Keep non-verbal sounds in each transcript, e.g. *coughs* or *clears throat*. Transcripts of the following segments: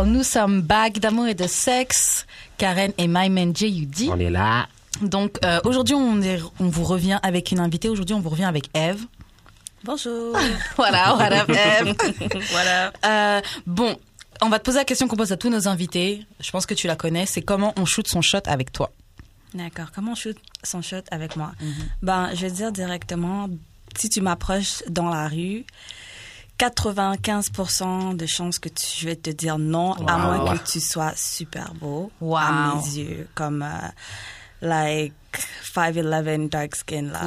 retour. Nous sommes back d'amour et de sexe. Karen et My Man J.U.D. On est là. Donc euh, aujourd'hui, on, est- on vous revient avec une invitée. Aujourd'hui, on vous revient avec Eve. Bonjour. *laughs* Voilà, voilà, Eve. *laughs* voilà. Euh, bon, on va te poser la question qu'on pose à tous nos invités. Je pense que tu la connais. C'est comment on shoot son shot avec toi? D'accord. Comment on shoot son shot avec moi? Ben, je vais dire directement, si tu m'approches dans la rue, 95% de chances que tu, je vais te dire non, à moins que tu sois super beau Wow. à mes yeux, comme euh, like 5'11 dark skin là,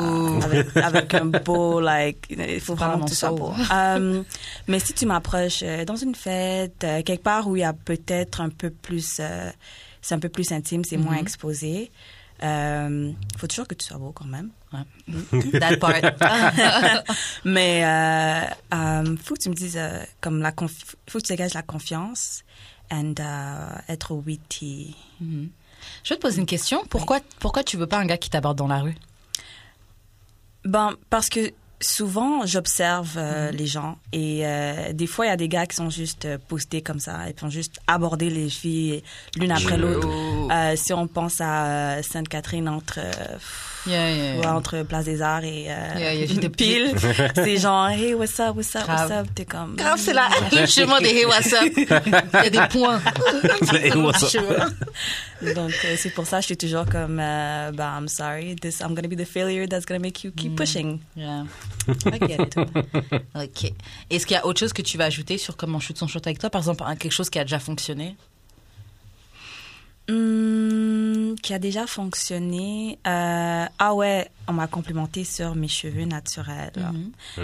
avec, avec un beau like, il faut vraiment que tu sois so. beau. Euh, mais si tu m'approches euh, dans une fête, euh, quelque part où il y a peut-être un peu plus, euh, c'est un peu plus intime, c'est moins exposé. Il faut toujours que tu sois beau quand même. That part. *laughs* *laughs* Mais euh, euh, faut que tu me dises euh, comme la confi- faut que tu dégages la confiance and euh, être witty. Je vais te poser une question. Pourquoi, pourquoi tu veux pas un gars qui t'aborde dans la rue? Ben parce que souvent j'observe euh, les gens et euh, des fois il y a des gars qui sont juste euh, postés comme ça. Et puis ont juste abordé les filles l'une après l'autre. Euh, si on pense à euh, Sainte-Catherine entre euh, Yeah, yeah, ouais, yeah. entre Place des Arts et euh, *laughs* pile, c'est genre hey what's up what's up Grave. what's up? T'es comme Grave, c'est là. Le chemin des Hey What's Up? *laughs* Il y a des points. *laughs* Hey, what's up? Chemin. Donc, euh, c'est pour ça que je suis toujours comme, euh, bah, I'm sorry, this, I'm gonna be the failure that's gonna make you keep pushing. Yeah. I get it. Ok. Est-ce qu'il y a autre chose que tu vas ajouter sur comment shoot son shot avec toi? Par exemple, un- quelque chose qui a déjà fonctionné? Hmm, qui a déjà fonctionné. Euh, ah ouais, on m'a complimenté sur mes cheveux naturels.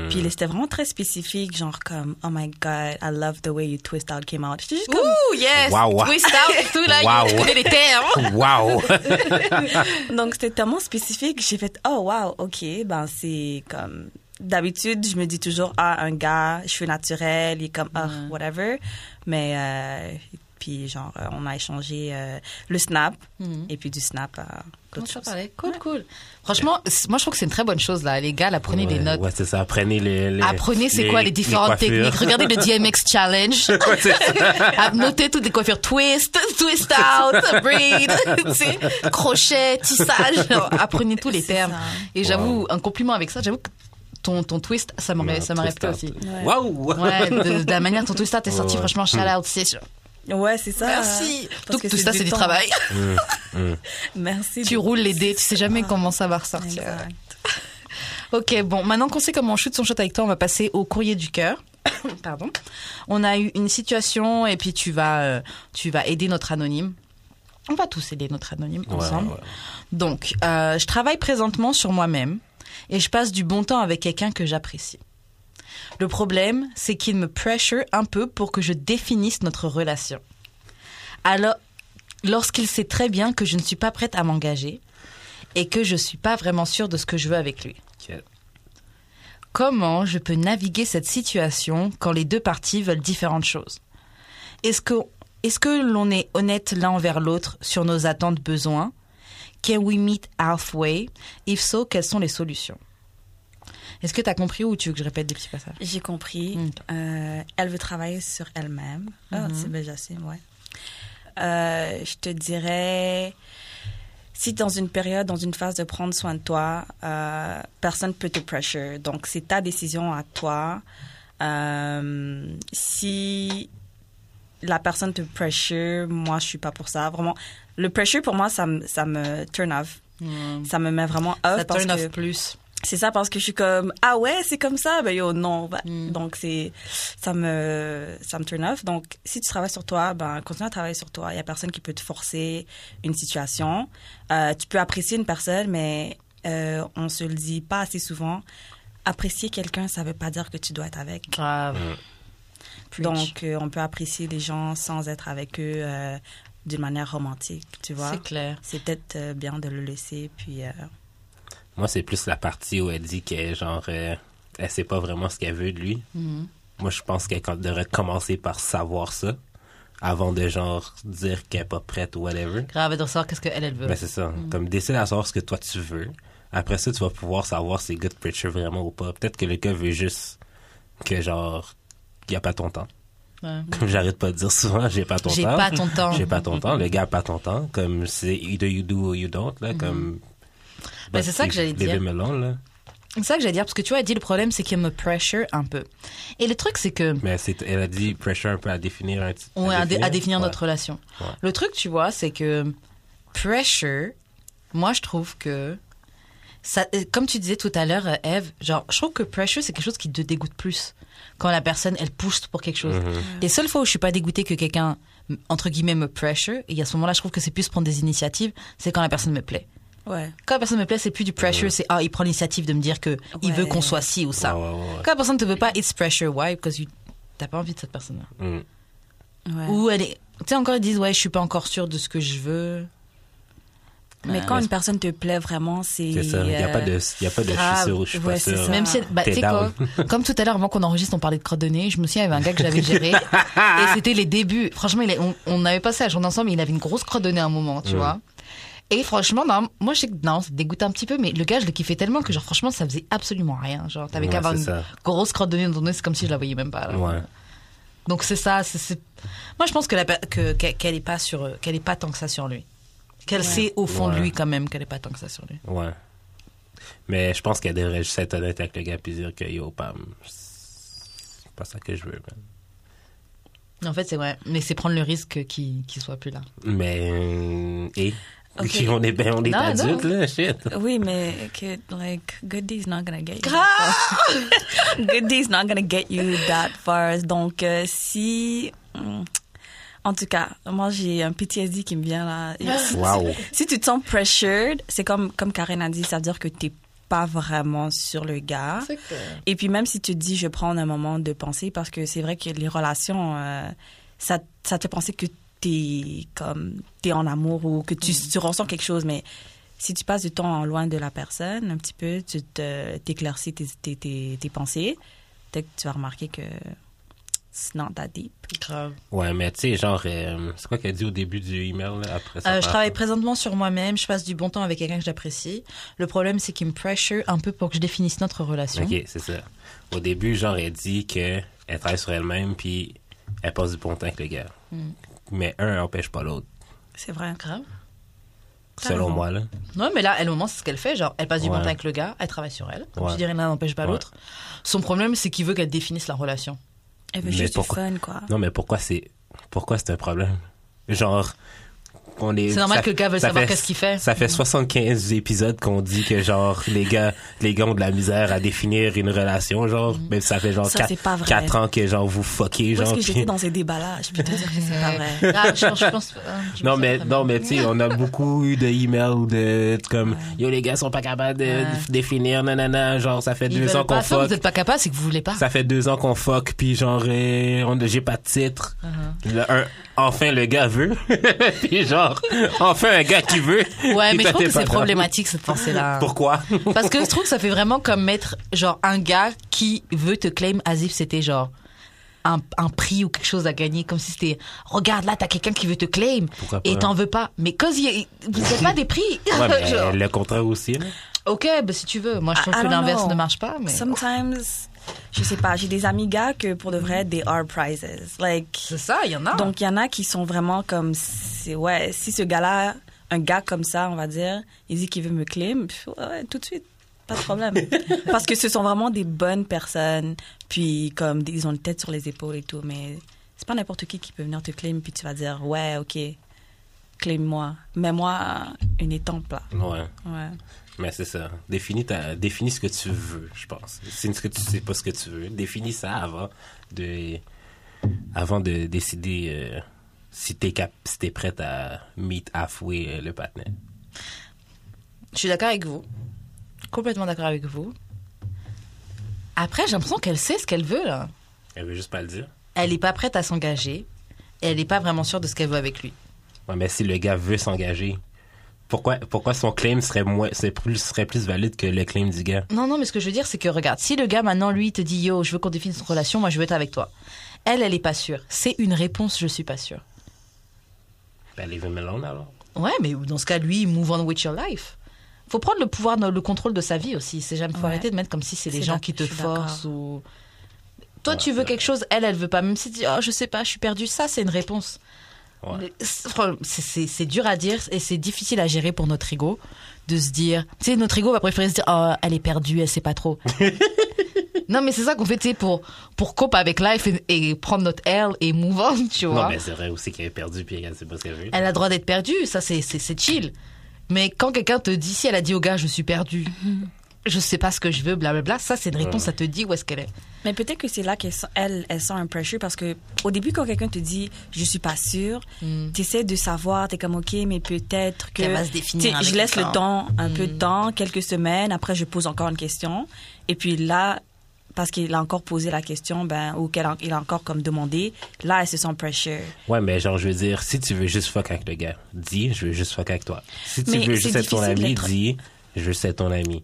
Puis c'était vraiment très spécifique, genre comme, oh my god, I love the way you twist out came out. J'étais juste comme, Ouh, yes Wow, wow. Twist out tout, là. Wow. Les termes. Wow! *laughs* Donc c'était tellement spécifique, j'ai fait oh wow, OK, ben c'est comme d'habitude, je me dis toujours ah un gars, cheveux naturels, il est comme ah whatever, mais euh, puis genre euh, on a échangé euh, le snap et puis du snap à d'autres choses. Cool, cool. Franchement, moi je trouve que c'est une très bonne chose là. Les gars, là, prenez des Ouais, notes. Ouais, c'est ça. Prenez les. les Apprenez c'est quoi les différentes techniques. Regardez le DMX *laughs* challenge. Ah, *laughs* Notez toutes les coiffures twist, twist out, braid, *laughs* tu sais, crochet, tissage. Apprenez tous les termes. ça. Et j'avoue, un compliment avec ça, j'avoue que ton, ton twist, ça m'aurait, Ouais, ça m'aurait plu aussi. Wow! Ouais, de, de la manière dont ton twist out est sorti, Ouais. franchement, shout out, c'est sûr. Ouais, c'est ça. Merci. Parce Donc que tout ça, c'est du travail. *laughs* *laughs* Merci. Tu roules les dés, tu sais jamais comment ça va ressortir. Exact. Ok, bon, maintenant qu'on sait comment on shoot son shot avec toi, on va passer au courrier du cœur. *coughs* Pardon. On a eu une situation et puis tu vas, euh, tu vas aider notre anonyme. On va tous aider notre anonyme Ouais, ensemble. ouais. Donc, euh, je travaille présentement sur moi-même et je passe du bon temps avec quelqu'un que j'apprécie. Le problème, c'est qu'il me pressure un peu pour que je définisse notre relation. Alors, lorsqu'il sait très bien que je ne suis pas prête à m'engager et que je suis pas vraiment sûre de ce que je veux avec lui. Comment je peux naviguer cette situation quand les deux parties veulent différentes choses? Est-ce que, est-ce que l'on est honnête l'un envers l'autre sur nos attentes, besoins? Can we meet halfway? If so, quelles sont les solutions? Est-ce que tu as compris ou tu veux que je répète des petits passages? J'ai compris. Mm. Euh, elle veut travailler sur elle-même. Ah, c'est bien j'assume, ouais. Euh, je te dirais, si dans une période, dans une phase de prendre soin de toi, euh, personne peut te pressure. Donc, c'est ta décision à toi. Si la personne te pressure, moi, je suis pas pour ça. Vraiment, le pressure, pour moi, ça me, ça me turn off. Ça me met vraiment off. Ça parce turn que- off plus. C'est ça parce que je suis comme ah ouais c'est comme ça? Ben yo non bah, Mm. donc c'est ça me ça me turn off. Donc si tu travailles sur toi ben continue à travailler sur toi. Il y a personne qui peut te forcer une situation. Euh, tu peux apprécier une personne mais euh, on se le dit pas assez souvent. Apprécier quelqu'un ça veut pas dire que tu dois être avec. Grave. Preach. donc euh, on peut apprécier les gens sans être avec eux euh, d'une manière romantique tu vois? C'est clair. c'est peut-être euh, bien de le laisser puis euh, Moi, c'est plus la partie où elle dit qu'elle, genre, euh, elle sait pas vraiment ce qu'elle veut de lui. Mhm. Moi, je pense qu'elle devrait commencer par savoir ça avant de, genre, dire qu'elle est pas prête ou whatever. Grave, de savoir qu'est-ce qu'elle, elle veut. Ben, c'est ça. Comme décide à savoir ce que toi tu veux. Après ça, tu vas pouvoir savoir si gars te pressure vraiment ou pas. Peut-être que le gars veut juste que, genre, il n'y a pas ton temps. Ouais. Comme j'arrête pas de dire souvent, j'ai pas ton J'ai temps. pas ton temps. J'ai pas ton *laughs* temps. Le gars a pas ton temps. Comme c'est either you do or you don't, là. Comme. Ben, c'est ça que j'allais dire. Là. C'est ça que j'allais dire, parce que tu vois, elle dit le problème, c'est qu'il me pressure un peu. Et le truc, c'est que. Mais elle a dit pressure un peu à définir un petit- Ouais, à, dé- à définir Ouais. notre relation. Ouais. Le truc, tu vois, c'est que pressure, moi, je trouve que ça, comme tu disais tout à l'heure, Eve, genre, je trouve que pressure, c'est quelque chose qui te dégoûte plus quand la personne, elle pousse pour quelque chose. Mhm. Les seules fois où je suis pas dégoûtée que quelqu'un, entre guillemets, me pressure, et à ce moment-là, je trouve que c'est plus prendre des initiatives, c'est quand la personne me plaît. Ouais. Quand la personne me plaît, c'est plus du pressure, c'est ah, il prend l'initiative de me dire que il veut qu'on soit ci ou ça. Ouais, ouais, ouais. Quand la personne te veut pas, it's pressure. Why? Because you t'as pas envie de cette personne-là. Mm. ouais. Ou elle est. Tu sais, encore, ils disent, ouais, je suis pas encore sûre de ce que je veux. Mais Ouais. quand une personne te plaît vraiment, c'est. C'est ça. Il n'y a euh, pas de, il y a pas de ou je suis Ouais, pas. Même si, elle- bah, T'es tu quoi, *laughs* comme tout à l'heure, avant qu'on enregistre, on parlait de crotte de nez, je me souviens, il y avait un gars que j'avais géré, *laughs* et c'était les débuts. Franchement, il est- on, on avait passé la journée ensemble, et il avait une grosse crotte de nez à un moment, tu Mm. vois. Et franchement, non, moi, je sais que non, ça dégoûte un petit peu, mais le gars, je le kiffais tellement que, genre, franchement, ça faisait absolument rien. Genre, t'avais Ouais, qu'à avoir une ça. grosse crotte de nez dans ton nez, c'est comme si je la voyais même pas. là. Ouais. Donc c'est ça. c'est Moi, je pense que la pe- que- qu'elle qu'elle est pas sur, qu'elle est pas tant que ça sur lui. Qu'elle Ouais. sait au fond de lui quand même qu'elle est pas tant que ça sur lui. Ouais. Mais je pense qu'elle devrait juste être honnête avec le gars puis dire que yo, Pam, c'est pas ça que je veux, man. En fait, c'est vrai. Mais c'est prendre le risque qu'il qu'il soit plus là. Mais, euh, et? Ok. on est, ben, on est Non, adultes, non. là, shit. Oui, mais que, like, good deed's not gonna get you. that far. *laughs* good deed's not gonna get you that far. Donc, euh, si, hmm, en tout cas, moi j'ai un PTSD qui me vient là. *gasps* Si, Wow. si tu te sens pressured, c'est comme comme Karen a dit, ça veut dire que t'es pas vraiment sur le gars. Et puis même si tu te dis, je prends un moment de penser, parce que c'est vrai que les relations, euh, ça, ça te fait penser que t'es comme t'es en amour ou que tu, tu ressens quelque chose, mais si tu passes du temps loin de la personne, un petit peu, tu te- t'éclaircis tes, tes, tes, tes pensées, peut-être que tu vas remarquer que it's not that deep. Grave. Ouais, mais tu sais, genre, euh, c'est quoi qu'elle dit au début du email, là, après ça? Euh, je travaille présentement sur moi-même. Je passe du bon temps avec quelqu'un que j'apprécie. Le problème, c'est qu'il me pressure un peu pour que je définisse notre relation. Ok, c'est ça. Au début, genre, elle dit que elle travaille sur elle-même, puis elle passe du bon temps avec le gars. Mm. Mais un empêche pas l'autre, C'est vrai. Grave. Selon moi, là. Ouais, mais là, elle, au moment, c'est ce qu'elle fait. Genre, elle passe du bon Ouais. temps avec le gars, elle travaille sur elle. Comme Ouais. tu dirais, l'un n'empêche pas Ouais. l'autre. Son problème, c'est qu'il veut qu'elle définisse la relation. Elle veut Mais juste pourquoi- du fun, quoi. Non, mais pourquoi c'est pourquoi c'est un problème? Genre, on est. C'est normal ça- que le gars veuille savoir qu'est-ce qu'il fait. Ça fait 75 épisodes qu'on dit que genre les gars, les gars ont de la misère à définir une relation, genre. Même si ça fait genre Ça, c'est pas 4, vrai. ans que genre vous fuckez, genre. que puis- j'étais dans ces débats-là? Je peux te dire que c'est pas vrai. *laughs* Ah, je, pense- je pense. je Non mais non mais tu sais on a beaucoup eu de emails de comme yo les gars sont pas capables de Ouais. définir nanana genre ça fait Ils deux ans qu'on ça, vous fuck n'êtes pas capable, c'est que vous voulez pas. ça fait deux ans qu'on fuck puis genre euh, on- j'ai pas de titre Uh-huh. Le- un- enfin le gars veut *laughs* puis genre enfin un gars qui veut Ouais, mais je trouve que c'est problématique cette pensée-là. pourquoi? Parce que je trouve que ça fait vraiment comme mettre genre un gars qui veut te claim as if c'était genre un, un prix ou quelque chose à gagner, comme si c'était regarde là t'as quelqu'un qui veut te claim Pourquoi et t'en veux pas. Mais cause il- vous n'avez pas des prix. ouais mais *laughs* Genre, le contraire aussi là. ok, bah si tu veux. Moi je trouve I- I que don't l'inverse ne marche pas. Mais Sometimes, je sais pas, j'ai des amis gars que pour de vrai, they are prizes. Like, c'est ça, il y en a. donc il y en a qui sont vraiment comme, c'est, ouais, si ce gars-là, un gars comme ça, on va dire, il dit qu'il veut me ouais, tout de suite. Pas de problème. *laughs* Parce que ce sont vraiment des bonnes personnes, puis comme ils ont une tête sur les épaules et tout, mais c'est pas n'importe qui qui peut venir te claim, puis tu vas dire, ouais, ok, claim-moi. Mets-moi une étampe là. ouais Ouais. Mais c'est ça définis ta définis ce que tu veux je pense c'est ce que tu sais pas ce que tu veux définis ça avant de avant de décider euh, si t'es cap si t'es prête à meet halfway euh, le patinet Je suis d'accord avec vous. Complètement d'accord avec vous. Après, j'ai l'impression qu'elle sait ce qu'elle veut là. elle veut juste pas le dire Elle est pas prête à s'engager. Et elle n'est pas vraiment sûre de ce qu'elle veut avec lui. Ouais, mais si le gars veut s'engager, pourquoi, pourquoi son claim serait moins, c'est plus, serait plus valide que le claim du gars? Non, non, mais ce que je veux dire, c'est que regarde, si le gars maintenant, lui, te dit Yo, je veux qu'on définisse une relation, moi je veux être avec toi. Elle, elle est pas sûre. C'est une réponse, je suis pas sûre. Ben, leave him alone, alors. Ouais, mais dans ce cas, lui, move on with your life. Faut prendre le pouvoir, le contrôle de sa vie aussi. C'est jamais, faut Ouais. arrêter de mettre comme si c'est les gens qui te forcent ou. Toi, Ouais, tu veux quelque chose, elle, elle veut pas. Même si tu dis, oh, je sais pas, je suis perdue. Ça, c'est une réponse. Ouais. C'est- dur à dire et c'est difficile à gérer pour notre ego de se dire, tu sais, notre ego va préférer se dire, oh, elle est perdue, elle sait pas trop. *laughs* non, mais c'est ça qu'on fait, tu sais, pour, pour cope avec life et, et prendre notre L et move on, tu vois. Non, mais c'est vrai aussi qu'elle est perdue puis elle sait pas ce qu'elle veut. Elle a le droit d'être perdue, ça, c'est c'est- c'est chill. Mais quand quelqu'un te dit, si elle a dit au gars, je suis perdue, *laughs* je sais pas ce que je veux, blablabla, ça, c'est une réponse, ça te dit où est-ce qu'elle est. Mais peut-être que c'est là qu'elle sent, elle, elle sent un pressure parce que au début, quand quelqu'un te dit je suis pas sûre, tu essaies de savoir, tu es comme ok, mais peut-être que. Va se définir Je laisse le temps. un peu de temps, quelques semaines, après je pose encore une question. Et puis là, parce qu'il a encore posé la question, ben, ou qu'il a, il a encore comme demandé, là, elle se sent pressure. Ouais, mais genre, je veux dire, si tu veux juste fuck avec le gars, dis, je veux juste fuck avec toi. Si tu Mais veux juste être ton ami, dis, je veux juste être ton ami.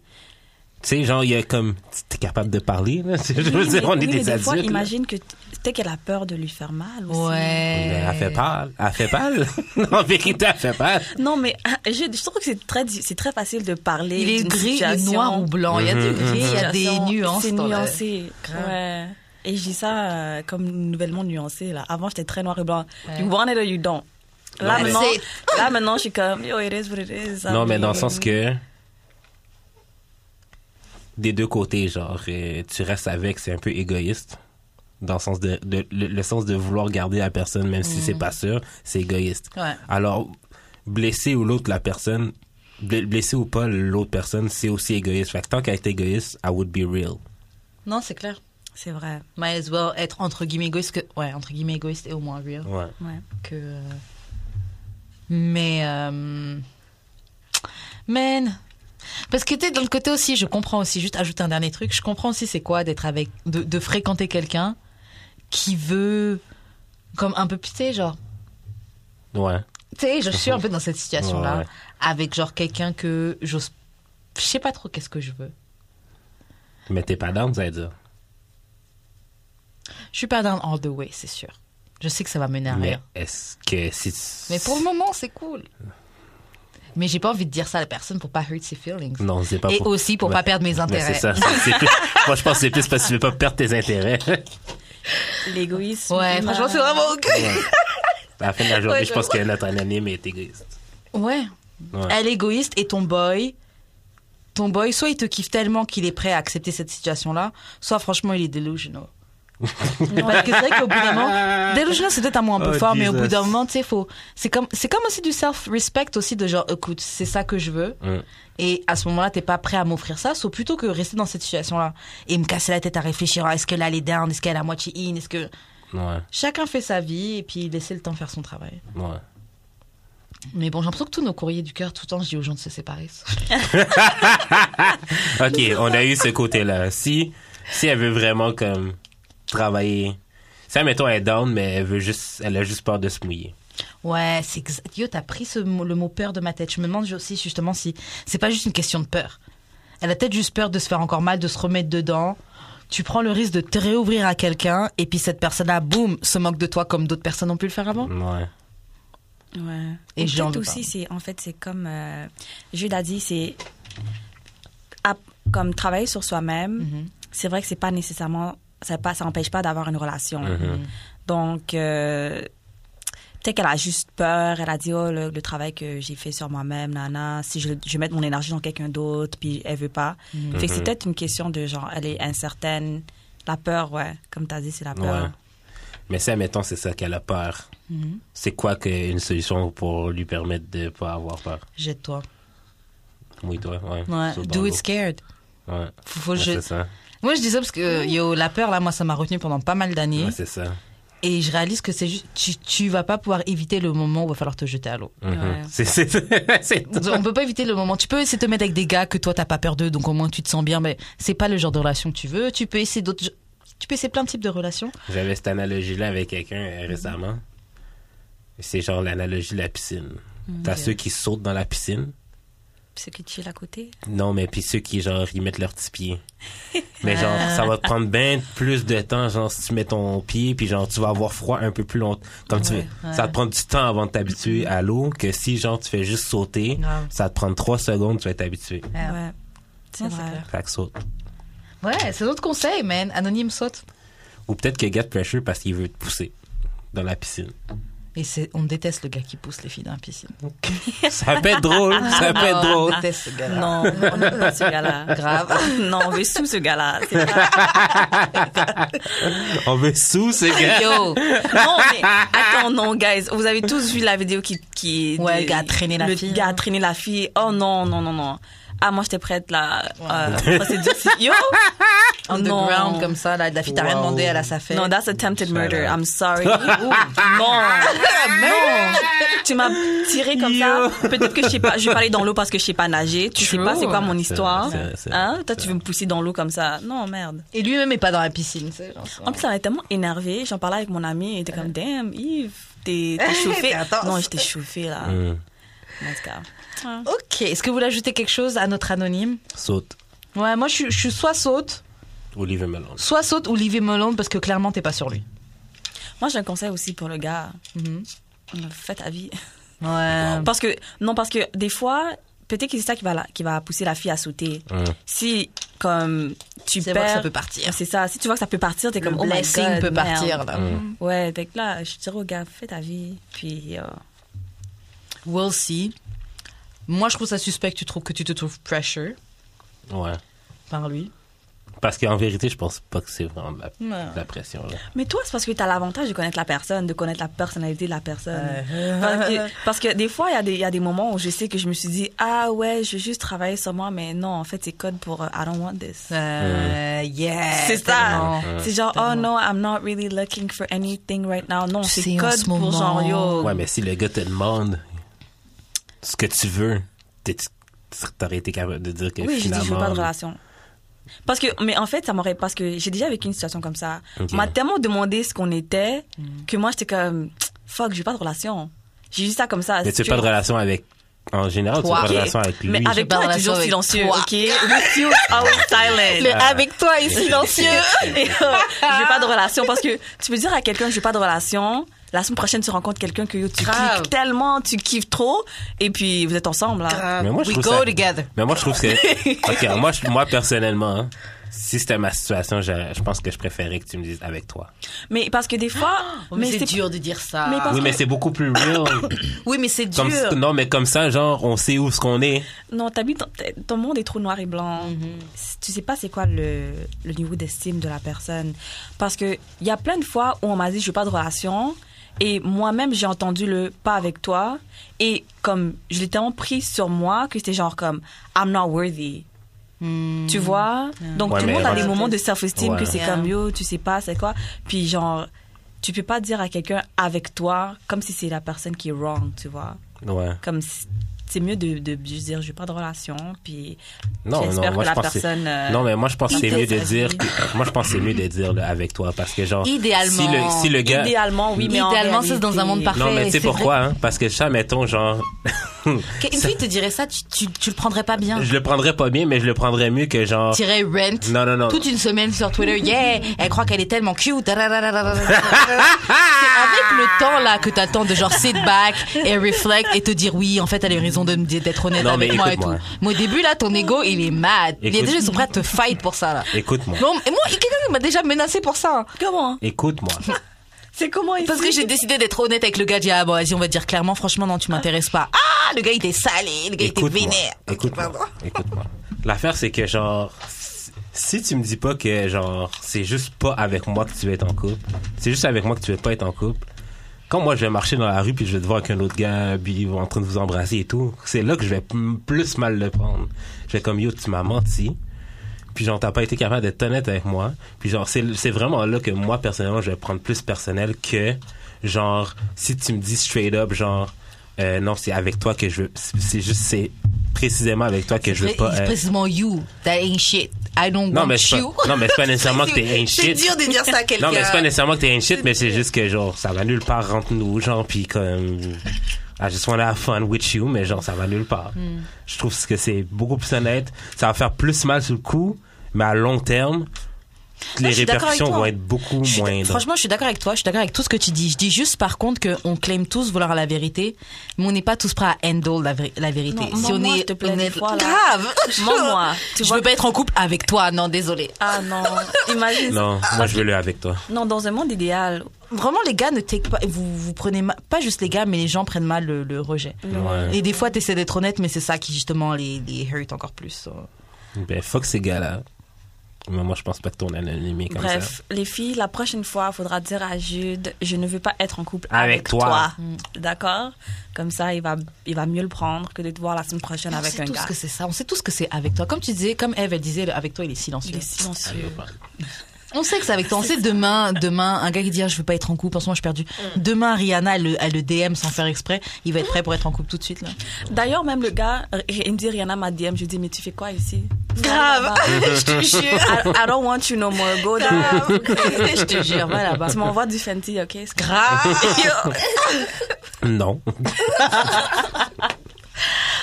Tu sais, genre, il y a comme, t'es capable de parler, là. *laughs* Je veux Oui, dire, mais- on est oui, des des adultes. fois, imagine que peut-être qu'elle a peur de lui faire mal aussi. Ouais. Mais Elle fait pâle. Elle fait pâle? *laughs* en vérité, elle fait pâle. Non, mais je, je trouve que c'est très, c'est très facile de parler. Il est gris, il noir ou blanc. Il y a du gris, il y a des nuances. C'est nuancé. Ouais. Et je dis ça euh, comme nouvellement nuancé. Là. Avant, j'étais très noir et blanc. Ouais. You want it or you don't? Là, Non, maintenant, là, maintenant, je suis comme, yo, it is what it is. Non, mais dans le I sens que, des deux côtés, genre, euh, tu restes avec, c'est un peu égoïste. Dans le sens de, de- le, le sens de vouloir garder la personne, même si c'est pas sûr, c'est égoïste. Ouais. Alors, blesser ou l'autre, la personne, ble- blesser ou pas l'autre personne, c'est aussi égoïste. Fait que tant qu'elle est égoïste, I would be real. Non, c'est clair. C'est vrai. Might as well être entre guillemets égoïste que, ouais, entre guillemets égoïste et au moins real Ouais. Ouais. que. euh, Mais, euh... man. Parce que tu sais, dans le côté aussi, je comprends aussi, juste ajouter un dernier truc, je comprends aussi c'est quoi d'être avec, de, de fréquenter quelqu'un qui veut, comme un peu, sais, genre, Ouais. tu sais, je suis un peu dans cette situation-là, Ouais, ouais. avec genre quelqu'un que j'ose, je sais pas trop qu'est-ce que je veux. Mais t'es pas down, ça veut dire. Je suis pas down all the way, c'est sûr. Je sais que ça va mener à Mais est-ce que si Mais pour le moment, c'est cool. Mais j'ai pas envie de dire ça à la personne pour pas hurt ses feelings. Non, c'est pas Et pour... aussi pour Ouais. pas perdre mes intérêts. c'est ça. plus- Moi, je pense que c'est plus parce que tu veux pas perdre tes intérêts. L'égoïsme. Ouais, humain. franchement, c'est vraiment ok. Ouais. À la fin de la journée, Ouais, je pense que notre anonyme est égoïste. Ouais. Ouais. Elle est égoïste et ton boy, ton boy, soit il te kiffe tellement qu'il est prêt à accepter cette situation-là, soit franchement il est delusional. Parce que c'est vrai qu'au bout d'un moment, delusional c'est peut-être un mot un peu Oh, fort, mais au bout d'un moment, tu sais, faut, c'est comme, c'est comme aussi du self-respect aussi de genre, écoute, c'est ça que je veux. Mm. Et à ce moment-là, t'es pas prêt à m'offrir ça, sauf plutôt que rester dans cette situation-là et me casser la tête à réfléchir, ah, est-ce qu'elle est down, est-ce qu'elle est à moitié in, est-ce que Ouais, chacun fait sa vie et puis laisser le temps faire son travail. ouais. Mais bon, j'ai l'impression que tous nos courriers du cœur, tout le temps, je dis aux gens de se séparer. *laughs* Ok, on a eu ce côté-là. Si, si elle veut vraiment comme travailler, si admettons elle est down, mais elle veut juste, elle a juste peur de se mouiller. Ouais, c'est exact. Yo, t'as pris ce mot- le mot peur de ma tête. Je me demande aussi justement si c'est pas juste une question de peur. Elle a peut-être juste peur de se faire encore mal, de se remettre dedans. Tu prends le risque de te réouvrir à quelqu'un et puis cette personne-là, boum, se moque de toi comme d'autres personnes ont pu le faire avant? Ouais. Ouais. Et Et j'en peut-être aussi, c'est en fait, c'est comme euh, Jude a dit, c'est comme travailler sur soi-même. Mhm. C'est vrai que c'est pas nécessairement, ça pas, ça empêche pas d'avoir une relation. Mhm. Donc euh, peut-être qu'elle a juste peur. Elle a dit oh le, le travail que j'ai fait sur moi-même, nana. Si je, je vais mettre mon énergie dans quelqu'un d'autre, puis elle veut pas. Fait que c'est peut-être une question de genre, elle est incertaine. La peur, ouais, comme t'as dit, c'est la peur. Ouais. Mais si, admettons, c'est ça qu'elle a peur. Mhm. C'est quoi que une solution pour lui permettre de pas avoir peur? Jette-toi. Oui, toi, ouais. Ouais. Do it scared. Ouais. Faut, faut je- ça. Moi, je dis ça parce que, yo, la peur, là, moi, ça m'a retenu pendant pas mal d'années. Ouais, c'est ça. Et je réalise que c'est juste, tu, tu vas pas pouvoir éviter le moment où il va falloir te jeter à l'eau. Mhm. Ouais. C'est, *laughs* On peut pas éviter le moment. Tu peux essayer de te mettre avec des gars que toi t'as pas peur d'eux, donc au moins tu te sens bien, mais c'est pas le genre de relation que tu veux. Tu peux essayer d'autres, tu peux essayer plein de types de relations. J'avais cette analogie-là avec quelqu'un euh, récemment. C'est genre l'analogie de la piscine. T'as Ok. ceux qui sautent dans la piscine. Ceux qui chillent à côté? Non, mais puis ceux qui, genre, ils mettent leurs petits pieds. *laughs* Mais genre, ça va te prendre bien plus de temps, genre, si tu mets ton pied, puis genre, tu vas avoir froid un peu plus longtemps. Comme tu veux. ouais. Ça va te prendre du temps avant de t'habituer à l'eau, que si, genre, tu fais juste sauter, ça va te prendre trois secondes, tu vas t'habituer. Ouais. Ouais. C'est vrai. clair. Fait que saute. Ouais, c'est notre conseil, man. Anonyme saute. Ou peut-être que get pressure parce qu'il veut te pousser dans la piscine. Et c'est, on déteste le gars qui pousse les filles dans la piscine. Ça peut être drôle, ça peut être drôle. On déteste ce gars-là. Non, on n'aime pas ce gars-là. Grave. *laughs* Non, on veut sous ce gars-là. *laughs* On veut sous ce gars. Yo. Non, mais attends, non, guys. Vous avez tous vu la vidéo qui. qui Ouais, de- le gars a traîné la le fille, gars hein. a traîné la fille. Oh non, non, non, non. Ah, moi, j'étais prête là. Euh, *laughs* procédure. Yo! Underground Non. comme ça, là, la fille t'a rien Wow. demandé, elle a sa fait. Non, that's attempted murder. I'm sorry. Ouh, *laughs* non. non. Tu m'as tiré comme ça. Peut-être que je sais pas, je vais pas aller dans l'eau parce que je sais pas nager. Tu sais True. pas c'est quoi mon histoire? vrai, Hein? Toi, tu veux me pousser dans l'eau comme ça. Non, merde. Et lui-même est pas dans la piscine, sais. genre, En plus, ça m'a tellement énervé. J'en parlais avec mon ami. Il était comme, damn, Yves, t'es *laughs* chauffé. non, j'étais chauffée là. Hmm. Ouais. Ok, est-ce que vous voulez ajouter quelque chose à notre anonyme Saute. Ouais, moi je suis, je suis soit saute, Olivier Melon. soit saute ou Livy Malone parce que clairement t'es pas sur lui. Moi, j'ai un conseil aussi pour le gars. Mhm. Fais ta vie. Ouais. Parce que, non, parce que des fois, peut-être que c'est ça qui va, la- qui va pousser la fille à sauter. Hmm. Si, comme, tu vrai que perds. ça peut partir. C'est ça. Si tu vois que ça peut partir, t'es Le comme, oh my blessing God, peut merde. partir là. Hmm. Ouais, donc là, je dirais au gars, fais ta vie. Puis, euh, We'll see. Moi je trouve ça suspect que tu trouves que tu te trouves pressure Ouais. par lui. Parce qu'en vérité, je pense pas que c'est vraiment de la, Ouais. de la pression. Là. Mais toi, c'est parce que tu as l'avantage de connaître la personne, de connaître la personnalité de la personne. Ouais. Parce, que, *laughs* parce que des fois, il y, a des- il y a des moments où je sais que je me suis dit, ah ouais, je vais juste travailler sur moi, mais non, en fait, c'est code pour euh, I don't want this. Euh, yeah. c'est ça. C'est genre, oh Tellement. no, I'm not really looking for anything right now. Non, c'est code ce pour genre, yo. Ouais, mais si le gars te demande ce que tu veux, t'aurais été capable de dire que Oui, j'ai dit, finalement... je veux pas de relation. Parce que, mais en fait, ça m'aurait, parce que j'ai déjà vécu une situation comme ça. On m'a tellement demandé ce qu'on était que moi, j'étais comme, fuck, je veux pas de relation. J'ai dit ça comme ça. Mais tu veux Tu pas de relation avec... En général, tu veux Toi. pas de relation avec lui. Mais J'ai avec toi, de t'es toujours silencieux, toi. ok? With you, always silent. Le avec toi est silencieux. Et, *laughs* euh, je veux pas de relation parce que tu peux dire à quelqu'un, je veux pas de relation. La semaine prochaine, tu rencontres quelqu'un que tu Grave. cliques tellement, tu kiffes trop, et puis vous êtes ensemble, là. Mais moi, je We go ça- together. Mais moi, je trouve que... *laughs* OK, moi, je- moi personnellement, hein, si c'était ma situation, je, je pense que je préférais que tu me dises avec toi. Mais parce que des fois, *gasps* Oh, mais, c'est dur de dire ça. Mais Oui, que- mais c'est beaucoup plus real. *coughs* Oui, mais c'est dur. comme, non, mais comme ça, genre, on sait où ce qu'on est. Non, t'habites, ton monde est trop noir et blanc. Tu sais pas c'est quoi le, le niveau d'estime de la personne. Parce que il y a plein de fois où on m'a dit je veux pas de relation. Et moi-même, j'ai entendu le pas avec toi. Et comme, je l'ai tellement pris sur moi que c'était genre comme, I'm not worthy. Hmm. Tu vois? Donc Ouais, tout le monde a des moments de self-esteem Ouais. que c'est Yeah. comme yo, tu sais pas c'est quoi? Puis genre, tu peux pas dire à quelqu'un avec toi comme si c'est la personne qui est wrong, tu vois? Ouais. Comme si- c'est mieux de, de dire je veux pas de relation puis Non, j'espère non, moi, que je la que personne euh, Non, mais moi, je pense que c'est mieux de dire que, moi, je pense que c'est mieux de dire là, avec toi parce que genre, Idéalement. si le, si le gars, idéalement oui mais en Idéalement, c'est dans un monde parfait. non, mais tu sais c'est pourquoi, hein? Parce que ça, mettons, genre, Une *laughs* fille te dirait ça, tu, tu, tu le prendrais pas bien. je le prendrais pas bien, mais je le prendrais mieux que genre, Tirais rent. non, non, non. Toute une semaine sur Twitter, *laughs* yeah, elle croit qu'elle est tellement cute. *laughs* c'est avec le temps là que t'attends de genre sit back et reflect et te dire oui, en fait, elle eu raison de me dire d'être honnête Non, avec mais moi et tout. Mais au début là, ton ego il est mad. Il y a Écoute- des gens qui sont prêts à te fight pour ça là. Écoute-moi. Bon, et moi, il y a quelqu'un qui m'a déjà menacé pour ça. hein. comment Écoute-moi. *laughs* c'est comment ici Parce que j'ai décidé d'être honnête avec le gars. J'ai dit, ah bon, vas-y, on va dire clairement, franchement, non, tu m'intéresses pas. Ah, le gars, il était salé, le gars, il était vénère. Écoute-moi. Écoute-moi. L'affaire, c'est que genre, si tu me dis pas que genre, c'est juste pas avec moi que tu veux être en couple, c'est juste avec moi que tu veux pas être en couple. Quand moi je vais marcher dans la rue puis je vais te voir avec un autre gars puis en train de vous embrasser et tout, c'est là que je vais plus mal le prendre. Je vais comme yo, tu m'as menti. Puis genre t'as pas été capable d'être honnête avec moi. Puis genre c'est c'est vraiment là que moi personnellement je vais prendre plus personnel que genre si tu me dis straight up genre euh, non c'est avec toi que je veux c'est c'est juste c'est précisément avec toi que je veux pas être. précisément you. That ain't shit. I don't Non want mais c'est you. pas, non mais c'est pas nécessairement que *laughs* t'es C'est shit. dur de dire ça à quelqu'un. Non, mais c'est pas nécessairement que t'es un shit, mais c'est juste que, genre, ça va nulle part entre nous, genre, pis comme, I just wanna have fun with you, mais genre, ça va nulle part. Hmm. Je trouve que c'est beaucoup plus honnête. Ça va faire plus mal sur le coup, mais à long terme, les répercussions vont être beaucoup moindres. franchement, je suis d'accord avec toi. Je suis d'accord avec tout ce que tu dis. Je dis juste, par contre, qu'on claim tous vouloir la vérité, mais on n'est pas tous prêts à handle la, vé- la vérité. Non, si on est te plaît, fois, grave. *laughs* Mens-moi. Tu je veux pas être en couple avec toi. Non, désolé. Ah non, *laughs* imagine. non, moi je veux le avec toi. Non, dans un monde idéal. Vraiment, les gars ne take pas. Vous, vous prenez mal, pas juste les gars, mais les gens prennent mal le, le rejet. Ouais. Et des fois, t'essaies d'être honnête, mais c'est ça qui justement les, les hurt encore plus. Ben, fuck ces gars-là. Mais moi, je pense pas que ton anonymé comme Bref, les filles, la prochaine fois, il faudra dire à Jude, je ne veux ça être en couple Avec avec, toi. toi. D'accord? Comme ça, il va, il va mieux le prendre que de te voir la semaine prochaine on avec sait un tous gars. que c'est ça. On sait tous que c'est avec toi. Comme tu disais, comme Eve, elle disait, avec toi, il est silencieux. Il est silencieux. On sait que c'est avec toi. On sait demain, demain, un gars qui dit ah, je veux pas être en couple, en ce moment je suis perdu. Demain, Rihanna, elle, le- elle le DM sans faire exprès. Il va être prêt pour être en couple tout de suite là. D'ailleurs, même le gars, il me dit Rihanna m'a DM, je lui dis, mais tu fais quoi ici? Grave. *laughs* je te jure. I, I don't want you no more. Go down. *laughs* je te jure, va là-bas. Tu m'envoies du Fenty, ok? C'est Grave. *laughs* Non.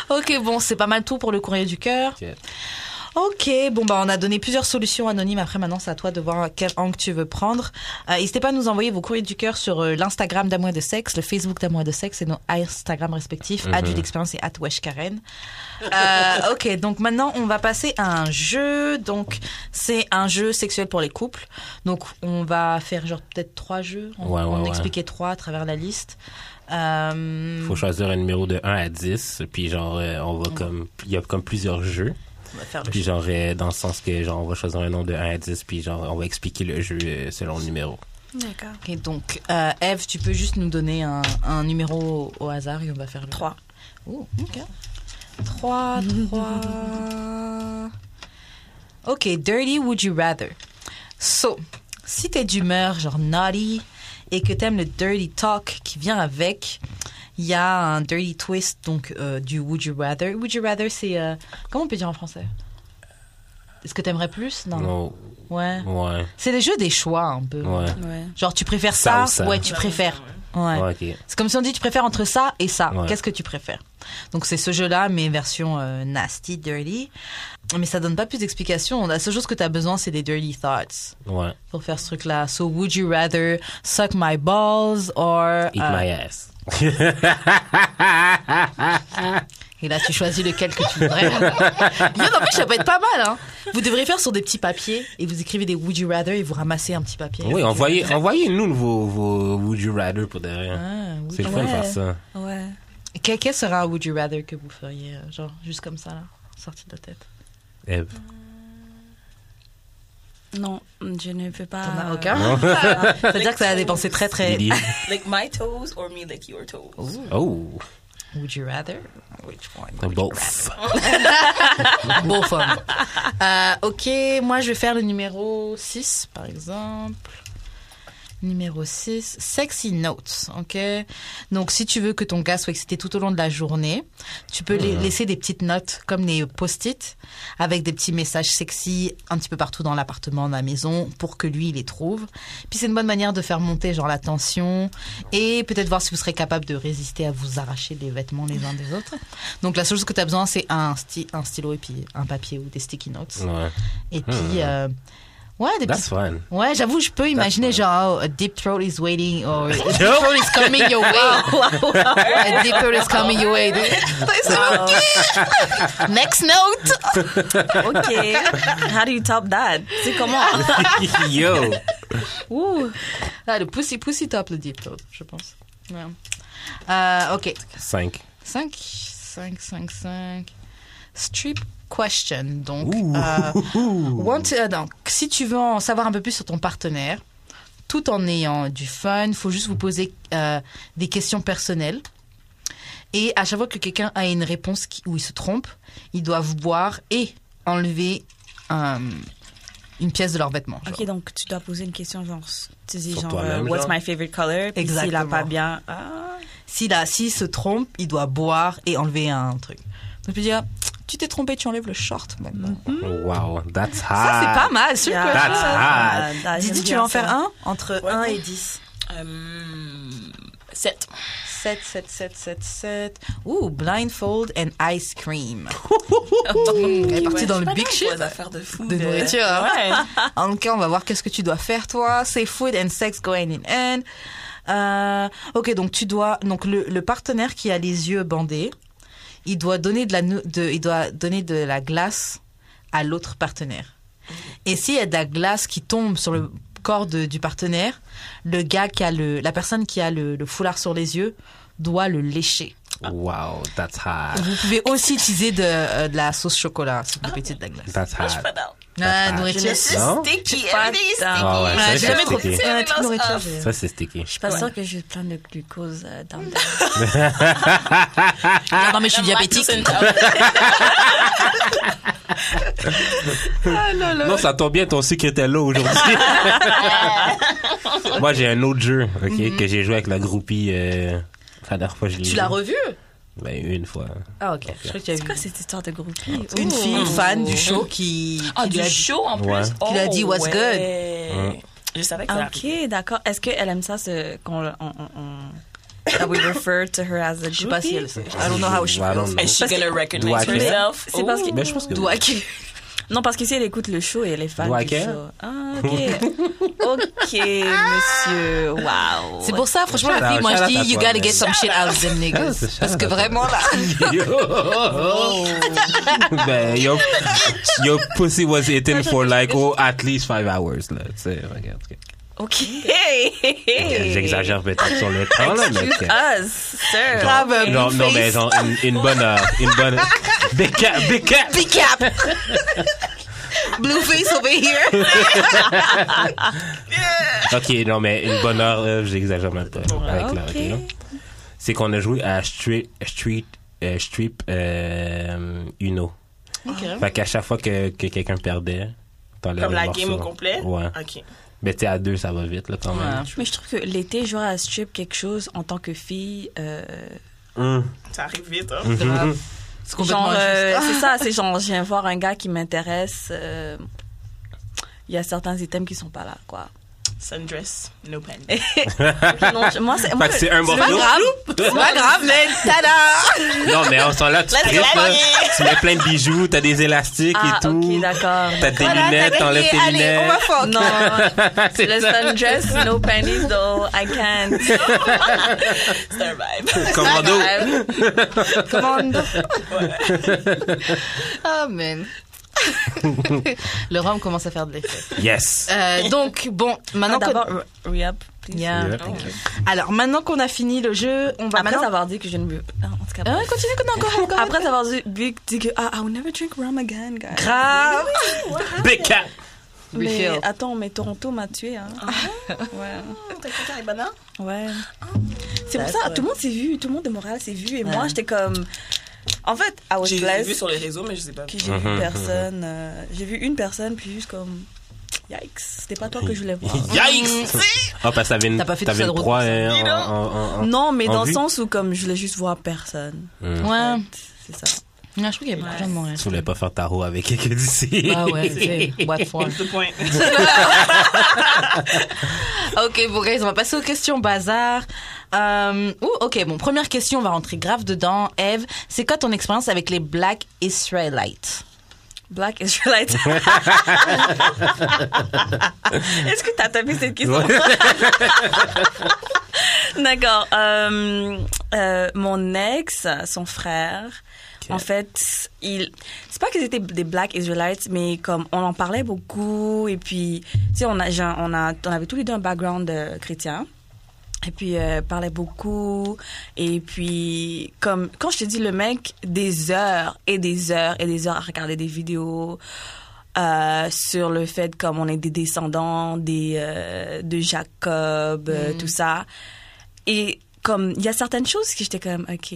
ok, bon, c'est pas mal tout pour le courrier du cœur. Ok, bon bah on a donné plusieurs solutions anonymes. Après maintenant c'est à toi de voir quel angle tu veux prendre. Euh, N'hésitez pas à nous envoyer vos courriers du cœur sur euh, l'Instagram d'Amour de Sexe, le Facebook d'Amour de Sexe et nos Instagram respectifs, Mhm. Adulte d'expérience et Karen. Euh, ok, donc maintenant on va passer à un jeu. Donc c'est un jeu sexuel pour les couples. Donc on va faire genre peut-être trois jeux. On, Ouais, ouais, on ouais. expliquait trois à travers la liste. Euh, Faut choisir un numéro de 1 à 10. Puis genre, euh, on va comme. Il y a comme plusieurs jeux. On va faire le Puis jeu. genre, euh, dans le sens que genre, on va choisir un nombre de 1 à 10. Puis genre, on va expliquer le jeu euh, selon le numéro. D'accord. Ok, donc, euh, Eve, tu peux juste nous donner un, un numéro au hasard et on va faire le 3. Oh, ok. 3, 3. Ok, dirty would you rather? So, si t'es d'humeur genre naughty et que t'aimes le dirty talk qui vient avec, il y a un dirty twist donc euh, du would you rather. Would you rather, c'est. euh, comment on peut dire en français? Est-ce que t'aimerais plus? Non. Non. Ouais. Ouais. C'est le jeu des choix un peu. Ouais. Ouais. Genre, tu préfères Ça ça, ou ça. Ouais, tu préfères. Ouais. C'est comme si on dit tu préfères entre ça et ça. Ouais. Qu'est-ce que tu préfères? Donc c'est ce jeu-là, mais version euh, nasty, dirty. Mais ça donne pas plus d'explications. La seule chose que tu as besoin, c'est des dirty thoughts Ouais. pour faire ce truc-là. So would you rather suck my balls or Eat my ass. *laughs* Et là, tu choisis lequel que tu voudrais. Yo, en plus, ça peut être pas mal. Hein. Vous devriez faire sur des petits papiers et vous écrivez des would you rather et vous ramassez un petit papier. Oui, envoyez, envoyez-nous vos, vos Would You Rather pour derrière. Ah, C'est le fun de faire ça. Ouais. Quel, quel sera un would you rather que vous feriez, euh, genre juste comme ça, là, sorti de la tête? Eve. Non, je ne veux pas. T'en as euh, aucun Non. *laughs* C'est-à-dire que ça a dépensé très très. Lily. *laughs* Like my toes or me lick your toes? Oh. Would you rather? Which one? would you Both. rather? *laughs* Both of them. Euh, ok, moi je vais faire le numéro 6 par exemple. Numéro 6, sexy notes, ok? Donc si tu veux que ton gars soit excité tout au long de la journée, tu peux les- laisser des petites notes comme des post-it avec des petits messages sexy un petit peu partout dans l'appartement, dans la maison pour que lui il les trouve. Puis c'est une bonne manière de faire monter genre la tension et peut-être voir si vous serez capable de résister à vous arracher les vêtements les uns des autres. Donc la seule chose que tu as besoin c'est un, sti- un stylo et puis un papier ou des sticky notes. Ouais. Et puis euh, ouais, des That's petits fun. Ouais, j'avoue, je peux imaginer genre, oh, a deep throat is waiting, or a *laughs* deep throat is coming your way. *laughs* a deep throat is coming your way. *laughs* Next note. Ok. How do you top that? C'est comment? Yo. Ouh. Ah, le pussy, pussy top, le deep throat, je pense. Ouais. Euh, ok. 5. 5, 5, 5, 5. Strip question. Donc, Ouh. euh, *laughs* want- euh, donc, si tu veux en savoir un peu plus sur ton partenaire, tout en ayant du fun, faut juste vous poser euh, des questions personnelles. Et à chaque fois que quelqu'un a une réponse qui- où il se trompe, ils doivent boire et enlever une pièce de leur vêtement. genre. Ok, donc tu dois poser une question genre, tu dis genre, euh, what's my favorite color? Puis s'il a pas bien, ah, S'il a- s'il se trompe, il doit boire et enlever un truc. Donc, je peux dire, tu t'es trompé, tu enlèves le short maintenant. Wow. That's hot. Ça, c'est pas mal, super. yeah. That's hot. Ah, Didi, tu vas en ça. faire un entre 1 et 10. Um, sept. 7, 7, 7, 7, 7. Ouh, blindfold and ice cream. *laughs* Elle est partie dans le big shit. Affaires de. De nourriture, hein. *laughs* En tout cas, on va voir qu'est-ce que tu dois faire, toi. C'est food and sex go hand in hand. Euh, ok, donc tu dois, donc le, le partenaire qui a les yeux bandés, il doit donner de la, de, il doit donner de la glace à l'autre partenaire. Et s'il y a de la glace qui tombe sur le corps de- du partenaire, le gars qui a le, la personne qui a le, le foulard sur les yeux doit le lécher. Wow, that's hot. Vous pouvez aussi utiliser de, euh, de la sauce chocolat, si vous mettez de la glace. That's Moi, Ah, hot. nourriture. Sticky. Everything. Ah ouais, Ah, ça, j'ai c'est jamais trop nourriture. Ça, c'est sticky. Je suis pas Ouais. sûre que j'ai plein de glucose euh, dans le Ah, *laughs* non, mais je suis diabétique. *laughs* Non, ça tombe bien, ton sucre était là aujourd'hui. *laughs* Moi, j'ai un autre jeu, ok, que j'ai joué avec la groupie. Euh, la dernière fois, je l'ai Tu l'as revu? Ben, une fois. Ah, ok. Je crois que C'est quoi cette histoire de groupie Une Oh. fille fan du show qui, Ah, qui du show en plus? Ouais. Qui a dit, Oh, What's ouais. Je savais que Ah, Ok, d'accord. Est-ce qu'elle aime ça, ce, qu'on, on, on, on- that we refer to her as a Je sais pas si elle groupie? sait. I don't know how she feels. Is she gonna Do recognize I care? herself? C'est parce que- Ben, je pense que. Non, parce qu'ici, elle écoute le show et elle est fan du show. Ah, ok. *laughs* ok, monsieur. Wow. C'est pour ça, franchement, la fille, moi, je dis, you gotta get some shit out of them *laughs* niggas. Parce que vraiment, là. *laughs* ben, your, your pussy was eaten for like, oh, at least five hours, là. Tu sais, regarde. Ok. J'exagère peut-être sur le *laughs* temps, là, mais. Us, sir. Genre, non, mais face. genre, une, une bonne, euh, une bonne, big cap, big cap! Big cap! Blue face over here. *laughs* Ok, non, mais une bonne heure, euh, j'exagère même pas. Avec la, ok, ok. là. C'est qu'on a joué à Street, Street, euh, Strip, euh, Uno. Fait qu'à chaque fois que, que quelqu'un perdait, t'enlèves Comme la morceau. game au complet? Ouais. Ok. Mais tu sais, à deux, ça va vite, là, quand même. Ouais. Mais je trouve que l'été, jouer à strip quelque chose en tant que fille, euh, Hum. Ça arrive vite, hein. Grave. C'est complètement genre, euh, c'est ça, c'est genre, je viens voir un gars qui m'intéresse, euh, il y a certains items qui sont pas là, quoi. Sundress, no panty. Ok, *laughs* non, je- moi, c'est, moi, c'est un C'est pas grave. *laughs* C'est pas grave, mais tada! Non, mais on s'en là, tu tripes, go. là. Tu mets plein de bijoux, t'as des élastiques ah, et tout. ok, d'accord. T'as des Voilà, lunettes, t'enlèves tes. Allez, on va lunettes. Non, *laughs* C'est le sundress, no panties, though, I can't. C'est un vibe. Commando. Commande. Ah, man. *laughs* Le rhum commence à faire de l'effet. Yes. Euh, donc, bon, maintenant Ah, que... D'abord, please. Yeah. Yeah. Alors, maintenant qu'on a fini le jeu, on va Après maintenant... avoir dit que je ne veux. Ah, En tout cas, Ah, continue, continue, encore, encore. Après avoir dit dit que ah, I will never drink rum again, guys. Grave. Big cap. Mais Refill. attends, mais Toronto m'a tué. Hein. *laughs* ouais. T'as quelqu'un avec banane? Ouais. C'est pour That's ça, tout le monde s'est vu, tout le monde de Montréal s'est vu, et moi j'étais comme. En fait, I was J'ai vu sur les réseaux, mais je sais pas. j'ai vu personne. euh, j'ai vu une personne, puis juste comme. Yikes, c'était pas toi que je voulais voir. *laughs* Yikes! Ah, parce que t'avais une, T'as pas fait tout t'avais ça de une proie hein, You know? en, en, en, Non, mais En dans le vue? sens où comme je voulais juste voir personne. Hum. Ouais. C'est ça. Non, je trouve qu'il y a beaucoup de gens de Montréal. Tu voulais pas faire tarot avec quelqu'un d'ici. Ah ouais, c'est *laughs* what for. The point. *laughs* Ok, bon, guys, on va passer aux questions bazar. Euh, ouh, ok, bon, première question, on va rentrer grave dedans. Eve, c'est quoi ton expérience avec les Black Israelites? Black Israelite. *laughs* Est-ce que t'as tapé cette question? *laughs* D'accord. Euh, euh, mon ex, son frère, en fait, il. C'est pas qu'ils étaient des Black Israelites, mais comme on en parlait beaucoup, et puis, tu sais, on a, on a, on avait tous les deux un background euh, chrétien. Et puis, euh, parlait beaucoup. Et puis, comme, quand je te dis le mec, des heures et des heures et des heures à regarder des vidéos, euh, sur le fait comme on est des descendants des euh, de Jacob, euh, tout ça. Et comme il y a certaines choses que j'étais comme ok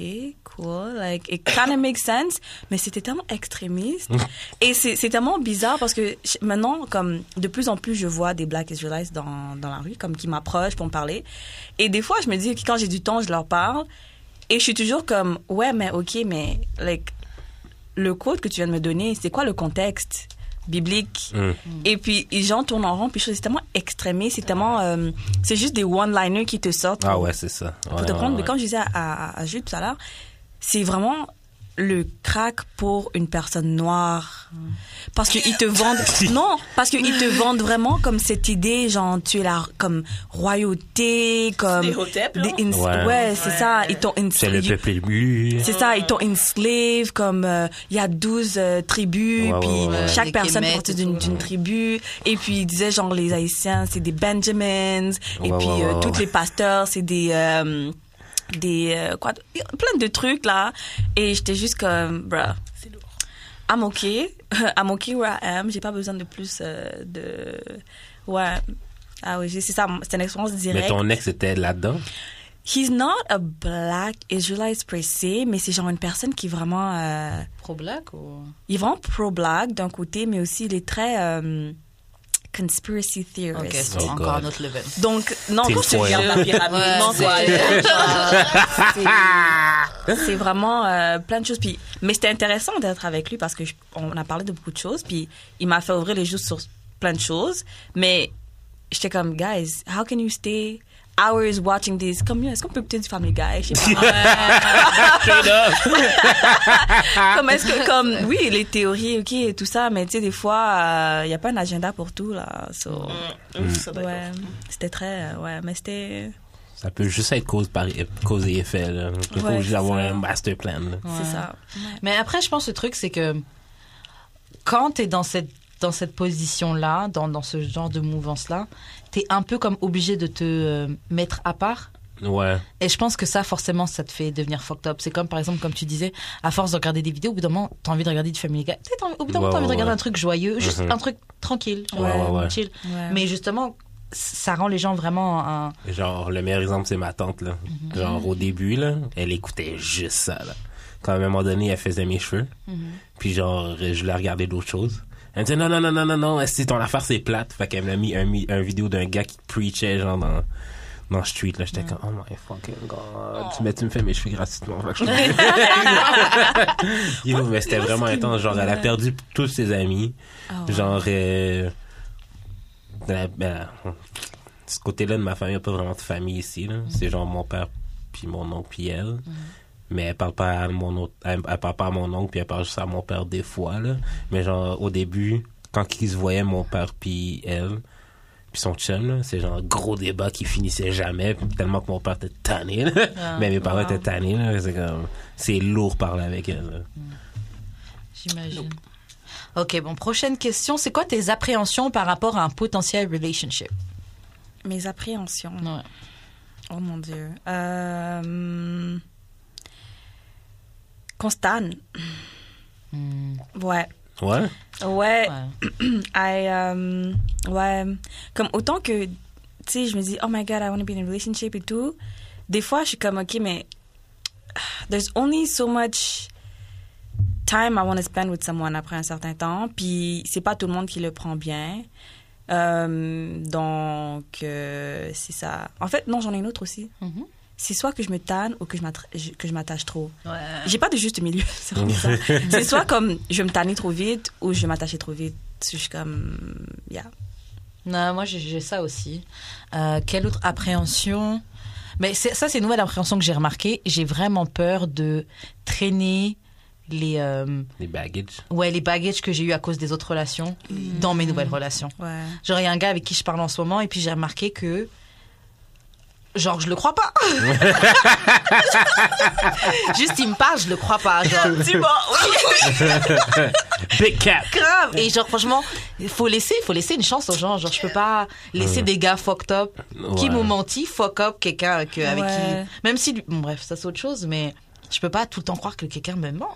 cool like it kind of makes sense mais c'était tellement extrémiste *laughs* et c'est tellement bizarre parce que maintenant comme de plus en plus je vois des Black Israelites dans dans la rue comme qui m'approchent pour me parler et des fois je me dis que quand j'ai du temps je leur parle et je suis toujours comme ouais mais ok mais like le code que tu viens de me donner c'est quoi le contexte bibliques. Mm. Et puis, les gens tournent en rond, puis c'est tellement extrémé, c'est tellement, euh, c'est juste des one-liners qui te sortent. Ah ouais, c'est ça. pour te ouais, prendre. Mais comme je disais à, à, à Jules tout à l'heure, c'est vraiment le crack pour une personne noire. Parce qu'ils te vendent, *laughs* non, parce qu'ils te vendent vraiment comme cette idée, genre, tu es la, comme, royauté, comme, Des des ins- Ouais. ouais, c'est Ouais. ça, ils t'ont C'est le enslaved. peuple ému. C'est ça, ils t'ont enslave, comme, euh, il y a 12 euh, tribus, Ouais, puis ouais, ouais. chaque personne et d'une tribu. Et puis, ils disaient, genre, les Haïtiens, c'est des Benjamins. et puis, ouais, euh, ouais. les pasteurs, c'est des, euh, des, euh, quoi, plein de trucs, là. Et j'étais juste comme, bruh. C'est lourd. I'm okay. *laughs* I'm okay where I am. J'ai pas besoin de plus euh, de. Ouais. Ah oui, c'est ça. C'est une expérience Mais directe. ton ex était là-dedans? He's not a black Israelite per se, mais c'est genre une personne qui est vraiment. euh, Pro-black ou... il est vraiment pro-black d'un côté, mais aussi il est très euh, conspiracy Ok, theorist. c'est Oh encore God. un autre level. Donc, non, quand je la pyramide, Ouais, non, c'est- quoi, c'est- c'est vraiment euh, plein de choses. Puis, mais c'était intéressant d'être avec lui parce que je- on a parlé de beaucoup de choses. Puis, il m'a fait ouvrir les yeux sur plein de choses. Mais j'étais comme, guys, how can you stay hours watching this? Comme, est-ce qu'on peut peut-être du Family Guy? Je sais pas. *laughs* Straight up. *laughs* comme, est-ce que, comme, oui, les théories, ok, et tout ça, mais tu sais, des fois, il n'y a pas un agenda pour tout, là. So, Mm. Ouais, c'était très, euh, ouais, mais c'était, Ça peut juste être cause, par, cause et effet. Là. Il faut juste avoir ça. un master plan. c'est Ouais. ça. Mais après, je pense que le truc, c'est que quand tu es dans cette, dans cette position-là, dans, dans ce genre de mouvance-là, un peu comme obligé de te euh, mettre à part. Ouais. Et je pense que ça, forcément, ça te fait devenir fucked up. C'est comme, par exemple, comme tu disais, à force de regarder des vidéos, au bout d'un moment, t'as envie de regarder du Family Guy. Tu sais, t'as envie- Au bout d'un moment, Ouais, t'as envie de regarder un truc joyeux, juste Mhm. un truc tranquille. tu Ouais, vois, ouais, ouais. chill. Ouais. Mais justement, ça rend les gens vraiment un... Genre, le meilleur exemple, c'est ma tante, là. Genre, au début, là, elle écoutait juste ça, là. Quand à un moment donné, elle faisait mes cheveux. Puis genre, je la regardais d'autres choses. Elle me disait, non, non, non, non, non, non, si ton affaire, c'est plate. Fait qu'elle m'a mis un, un vidéo d'un gars qui preachait, genre, dans, dans street, là. J'étais comme, oh my fucking god. Tu, mais tu me fais mes cheveux gratuitement. Fait que je- *laughs* Yo, mais c'était vraiment intense. Genre, elle a perdu tous ses amis. Ah. Genre, euh, la- ben, ce côté-là de ma famille, il n'y a pas vraiment de famille ici. là. C'est genre mon père, puis mon oncle, puis elle. Mais elle parle pas à mon autre, elle, elle parle pas à mon oncle, puis elle parle juste à mon père des fois. Là. Mais genre, au début, quand ils se voyaient, mon père, puis elle, puis son chum, là, c'est genre gros débat qui finissait jamais, tellement que mon père était tanné. là. Ah, Mais mes parents wow. étaient tannés. là. C'est comme, c'est lourd parler avec elle. là. J'imagine. Ok, bon, prochaine question. C'est quoi tes appréhensions par rapport à un potentiel relationship? Mes appréhensions. Ouais. Oh mon Dieu. Euh... Constane. Hmm. Ouais. Ouais? Ouais. Ouais. *clears throat* I, um, ouais. Comme autant que, tu sais, je me dis, oh my god, I want to be in a relationship et tout. Des fois, je suis comme, ok, mais *sighs* there's only so much time I want to spend with someone après un certain temps. Puis c'est pas tout le monde qui le prend bien. Euh, donc, euh, c'est ça. En fait, non, j'en ai une autre aussi. Mhm. C'est soit que je me tanne ou que je que m'attache trop. Ouais. J'ai pas de juste milieu, *laughs* c'est vraiment ça. *laughs* C'est soit comme je me tanner trop vite ou je m'attacher trop vite. Je suis comme, yeah. Non, moi j'ai- ça aussi. Euh, quelle autre appréhension? Mais ça, c'est une nouvelle appréhension que j'ai remarquée. J'ai vraiment peur de traîner les, euh, Les baggages. ouais, les bagages que j'ai eu à cause des autres relations dans mes nouvelles relations. Ouais. Genre, il y a un gars avec qui je parle en ce moment et puis j'ai remarqué que. Genre, je le crois pas. *laughs* Juste, il me parle, je le crois pas. Genre, *laughs* Tu vois, oui. *laughs* Big cap! grave. Et genre, franchement, il faut laisser, faut laisser une chance aux gens. Genre, je peux pas laisser des gars fucked up qui m'ont menti, fuck up quelqu'un que- avec Ouais. qui. Même si. Bon, bref, ça c'est autre chose, mais je peux pas tout le temps croire que quelqu'un me ment.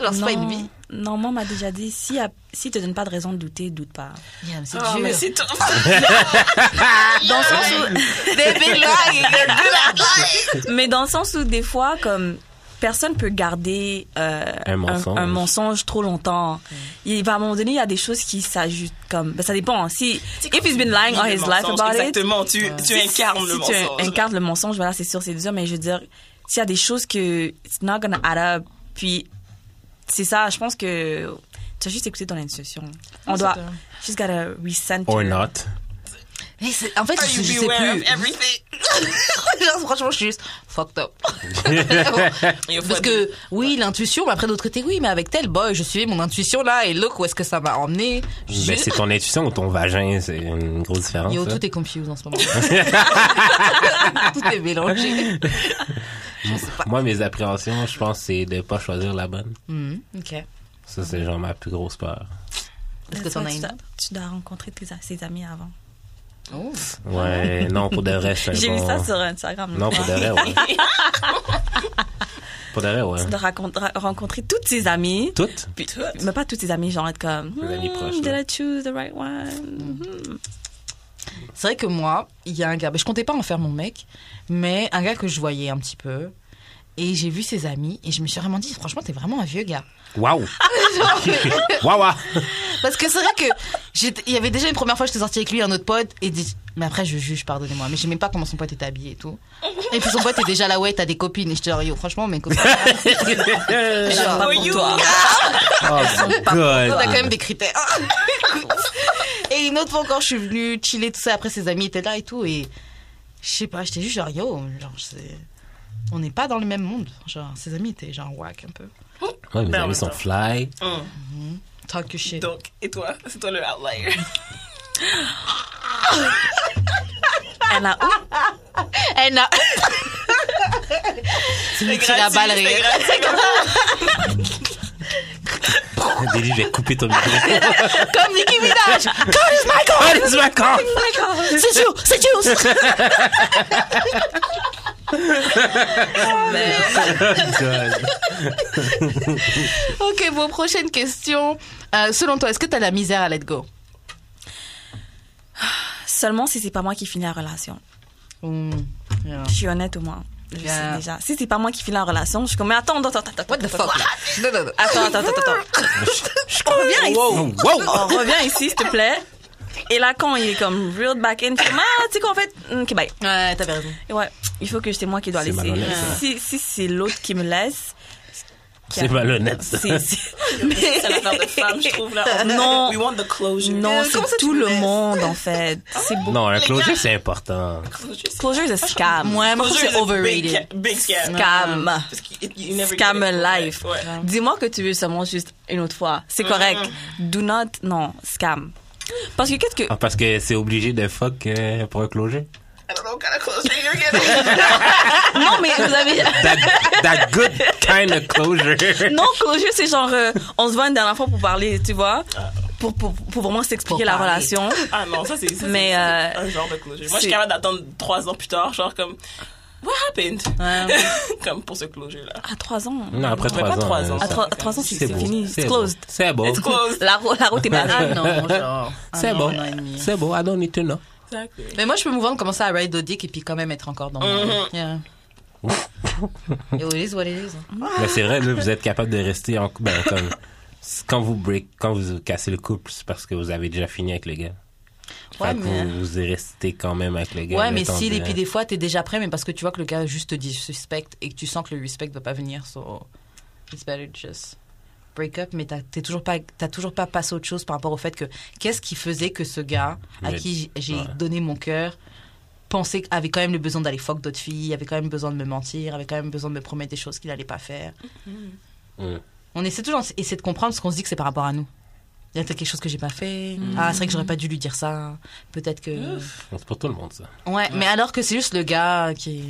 genre, c'est pas une vie. On m'a déjà dit, si, si te donne pas de raison de douter, doute pas. Yeah, mais c'est Ah, dur. mais c'est. *laughs* Dans le sens où, Des big lies, they're good at lying. mais dans le sens où, des fois, comme, personne peut garder euh, Un mensonge. un mensonge trop longtemps. Il va à un moment donné, il y a des choses qui s'ajoutent comme, ben, ça dépend. hein. Si, if he's been lying all his life about it, Exactement, tu, tu Si- incarnes si le tu mensonge. incarnes le mensonge, voilà, c'est sûr, c'est dur, mais je veux dire, s'il y a des choses que it's not gonna add up, puis c'est ça, je pense que tu as juste écouté ton intuition. On doit, un- just gotta recenter. Or not. Mais en fait, Are je, je sais plus. of everything? *laughs* Genre, Franchement, je suis juste fucked up. *laughs* Parce que, oui, l'intuition, mais après d'autre côté, oui, mais avec tel boy, je suivais mon intuition là, et look où est-ce que ça m'a emmené? Ben, Juste- c'est ton intuition ou ton vagin, c'est une grosse différence. Yo, tout est confused en ce moment. *laughs* tout est mélangé. Moi, mes appréhensions, je pense, c'est de pas choisir la bonne. Mhm, ok. Ça, c'est genre ma plus grosse peur. Est-ce que t'en as tu une dois, tu dois rencontrer tes, ses amis avant? Oh. Ouais, non, pour de vrai, un J'ai vu bon- ça sur Instagram. Non, pour de vrai, ouais. *laughs* pour de vrai, ouais. Tu dois rencontrer toutes ses amies. Toutes? Puis, mais pas toutes ses amies, genre être comme. Les amis Hmm, proches, Did. I choose the right one? Hmm. C'est vrai que moi, il y a un gars, ben, je comptais pas en faire mon mec, mais un gars que je voyais un petit peu. Et j'ai vu ses amis et je me suis vraiment dit, franchement, t'es vraiment un vieux gars. Waouh! *laughs* Waouh! Parce que c'est vrai que il y avait déjà une première fois, j'étais sortie avec lui, un autre pote, et dit- mais après je juge, pardonnez-moi, mais j'aimais pas comment son pote était habillé et tout. Et puis son pote est déjà là, ouais, t'as des copines, et je te dis, yo, franchement, mes copines. genre, For you. Oh, on a quand God! même des critères. *laughs* et une autre fois encore, je suis venue chiller tout ça, après ses amis étaient là et tout, et je sais pas, j'étais juste genre, yo, genre, c'est- on n'est pas dans le même monde. Genre, ses amis étaient genre whack un peu. Ouais, mes amis sont fly. Talk your shit. Donc, et toi? C'est toi le outlier. *laughs* Elle a où? Elle n'a. *laughs* C'est lui qui la balle c'est. *laughs* *laughs* Délie, je vais couper ton micro. *laughs* Comme Nicki Minaj. God is my God. Oh, laisse-moi encore! C'est sûr, c'est. God. *laughs* ok, bon, prochaine question. Euh, selon toi, est-ce que t'as la misère à let go? Seulement si c'est pas moi qui finis la relation. Hmm, yeah. Je suis honnête au moins. Je Yeah. sais déjà. Si c'est pas moi qui finis la relation, je suis comme, mais attends, attends, attends, attends. What the fuck? Non, non, non. Attends, attends, attends, attends. *laughs* On revient ici. Wow! Wow! On revient ici, s'il te plaît. Et là, quand il est comme real back in, je suis comme, ah, tu sais qu'en fait, ok, bye. Ouais, t'avais raison. Et ouais, il faut que c'est moi qui dois laisser. malhonnête. Si, si c'est l'autre qui me laisse. C'est malhonnête. C'est, c'est- *laughs* C'est l'affaire de femme, je trouve, là. Non. We want the closure. Non, c'est tout le laisses? monde, en fait. C'est beau. Non, un closure, c'est important. Closure is a scam. Moi, Closure c'est overrated. Big, big scam. Scam. Never Scam life. Ouais. Dis-moi que tu veux seulement juste une autre fois. C'est correct. Do not, non, scam. Parce que qu'est-ce que, Ah, parce que c'est obligé de fuck euh, pour un closure? I don't know what kind of closure you're getting. *laughs* non, mais vous avez, That, that good kind of closure. non, closure, c'est genre, euh, on se voit une dernière fois pour parler, tu vois, pour, pour, pour vraiment s'expliquer Pour la parler. relation. Ah non, ça c'est ça, Mais, euh, un genre de closure. Moi, je suis capable d'attendre trois ans plus tard, genre comme What happened? Ouais. *laughs* comme pour ce closure-là. À trois ans. Non, après trois pas ans. trois euh, ans. À ça- trois, à trois ans, c'est, fini. C'est closed. C'est beau. It's closed. La, la route est Ah barrée. non, genre. C'est bon. C'est bon. I don't need to know. Exactly. Mais moi, je peux move on, commencer à ride the dick et puis quand même être encore dans mon. Yeah. *laughs* It is what it is. Mais c'est vrai, là, vous êtes capable de rester en ben, comme quand vous break, quand vous cassez le couple, c'est parce que vous avez déjà fini avec le gars. Ouais, mais- vous, vous restez quand même avec le gars. Ouais, le mais si, de- et puis des fois, t'es déjà prêt, mais parce que tu vois que le gars juste te dit suspect et que tu sens que le respect va pas venir, so it's better to just break up, mais t'as t'es toujours pas, t'as toujours pas passé autre chose par rapport au fait que qu'est-ce qui faisait que ce gars à Mais- qui j'ai ouais. donné mon cœur pensait avait quand même le besoin d'aller fuck d'autres filles, avait quand même besoin de me mentir, avait quand même besoin de me promettre des choses qu'il allait pas faire. Mm. On essaie toujours d'essayer de comprendre ce qu'on se dit que c'est par rapport à nous. Il y a peut-être quelque chose que j'ai pas fait. Ah, c'est vrai que j'aurais pas dû lui dire ça. Peut-être que. C'est pour tout le monde, ça. Ouais, mais alors que c'est juste le gars qui.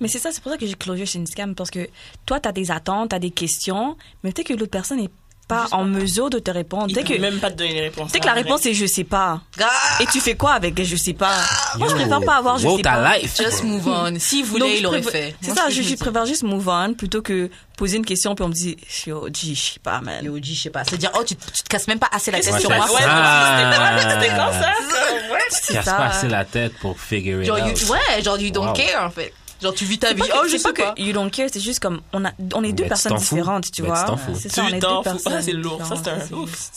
Mais c'est ça, c'est pour ça que j'ai closure chez une scam. Parce que toi, t'as des attentes, t'as des questions, mais peut-être que l'autre personne n'est pas en mesure de te répondre. Il peut que, même pas te donner les réponses. peut-être que la réponse est je sais pas. Et tu fais quoi avec je sais pas? Moi, je préfère pas avoir je Wow, sais pas. life. Just move on. S'il voulait, Donc, il l'aurait fait. C'est ça, je, préfère juste move on plutôt que poser une question puis on me dit, yo, G, je sais pas, man. Yo, dis, je sais pas. C'est dire, oh, tu, te- tu te casses même pas assez la tête sur moi. Ouais, Ah. c'était c'était quand ça? Comme, ouais. C'est Casse ça. pas assez la tête pour figure it Genre, out. you- ouais, genre, you don't Wow. care, en fait. Genre, tu vis ta vie. Oh, je sais pas que you don't care, c'est juste comme on a on est deux personnes différentes, tu Mais vois. tu t'en fous. C'est ça, on Tu est deux personnes. C'est lourd. Ça, c'est un ouf.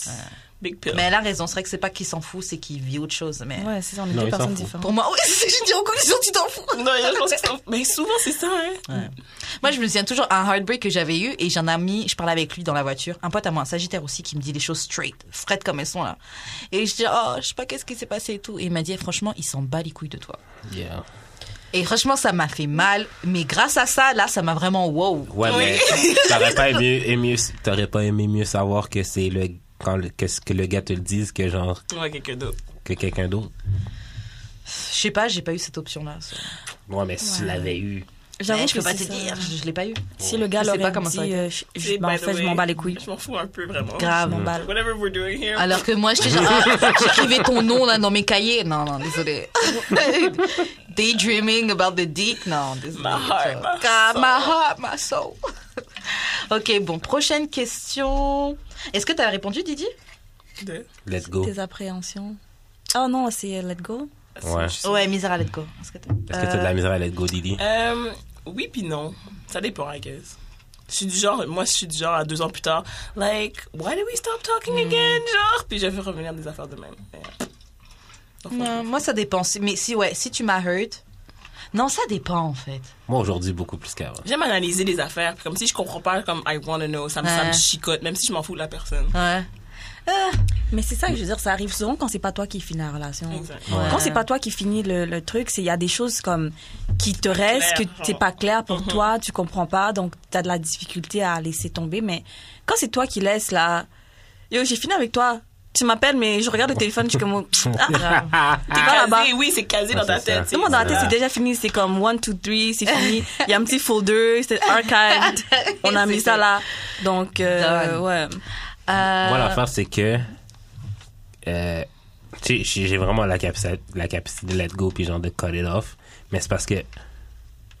Big pill. Mais elle a raison, c'est vrai que c'est pas qu'il s'en fout, c'est qu'il vit autre chose. Mais Ouais, c'est ça, on est Non, deux personnes différentes. pour moi, oui, *laughs* c'est je dis en conclusion, tu t'en fous. Non, je pense que *laughs* mais souvent c'est ça, hein. Moi, je me souviens toujours un heartbreak que j'avais eu et j'en ai mis, je parlais avec lui dans la voiture, un pote à moi, un sagittaire aussi, qui me dit les choses straight, frettes comme elles sont là. Et je dis, oh, je sais pas qu'est-ce qui s'est passé et tout. Et il m'a dit, franchement, il s'en bat les couilles de toi. Yeah. Et franchement, ça m'a fait mal. Mais grâce à ça, là, ça m'a vraiment wow. Ouais, mais *laughs* t'aurais pas aimé, aimé- t'aurais pas aimé mieux savoir que c'est le, quand le, que, ce que le gars te le dise que genre, Ouais, quelqu'un d'autre. que quelqu'un d'autre. Je sais pas, j'ai pas eu cette option-là. ça. Ouais, mais si tu l'avais eu. J'avoue je peux pas te c'est ça. dire, je, je l'ai pas eu. Si le gars l'aurait pas comment dit, ça euh, je, je- ben, en fait, je m'en bats les couilles. Je m'en fous un peu, vraiment. Grave. M'en bats. Whatever we're doing here. Alors que moi, j'étais genre, *laughs* ah, j'écrivais ton nom là dans mes cahiers. Non, non, désolé. *laughs* Daydreaming about the dick. Non, désolé. My heart, my soul. my heart, my soul. ok, bon, prochaine question. Est-ce que tu as répondu, Didi? De- Let's go. Tes appréhensions. Oh non, c'est Let Go. Ouais. Ouais, Misera, let's go. Est-ce que t'as- Est-ce que t'as de la misère à Let's go, Didi? Euh, oui puis non. Ça dépend, I guess. Je suis du genre, moi, je suis du genre à deux ans plus tard, like, why did we stop talking again, genre, puis je vais revenir des affaires de même. Non, moi, ça dépend. Si- Mais si, ouais, si tu m'as hurt. Non, ça dépend, en fait. Moi, aujourd'hui, beaucoup plus qu'avant. J'aime analyser les affaires, puis comme si je comprends pas, comme I wanna know, ça me, ça me chicote, même si je m'en fous de la personne. Ouais. Mais c'est ça que je veux dire, ça arrive souvent quand c'est pas toi qui finis la relation. Quand c'est pas toi qui finis le, le truc, c'est il y a des choses comme qui te restent, que clair, genre. pas clair pour Mhm. toi, tu comprends pas, donc t'as de la difficulté à laisser tomber. Mais quand c'est toi qui laisses là, yo, j'ai fini avec toi. Tu m'appelles, mais je regarde le téléphone, je suis comme, *laughs* ah, t'es pas là-bas. Oui, c'est casé Ah, dans ta tête. Tout le monde dans la tête, c'est déjà fini. C'est comme 1, 2, 3, c'est fini. *laughs* Il y a un petit folder, c'est archived. *laughs* On a mis ça là. Donc, euh, ouais. Euh, Moi, l'affaire, c'est que. Euh, tu sais, j'ai vraiment la capacité, la capacité de let go puis genre de cut it off. Mais c'est parce que,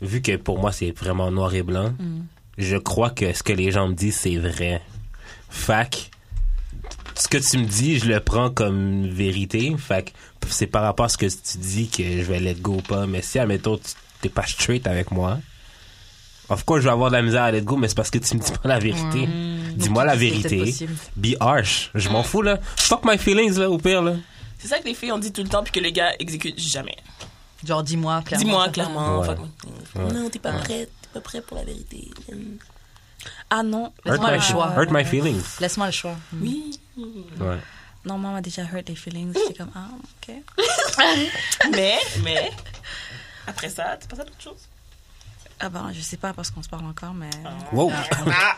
vu que pour moi, c'est vraiment noir et blanc, je crois que ce que les gens me disent, c'est vrai. Fac, ce que tu me dis, je le prends comme vérité. Que c'est par rapport à ce que tu dis que je vais let go ou pas. Mais si, admettons, tu t'es pas straight avec moi, of course, je vais avoir de la misère à let go, mais c'est parce que tu me dis pas la vérité. Dis-moi la c'est vérité. Be harsh. Je m'en fous, là. Fuck my feelings, là, au pire, là. C'est ça que les filles ont dit tout le temps, puis que les gars exécutent jamais. Genre, dis-moi clairement. Dis-moi clairement. Ouais. me. Non, t'es pas prête. T'es pas prêt pour la vérité. Ah non. Hurt Laisse-moi my, le choix. hurt my feelings. Laisse-moi le choix. Oui. Ouais. Non, moi, on m'a déjà hurt les feelings. J'étais comme, ah, ok. *laughs* Mais, mais, après ça, tu passes à d'autres choses. Ah ben, je sais pas parce qu'on se parle encore, mais. Wow. Ah,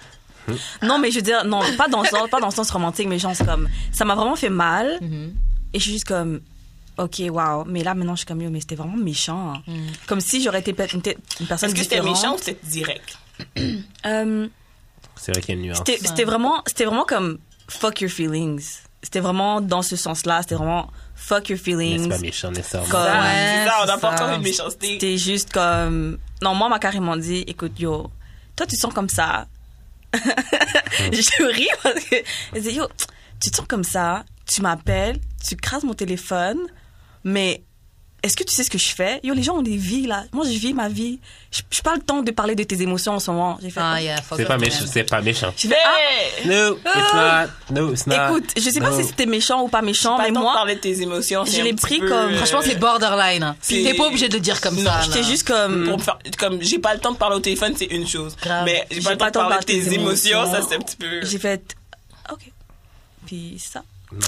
*laughs* Non, mais je veux dire, non, pas dans le sens, pas dans le sens romantique, mais genre, c'est comme, ça m'a vraiment fait mal. Mhm. Et je suis juste comme, ok, wow. Mais là, maintenant, je suis comme, yo, mais c'était vraiment méchant. hein. Comme si j'aurais été peut-être une, une personne Est-ce que c'était méchant ou c'était direct? *clears throat* Euh, C'est vrai qu'il y a une nuance. c'était c'était vraiment, c'était vraiment comme, fuck your feelings. C'était vraiment dans ce sens-là. C'était vraiment, fuck your Mais c'est feelings. pas méchant, nécessairement? Comme- Ça, Ouais, c'est ça, on c'est pas encore une méchanceté. C'était juste comme, non, moi, on m'a carrément dit, écoute, yo, toi, tu te sens comme ça. *laughs* je ris parce que, elle dit, yo, tu te sens comme ça, tu m'appelles, tu crases mon téléphone, mais est-ce que tu sais ce que je fais? Yo, les gens ont des vies, là. Moi, je vis ma vie. Je n'ai pas le temps de parler de tes émotions en ce moment. J'ai fait, Ah, yeah, C'est pas méchant. C'est pas méchant. j'ai fait, ah, Mais, No, it's not. No, it's not. écoute, je sais pas si c'était méchant ou pas méchant, pas mais le temps de moi, parler de tes émotions. je l'ai pris peu, comme- euh, Franchement, c'est borderline. hein. C'est- T'es pas obligé de dire comme Non, ça. j'étais là. juste comme, pour faire, comme j'ai pas le temps de parler au téléphone, c'est une chose. Grave. Mais j'ai pas le temps de parler de tes émotions, ça c'est un petit peu. j'ai fait, ok. Puis ça. Non.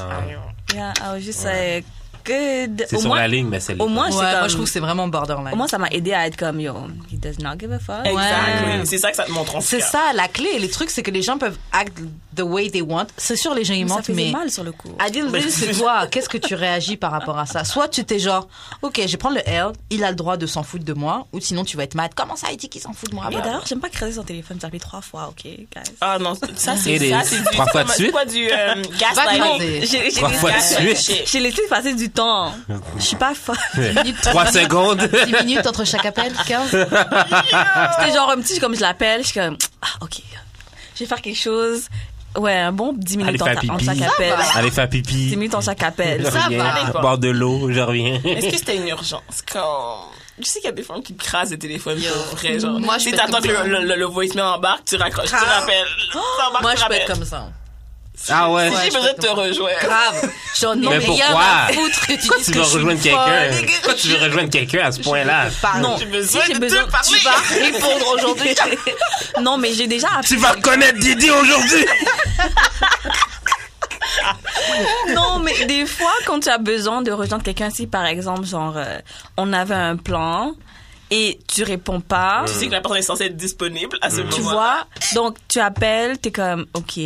Yeah, I was just like, good. C'est sur moins, la ligne, mais c'est au moins, Ouais, moi, je trouve que c'est vraiment borderline. Au moins, ça m'a aidé à être comme, yo, he does not give a fuck. Exactly. Ouais. C'est ça que ça te montre en tout C'est ça, la clé. Les trucs, c'est que les gens peuvent act the way they want. C'est sûr, les gens, ils Mais ça mentent, mais. mal sur le coup. Le c'est toi. *laughs* Qu'est-ce que tu réagis par rapport à ça? Soit tu t'es genre, ok, je vais prendre le L, il a le droit de s'en foutre de moi, ou sinon tu vas être mad. Comment ça, il dit qu'il s'en fout de moi? Et Bah, d'ailleurs, j'aime pas craser son téléphone. J'ai appelé trois fois, ok, guys. Ah non, ça c'est ça du Trois fois de suite? quoi du euh, gaslighting. J'ai laissé- fois de Gaslighting suite? shit. j'ai laissé passer du temps. Je suis pas folle. *laughs* Trois secondes. *laughs* 10 minutes entre chaque appel 15 *laughs* C'était genre un petit, comme je l'appelle, je suis comme, ah, ok. Je vais faire quelque chose. Ouais, un bon 10 Allez minutes en, en chaque appel. Allez faire 10 pipi. minutes en chaque appel. Je Ça reviens. va. Boire de l'eau, je reviens. Est-ce que c'était une urgence quand je sais qu'il y a des femmes qui crasent le téléphone pour vrai genre. Moi, je si t'attends que le, le, le, voicemail embarque, tu raccroches, tu rappelles. Ça embarque, Moi, je peux être comme ça. Ah ouais. Si Ouais, j'ai besoin de te rejoindre. Grave. Genre, non, Mais rien pourquoi? à foutre que tu Pourquoi dises tu que je rejoindre quelqu'un? Pourquoi tu veux rejoindre quelqu'un à ce point-là? Pardon. J'ai besoin Si j'ai de besoin, te parler. tu vas répondre aujourd'hui. *laughs* non, mais j'ai déjà appris. Tu vas connaître Didi aujourd'hui! *laughs* Non, mais des fois, quand tu as besoin de rejoindre quelqu'un, si par exemple, genre, euh, on avait un plan et tu réponds pas, Tu sais que la personne est censée être disponible à ce moment tu vois, donc tu appelles, t'es comme, ok,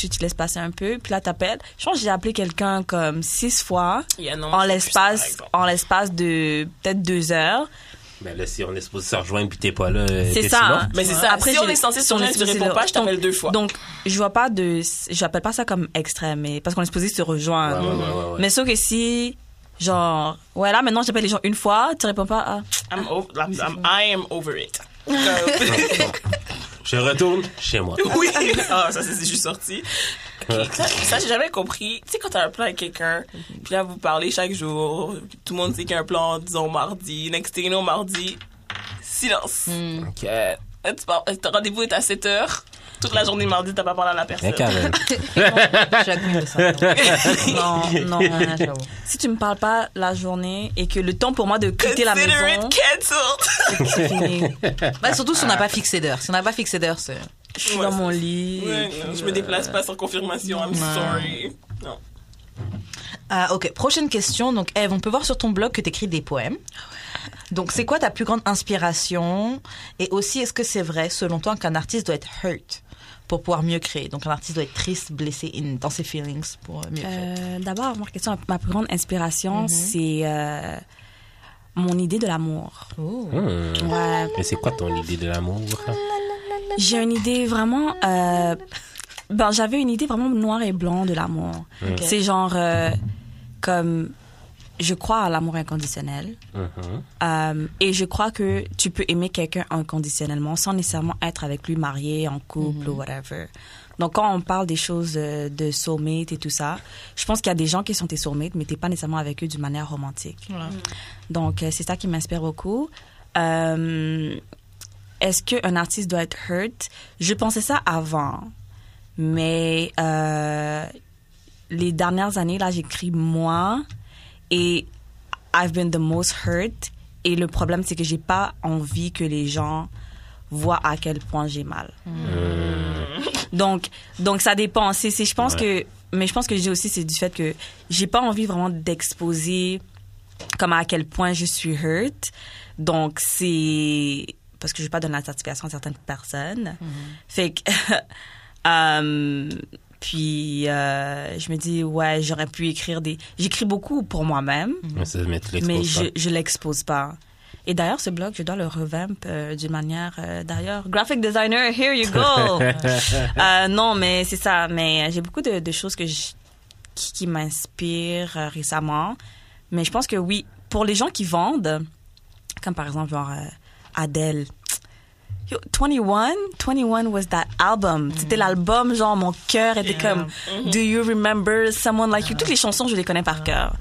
tu te laisses passer un peu, puis là t'appelles. Je pense que j'ai appelé quelqu'un comme six fois non, en l'espace, exemple. en l'espace de peut-être deux heures. Ben là, si on est supposé se rejoindre puis t'es pas là, euh, C'est ça. mort. Mais c'est ça. Après, si on est censé se rejoindre, tu réponds pas, je t'appelle deux fois. Donc, je vois pas de, je appelle pas ça comme extrême, mais parce qu'on est supposé se rejoindre. Ouais, ouais, ouais, ouais, ouais. Mais sauf que si, genre, ouais, là, maintenant, j'appelle les gens une fois, tu réponds pas, ah, I'm over, I'm, I'm- I am over it. *laughs* *laughs* Je retourne chez moi. *laughs* oui. Ah, ça, c'est c'est juste sorti. Ok, Ça, ça, j'ai jamais compris. Tu sais, quand t'as un plan avec quelqu'un, puis là, vous parlez chaque jour, tout le monde sait qu'il y a un plan, disons, mardi, next thing you know, mardi, silence. Ok. Euh, Ton rendez-vous est à 7 heures. Toute la journée mardi, t'as pas parlé à la personne. *laughs* De ça. non, non. Ah, j'avoue. si tu me parles pas la journée et que le temps pour moi de quitter la Consider maison, it cancelled. c'est fini. *laughs* Bah, surtout si on n'a pas fixé d'heure. Si on n'a pas fixé d'heure, c'est. Je suis Ouais, dans mon lit. Ouais, non, je me déplace euh, pas sans confirmation. I'm sorry. Non. Ah, ok. Prochaine question. Donc, Eve, on peut voir sur ton blog que tu écris des poèmes. Donc, c'est quoi ta plus grande inspiration? Et aussi, est-ce que c'est vrai, selon toi, qu'un artiste doit être hurt pour pouvoir mieux créer? Donc, un artiste doit être triste, blessé in- dans ses feelings pour mieux créer. Euh, D'abord, ma question, ma plus grande inspiration, c'est euh, mon idée de l'amour. Oh. Ouais. Mais c'est quoi ton idée de l'amour? J'ai une idée vraiment. euh, ben, j'avais une idée vraiment noir et blanc de l'amour. C'est genre euh, comme je crois à l'amour inconditionnel Mhm. euh, et je crois que tu peux aimer quelqu'un inconditionnellement sans nécessairement être avec lui marié, en couple ou whatever. Donc quand on parle des choses euh, de soulmate et tout ça, je pense qu'il y a des gens qui sont tes soulmates mais t'es pas nécessairement avec eux d'une manière romantique. Voilà. Donc, euh, c'est ça qui m'inspire beaucoup. Euh, Est-ce qu'un artiste doit être hurt? Je pensais ça avant. Mais euh, les dernières années, là, j'écris moi et I've been the most hurt. Et le problème, c'est que j'ai pas envie que les gens voient à quel point j'ai mal. Donc, donc ça dépend. C'est, c'est- je pense que, mais je pense que j'ai aussi, c'est du fait que j'ai pas envie vraiment d'exposer comme à quel point je suis hurt. Donc, c'est parce que je vais pas donner la satisfaction à certaines personnes. Fait que, *laughs* euh, puis, euh, je me dis, ouais, j'aurais pu écrire des. J'écris beaucoup pour moi-même, Mais ça, mais je, je l'expose pas. Et d'ailleurs, ce blog, je dois le revamp euh, d'une manière. euh, d'ailleurs, graphic designer, here you go. *laughs* Euh, non, mais c'est ça. Mais j'ai beaucoup de, de choses que je- qui, qui m'inspirent récemment. Mais je pense que oui, pour les gens qui vendent, comme par exemple genre Adele. Yo, 21, 21 was that album. C'était l'album, genre, mon cœur était comme, Do you remember someone like you? Toutes les chansons, je les connais par cœur.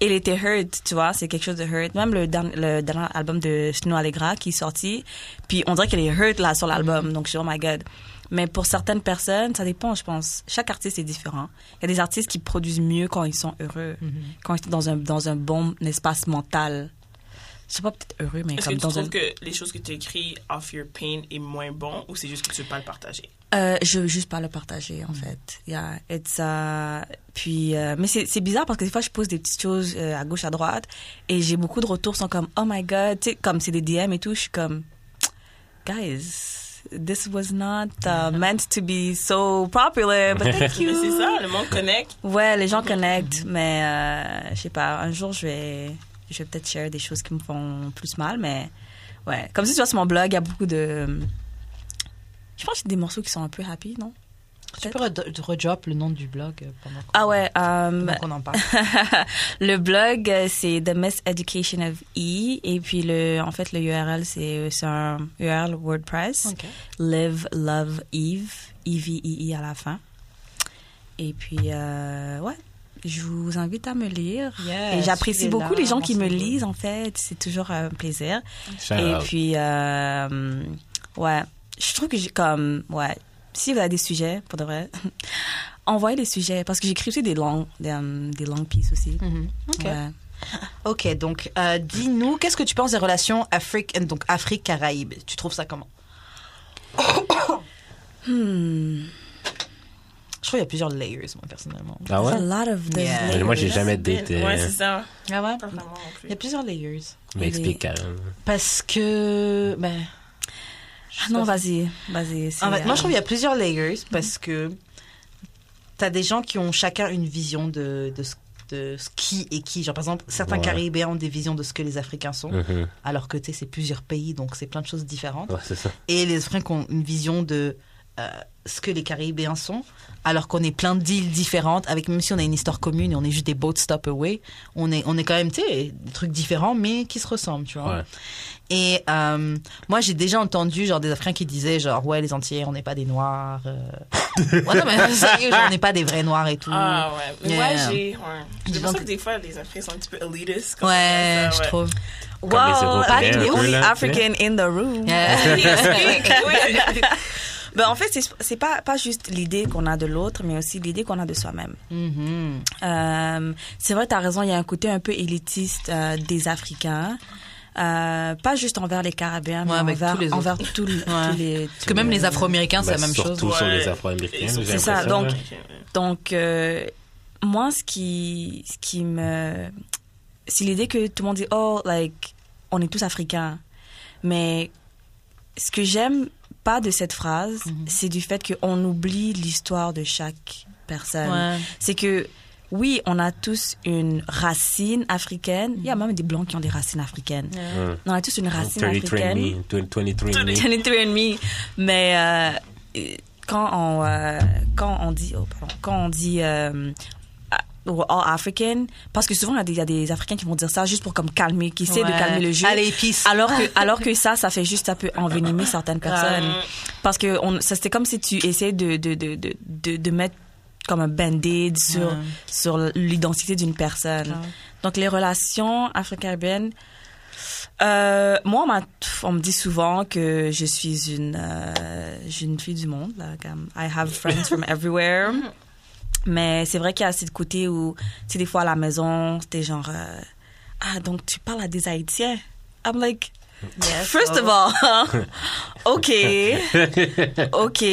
Et il était hurt, tu vois, c'est quelque chose de hurt. Même le, dernier- le dernier album de Snow Allegra qui est sorti, puis on dirait qu'elle est hurt là sur l'album. Donc je suis, oh my god. Mais pour certaines personnes, ça dépend, je pense. Chaque artiste est différent. Il y a des artistes qui produisent mieux quand ils sont heureux, quand ils sont dans un, dans un bon espace mental. Je sais pas, peut-être heureux, mais Est-ce que comme tu dans trouves un... que les choses que tu écris off your pain est moins bon ou c'est juste que tu veux pas le partager? Euh, je veux juste pas le partager en fait. Yeah, it's, uh, puis euh, mais c'est c'est bizarre parce que des fois je pose des petites choses euh, à gauche à droite et j'ai beaucoup de retours sont comme oh my god, tu sais comme c'est des DM et tout, je suis comme guys, this was not uh, meant to be so popular, but thank *laughs* you. C'est ça, le monde connecte. Ouais, les gens connectent, mais euh, je sais pas, un jour je vais je vais peut-être share des choses qui me font plus mal, mais ouais, comme si tu vois sur mon blog, il y a beaucoup de je pense que c'est des morceaux qui sont un peu happy, non? Tu peux re- redrop le nom du blog euh, pendant qu'on Ah ouais, euh, pendant qu'on en parle. *laughs* le blog euh, c'est The Miseducation of E et puis le en fait le URL c'est un URL WordPress Ok. Live Love Eve E V E E à la fin. Et puis euh, ouais, je vous invite à me lire Yes, et j'apprécie beaucoup les gens qui me lisent en fait, c'est toujours un plaisir. Shout Et out. puis, euh, ouais, je trouve que j'ai comme, ouais, si vous avez des sujets, pour de vrai, *laughs* envoyer des sujets parce que j'écris aussi des longues, des, euh, des longues pistes aussi. Mhm. Ok. Ouais. Ok, donc euh, dis-nous, qu'est-ce que tu penses des relations Afrique, donc Afrique-Caraïbes? Tu trouves ça comment? Hmm. Je trouve qu'il y a plusieurs layers, moi, personnellement. Ah ouais? There's a lot of Yeah. moi, j'ai jamais date. euh, Ouais, c'est ça. Ah ouais? Pas vraiment non plus. Il y a plusieurs layers. Mais explique, Karen. Parce que... Ben, Ah non, vas-y, vas-y. En fait, moi, euh, je trouve qu'il y a plusieurs layers parce que t'as des gens qui ont chacun une vision de, de, ce, de ce qui est qui. Genre, par exemple, certains Ouais. Caribéens ont des visions de ce que les Africains sont, Mhm. alors que, tu sais, c'est plusieurs pays, donc c'est plein de choses différentes. Ouais, c'est ça. Et les Africains ont une vision de euh, ce que les Caribéens sont, alors qu'on est plein d'îles différentes, avec même si on a une histoire commune et on est juste des boat stop away, on est, on est quand même, tu sais, des trucs différents, mais qui se ressemblent, tu vois. Ouais. Et euh, moi, j'ai déjà entendu genre des Africains qui disaient genre ouais les entiers, on n'est pas des noirs. euh. *laughs* ouais, non mais sérieux, genre, on n'est pas des vrais noirs et tout. Ah ouais. Mais Yeah. ouais, j'ai. Ouais. J'ai que des fois, les Africains sont un petit peu elitist. quand ouais, je ouais. trouve. Comme les Wow, only là, African in the room. *laughs* *laughs* Ben, en fait, c'est, c'est pas, pas juste l'idée qu'on a de l'autre, mais aussi l'idée qu'on a de soi-même. Mhm. Euh, c'est vrai, tu as raison, il y a un côté un peu élitiste euh, des Africains. Euh, pas juste envers les Caribéens, mais Ouais, envers, tous les autres. envers tous, les- Ouais. tous les... Parce que même les Afro-Américains, c'est Ben, la même chose. Surtout sur Ouais. les Afro-Américains. C'est ça, donc-. Donc, euh, moi, ce qui, ce qui me... C'est l'idée que tout le monde dit, oh, like, on est tous africains. Mais ce que j'aime pas de cette phrase, c'est du fait qu'on oublie l'histoire de chaque personne. Ouais. C'est que, oui, on a tous une racine africaine. Il y a même des blancs qui ont des racines africaines. Mhm. On a tous une racine 33 africaine. me, 23 me. 23 and me. Mais euh, quand on euh, quand on dit oh, pardon, quand on dit euh, all African parce que souvent il y a des- il y, a des Africains qui vont dire ça juste pour comme calmer qui essaient de calmer le jeu. Allez, alors que *laughs* alors que ça ça fait juste ça peut envenimer certaines personnes. Parce que on, ça c'était comme si tu essayais de de, de, de, de, mettre comme un band-aid sur sur l'identité d'une personne. Donc les relations afro-caribéennes euh, moi, on, me dit souvent que je suis une, euh, une fille du monde. Like, um, I have friends from everywhere. *laughs* Mais c'est vrai qu'il y a ce côté où, tu sais, des fois à la maison, c'était genre, euh, ah, donc tu parles à des Haïtiens. I'm like, first of all, *laughs* ok, ok.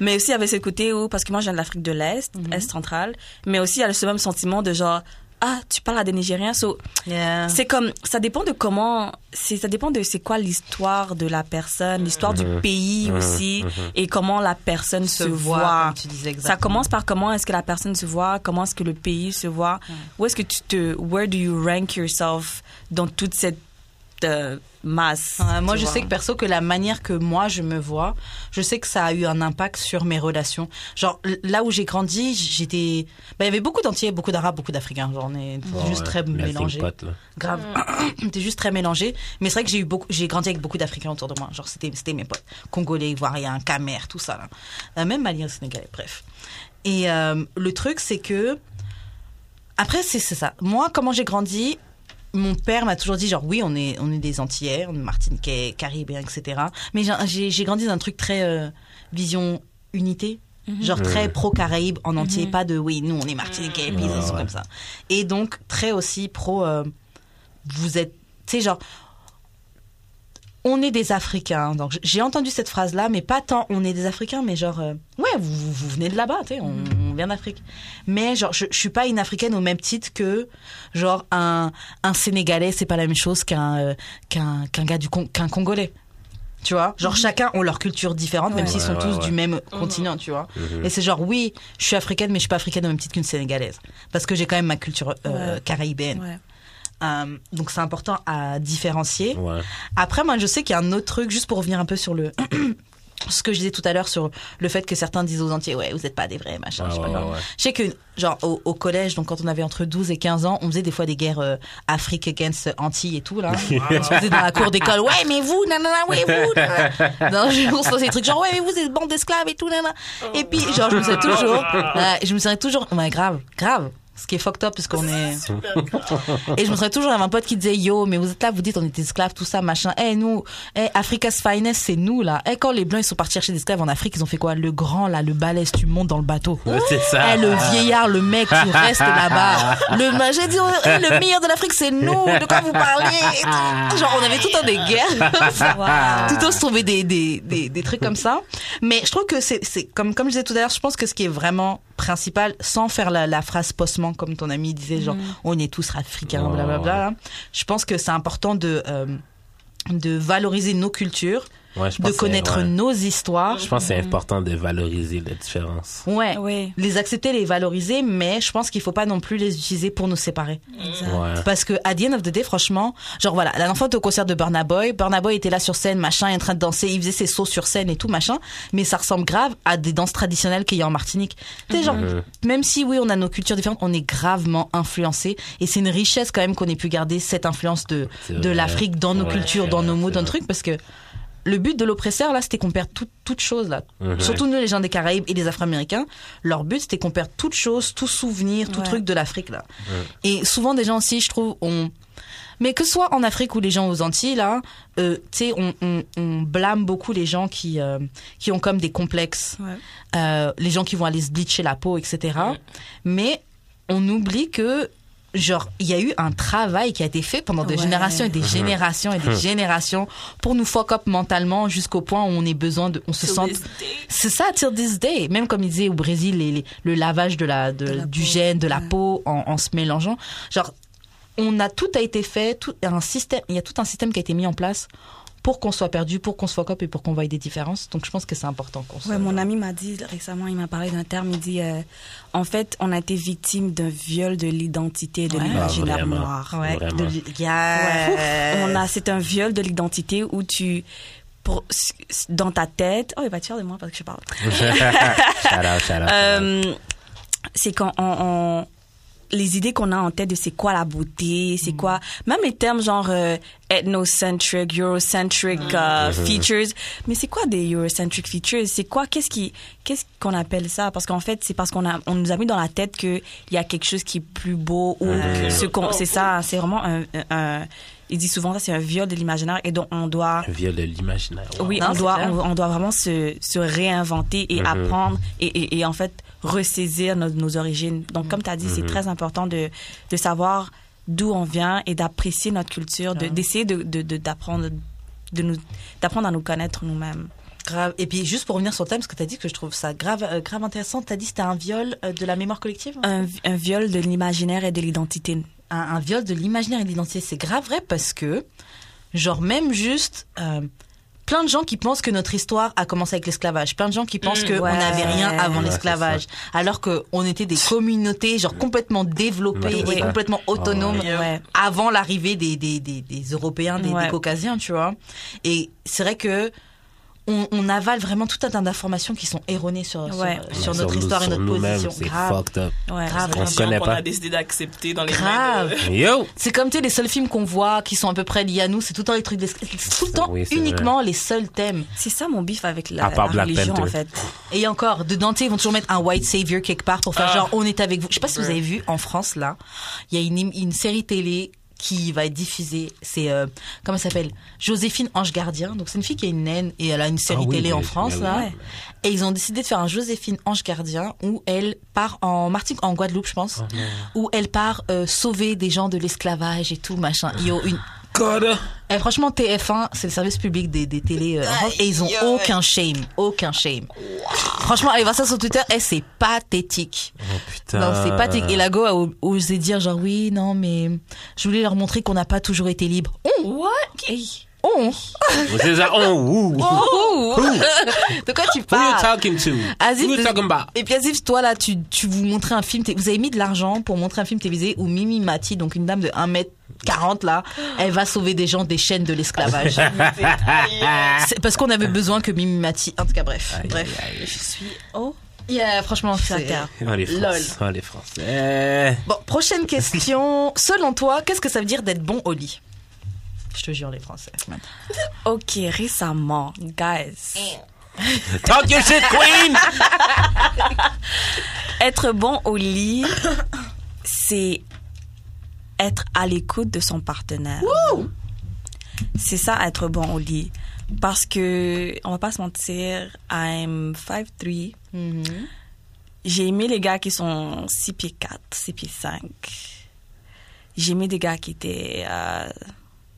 Mais aussi, il y avait ce côté où, parce que moi, je viens de l'Afrique de l'Est, Est centrale, mais aussi, il y a ce même sentiment de genre, ah, tu parles à des Nigériens, so, Yeah. c'est comme ça dépend de comment c'est ça dépend de c'est quoi l'histoire de la personne, l'histoire du pays aussi et comment la personne se, voit. comme tu disais Ça commence par comment est-ce que la personne se voit, comment est-ce que le pays se voit, où est-ce que tu te where do you rank yourself dans toute cette euh, masse. Ouais, moi, je vois. sais que perso, que la manière que moi je me vois, je sais que ça a eu un impact sur mes relations. Genre, là où j'ai grandi, j'étais. Bah, il y avait beaucoup d'Entiers, beaucoup d'Arabes, beaucoup d'Africains. Genre, on est juste Ouais, très là. Grave. *clears throat* T'es juste très mélangé. Mais c'est vrai que j'ai eu beaucoup, j'ai grandi avec beaucoup d'Africains autour de moi. Genre, c'était, c'était mes potes. Congolais, Ivoiriens, Camer, tout ça, là. Euh, même Maliens, Sénégalais, bref. Et euh, le truc, c'est que. Après, c'est, c'est ça. Moi, comment j'ai grandi, mon père m'a toujours dit, genre, oui, on est, on est des Antillais, on est Martiniquais, Caribéens, etc. Mais j'ai, grandi dans un truc très euh, vision unité. Genre très pro-Caraïbes en entier, pas de oui, nous on est Martiniquais, puis ils sont comme ça. Et donc très aussi pro, euh, vous êtes, tu sais, genre, on est des Africains. Donc j'ai entendu cette phrase-là, mais pas tant on est des Africains, mais genre, euh, ouais, vous, vous- vous venez de là-bas, tu sais, on, on vient d'Afrique. Mais genre, je, je suis pas une Africaine au même titre que, genre, un, un Sénégalais, c'est pas la même chose qu'un euh, qu'un qu'un gars du Con- qu'un Congolais. Tu vois, genre chacun ont leur culture différente, même Ouais. s'ils sont Ouais, tous ouais, du même continent, tu vois? Mhm. Et c'est genre, oui, je suis africaine, mais je suis pas africaine au même titre qu'une sénégalaise. Parce que j'ai quand même ma culture euh, caraïbéenne. Euh, donc c'est important à différencier. Ouais. Après, moi, je sais qu'il y a un autre truc, juste pour revenir un peu sur le. *clears throat* Ce que je disais tout à l'heure sur le fait que certains disent aux entiers, ouais, vous êtes pas des vrais, machin, je sais pas ouais. Je sais que, genre, au, au collège, donc quand on avait entre 12 et 15 ans, on faisait des fois des guerres euh, Afrique against Antilles et tout, là. on se faisait dans la cour d'école, ouais, mais vous, nanana, ouais, vous, nanana. Non, je- on se faisait des trucs genre, ouais, mais vous êtes bande d'esclaves et tout, nanana. Et puis, genre, je me souviens toujours, ouais, *laughs* je me souviens toujours, ouais, grave, grave. Ce qui est fucked up, puisqu'on est... *laughs* Et je me souviens toujours, avait un pote qui disait, yo, mais vous êtes là, vous dites, on est esclaves, tout ça, machin. Eh, nous, eh, Africa's finest, c'est nous, là. Eh, quand les Blancs, ils sont partis chercher des esclaves en Afrique, ils ont fait quoi? Le grand, là, le balèze, tu montes dans le bateau. C'est ça. Eh, le vieillard, le mec, tu restes là-bas. *laughs* Le, j'ai dit, eh, le meilleur de l'Afrique, c'est nous. De quoi vous parlez? Tout. Genre, on avait tout le temps des guerres. *laughs* tout le temps se trouver des, des, des, des trucs comme ça. Mais je trouve que c'est, comme, comme je disais tout à l'heure, je pense que ce qui est vraiment principal, sans faire la, la phrase comme ton ami disait, genre, on est tous africains, Ouais, blablabla. Je pense que c'est important de, euh, de valoriser nos cultures, Ouais, je de connaître ouais. nos histoires. Je pense que c'est important de valoriser la différence. Ouais. Oui. Les accepter, les valoriser, mais je pense qu'il faut pas non plus les utiliser pour nous séparer. Ouais. Parce que, à the end of the day, franchement, genre voilà, la dernière fois, on était au concert de Burna Boy. Burna Boy était là sur scène, machin, il est en train de danser, il faisait ses sauts sur scène et tout, machin. Mais ça ressemble grave à des danses traditionnelles qu'il y a en Martinique. Tu sais, genre, même si oui, on a nos cultures différentes, on est gravement influencés. Et c'est une richesse quand même qu'on ait pu garder cette influence de, de l'Afrique dans nos Ouais, cultures, dans nos mots, dans le vrai. truc, parce que le but de l'oppresseur, là, c'était qu'on perde tout, toute chose, là. Surtout nous, les gens des Caraïbes et les Afro-Américains. Leur but, c'était qu'on perde toute chose, tout souvenir, tout Ouais. truc de l'Afrique, là. Et souvent, des gens aussi, je trouve, on, mais que ce soit en Afrique ou les gens aux Antilles, là, euh, tu sais, on, on, on blâme beaucoup les gens qui, euh, qui ont comme des complexes. Ouais. Euh, les gens qui vont aller se bleacher la peau, etc. Mais on oublie que, genre, il y a eu un travail qui a été fait pendant des Ouais. générations et des générations et des générations pour nous fuck up mentalement jusqu'au point où on ait besoin de, on se Till sent, this day. c'est ça, till this day. Même comme il disait au Brésil, les, les- le lavage de la, de, De la du peau. gène, de la peau en, en se mélangeant. Genre, on a tout a été fait, tout un système, il y a tout un système qui a été mis en place pour qu'on soit perdu, pour qu'on se fuck up et pour qu'on voie des différences. Donc je pense que c'est important qu'on. Ouais, mon ami m'a dit récemment, il m'a parlé d'un terme, il dit euh, en fait, on a été victime d'un viol de l'identité et de Ouais. l'imaginaire Ah, noir. Ouais, de Yeah. Ouais. On a, c'est un viol de l'identité où tu, pour, dans ta tête, oh, il va être fier de moi parce que je parle. *laughs* shout out, shout out. Euh, c'est quand on, on- les idées qu'on a en tête de c'est quoi la beauté, c'est quoi, même les termes genre euh, ethnocentric, eurocentric euh, features. Mais c'est quoi des eurocentric features? C'est quoi Qu'est-ce qui, qu'est-ce qu'on appelle ça? Parce qu'en fait, c'est parce qu'on a, on nous a mis dans la tête que il y a quelque chose qui est plus beau ou ce qu'on, c'est ça. C'est vraiment un, un- il dit souvent ça, c'est un viol de l'imaginaire et donc on doit Un viol de l'imaginaire. Wow. oui, Non, on doit, on, on doit vraiment se, se réinventer et Mhm. apprendre et, et, et en fait ressaisir nos, nos origines. Donc, comme tu as dit, c'est très important de, de savoir d'où on vient et d'apprécier notre culture, de- d'essayer de, de, de- d'apprendre de nous d'apprendre à nous connaître nous-mêmes. Grave. Et puis juste pour revenir sur le thème, ce que tu as dit, que je trouve ça grave, euh, grave intéressant, tu as dit que c'était un viol euh, de la mémoire collective? Un, un viol de l'imaginaire et de l'identité. Un, un viol de l'imaginaire et de l'identité. C'est grave vrai parce que, genre même juste, euh, plein de gens qui pensent que notre histoire a commencé avec l'esclavage, plein de gens qui pensent qu'on ouais. n'avait rien avant Ouais, l'esclavage, alors que on était des communautés genre complètement développées Ouais, et complètement autonomes Ouais. Ouais. avant l'arrivée des, des, des, des Européens, des, Ouais. des Caucasiens, tu vois. Et c'est vrai que on, on avale vraiment tout un tas d'informations qui sont erronées sur, sur- Ouais. sur, Ouais, notre nous- histoire et notre position. C'est Grave. fucked up. Ouais. Grave. On se connaît qu'on pas. a décidé d'accepter dans les Grave. mains de- *laughs* Yo! C'est comme tu sais les seuls films qu'on voit qui sont à peu près liés à nous, c'est tout le temps les trucs, d'es- c'est tout le temps Oui, uniquement les seuls thèmes. C'est ça mon bif avec la, À part la Black religion Panther. en fait. Et encore, dedans, tu sais, ils vont toujours mettre un white savior quelque part pour faire Ah. genre on est avec vous. Je sais pas si vous avez vu en France là, il y a une, une série télé qui va être diffusée. C'est euh, comment ça s'appelle? Joséphine Ange Gardien. Donc c'est une fille qui a une naine et elle a une série Ah oui, télé en France là. Ouais. Et ils ont décidé de faire un Joséphine Ange Gardien où elle part en Martinique, en Guadeloupe, je pense, où elle part euh, sauver des gens de l'esclavage et tout machin. Yo, une God. Eh, franchement, TF1, c'est le service public des, des télés euh, en France, et ils ont aucun shame, aucun shame. Franchement, allez voir ça sur Twitter, eh, c'est pathétique. Oh putain. Non, c'est pathétique. Et la go a osé dire genre oui, non, mais je voulais leur montrer qu'on n'a pas toujours été libre. On, What? on, C'est ça. Oh, ouh. *laughs* oh. De quoi tu Who you parles? talking to? Asif, Who you talking about? Et puis Asif, toi là, tu, tu vous montrais un film, vous avez mis de l'argent pour montrer un film télévisé où Mimi Mati, donc une dame de 1m40 là, elle va sauver des gens des chaînes de l'esclavage. *laughs* C'est parce qu'on avait besoin que Mimi Mati, en tout cas bref, bref. Je suis oh Yeah, franchement, c'est... Oh, les Lol. Français. Oh, les Français. Bon, prochaine question. Selon toi, qu'est-ce que ça veut dire d'être bon au lit? Je te jure, les Français. *laughs* Ok, récemment, guys. *laughs* Talk your shit, queen! Être bon au lit, c'est être à l'écoute de son partenaire. C'est ça, être bon au lit. Parce que, on va pas se mentir, I'm 5'3". Mhm. J'ai aimé les gars qui sont 6 pieds 4, 6 pieds 5. J'ai aimé des gars qui étaient euh,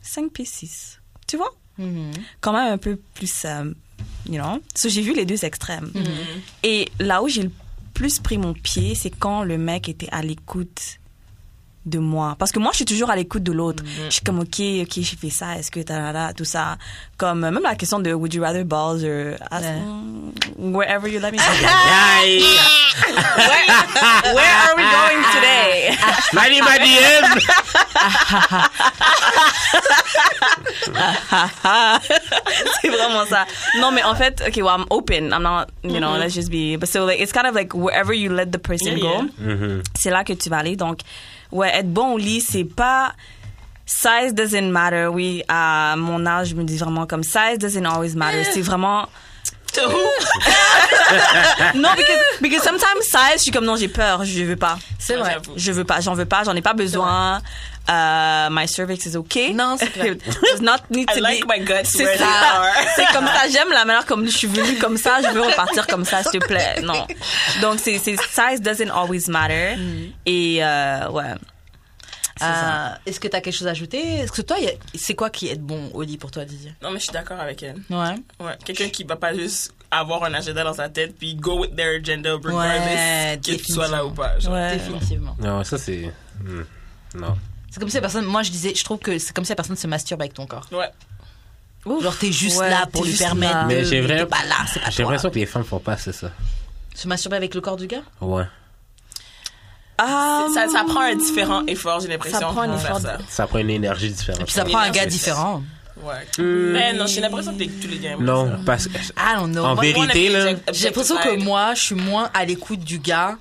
5 pieds 6. Tu vois? Mhm. Quand même un peu plus, euh, you know? So, j'ai vu les deux extrêmes. Et là où j'ai le plus pris mon pied, c'est quand le mec était à l'écoute de moi. Parce que moi, je suis toujours à l'écoute de l'autre. Je suis comme, OK, OK, j'ai fait ça, est-ce que t'as là, tout ça. Comme, même la question de would you rather balls or Ouais. Mm, wherever you let me go. *laughs* Where, where are we going today? Slidey my DM! c'est vraiment ça. Non, mais en fait, okay, well, I'm open. I'm not, you know, let's just be. But so, like, it's kind of like wherever you let the person Yeah, go, c'est là que tu vas aller. Donc, ouais, être bon au lit, c'est pas. Size doesn't matter. Oui, à mon âge, je me dis vraiment comme size doesn't always matter. C'est vraiment. To who? *laughs* Non, because, because sometimes size, je suis comme non, j'ai peur, je veux pas. C'est vrai. Je veux pas, j'en veux pas, j'en ai pas besoin. Euh, my cervix is okay. Non, c'est. *laughs* Does not need I to like be. my guts C'est where they ça. are. C'est comme ça. J'aime la manière comme je suis venue comme ça. Je veux repartir comme ça, s'il te plaît. Non. Donc, c'est, c'est size doesn't always matter. Et, euh, ouais. C'est ça. Euh, Est-ce que tu as quelque chose à ajouter? Est-ce que toi, c'est quoi qui est bon au lit pour toi, Didier? Non, mais je suis d'accord avec elle. Ouais. Ouais. Quelqu'un qui va pas juste avoir un agenda dans sa tête puis go with their agenda regardless Ouais, que tu sois là ou pas. genre. Ouais. Définitivement. Non, ça c'est. hmm, Non. C'est comme si la personne. Moi, je disais, je trouve que c'est comme si la personne se masturbe avec ton corps. Ouais. Genre, t'es juste Ouais, là pour lui permettre là. de. Mais j'ai vraiment- t'es pas là, c'est pas J'ai l'impression que les femmes font pas c'est ça. Se masturber avec le corps du gars? Ouais. Ah, ça, ça prend un différent effort, j'ai l'impression, Ça prend un effort ça. Ça prend une énergie différente. Puis ça prend un non, gars différent. Ouais. Mais non, j'ai l'impression que tous les gars Non, ça. parce que. I don't know. En Moi, vérité, Moi, là. J'ai l'impression que moi, je suis moins à l'écoute du gars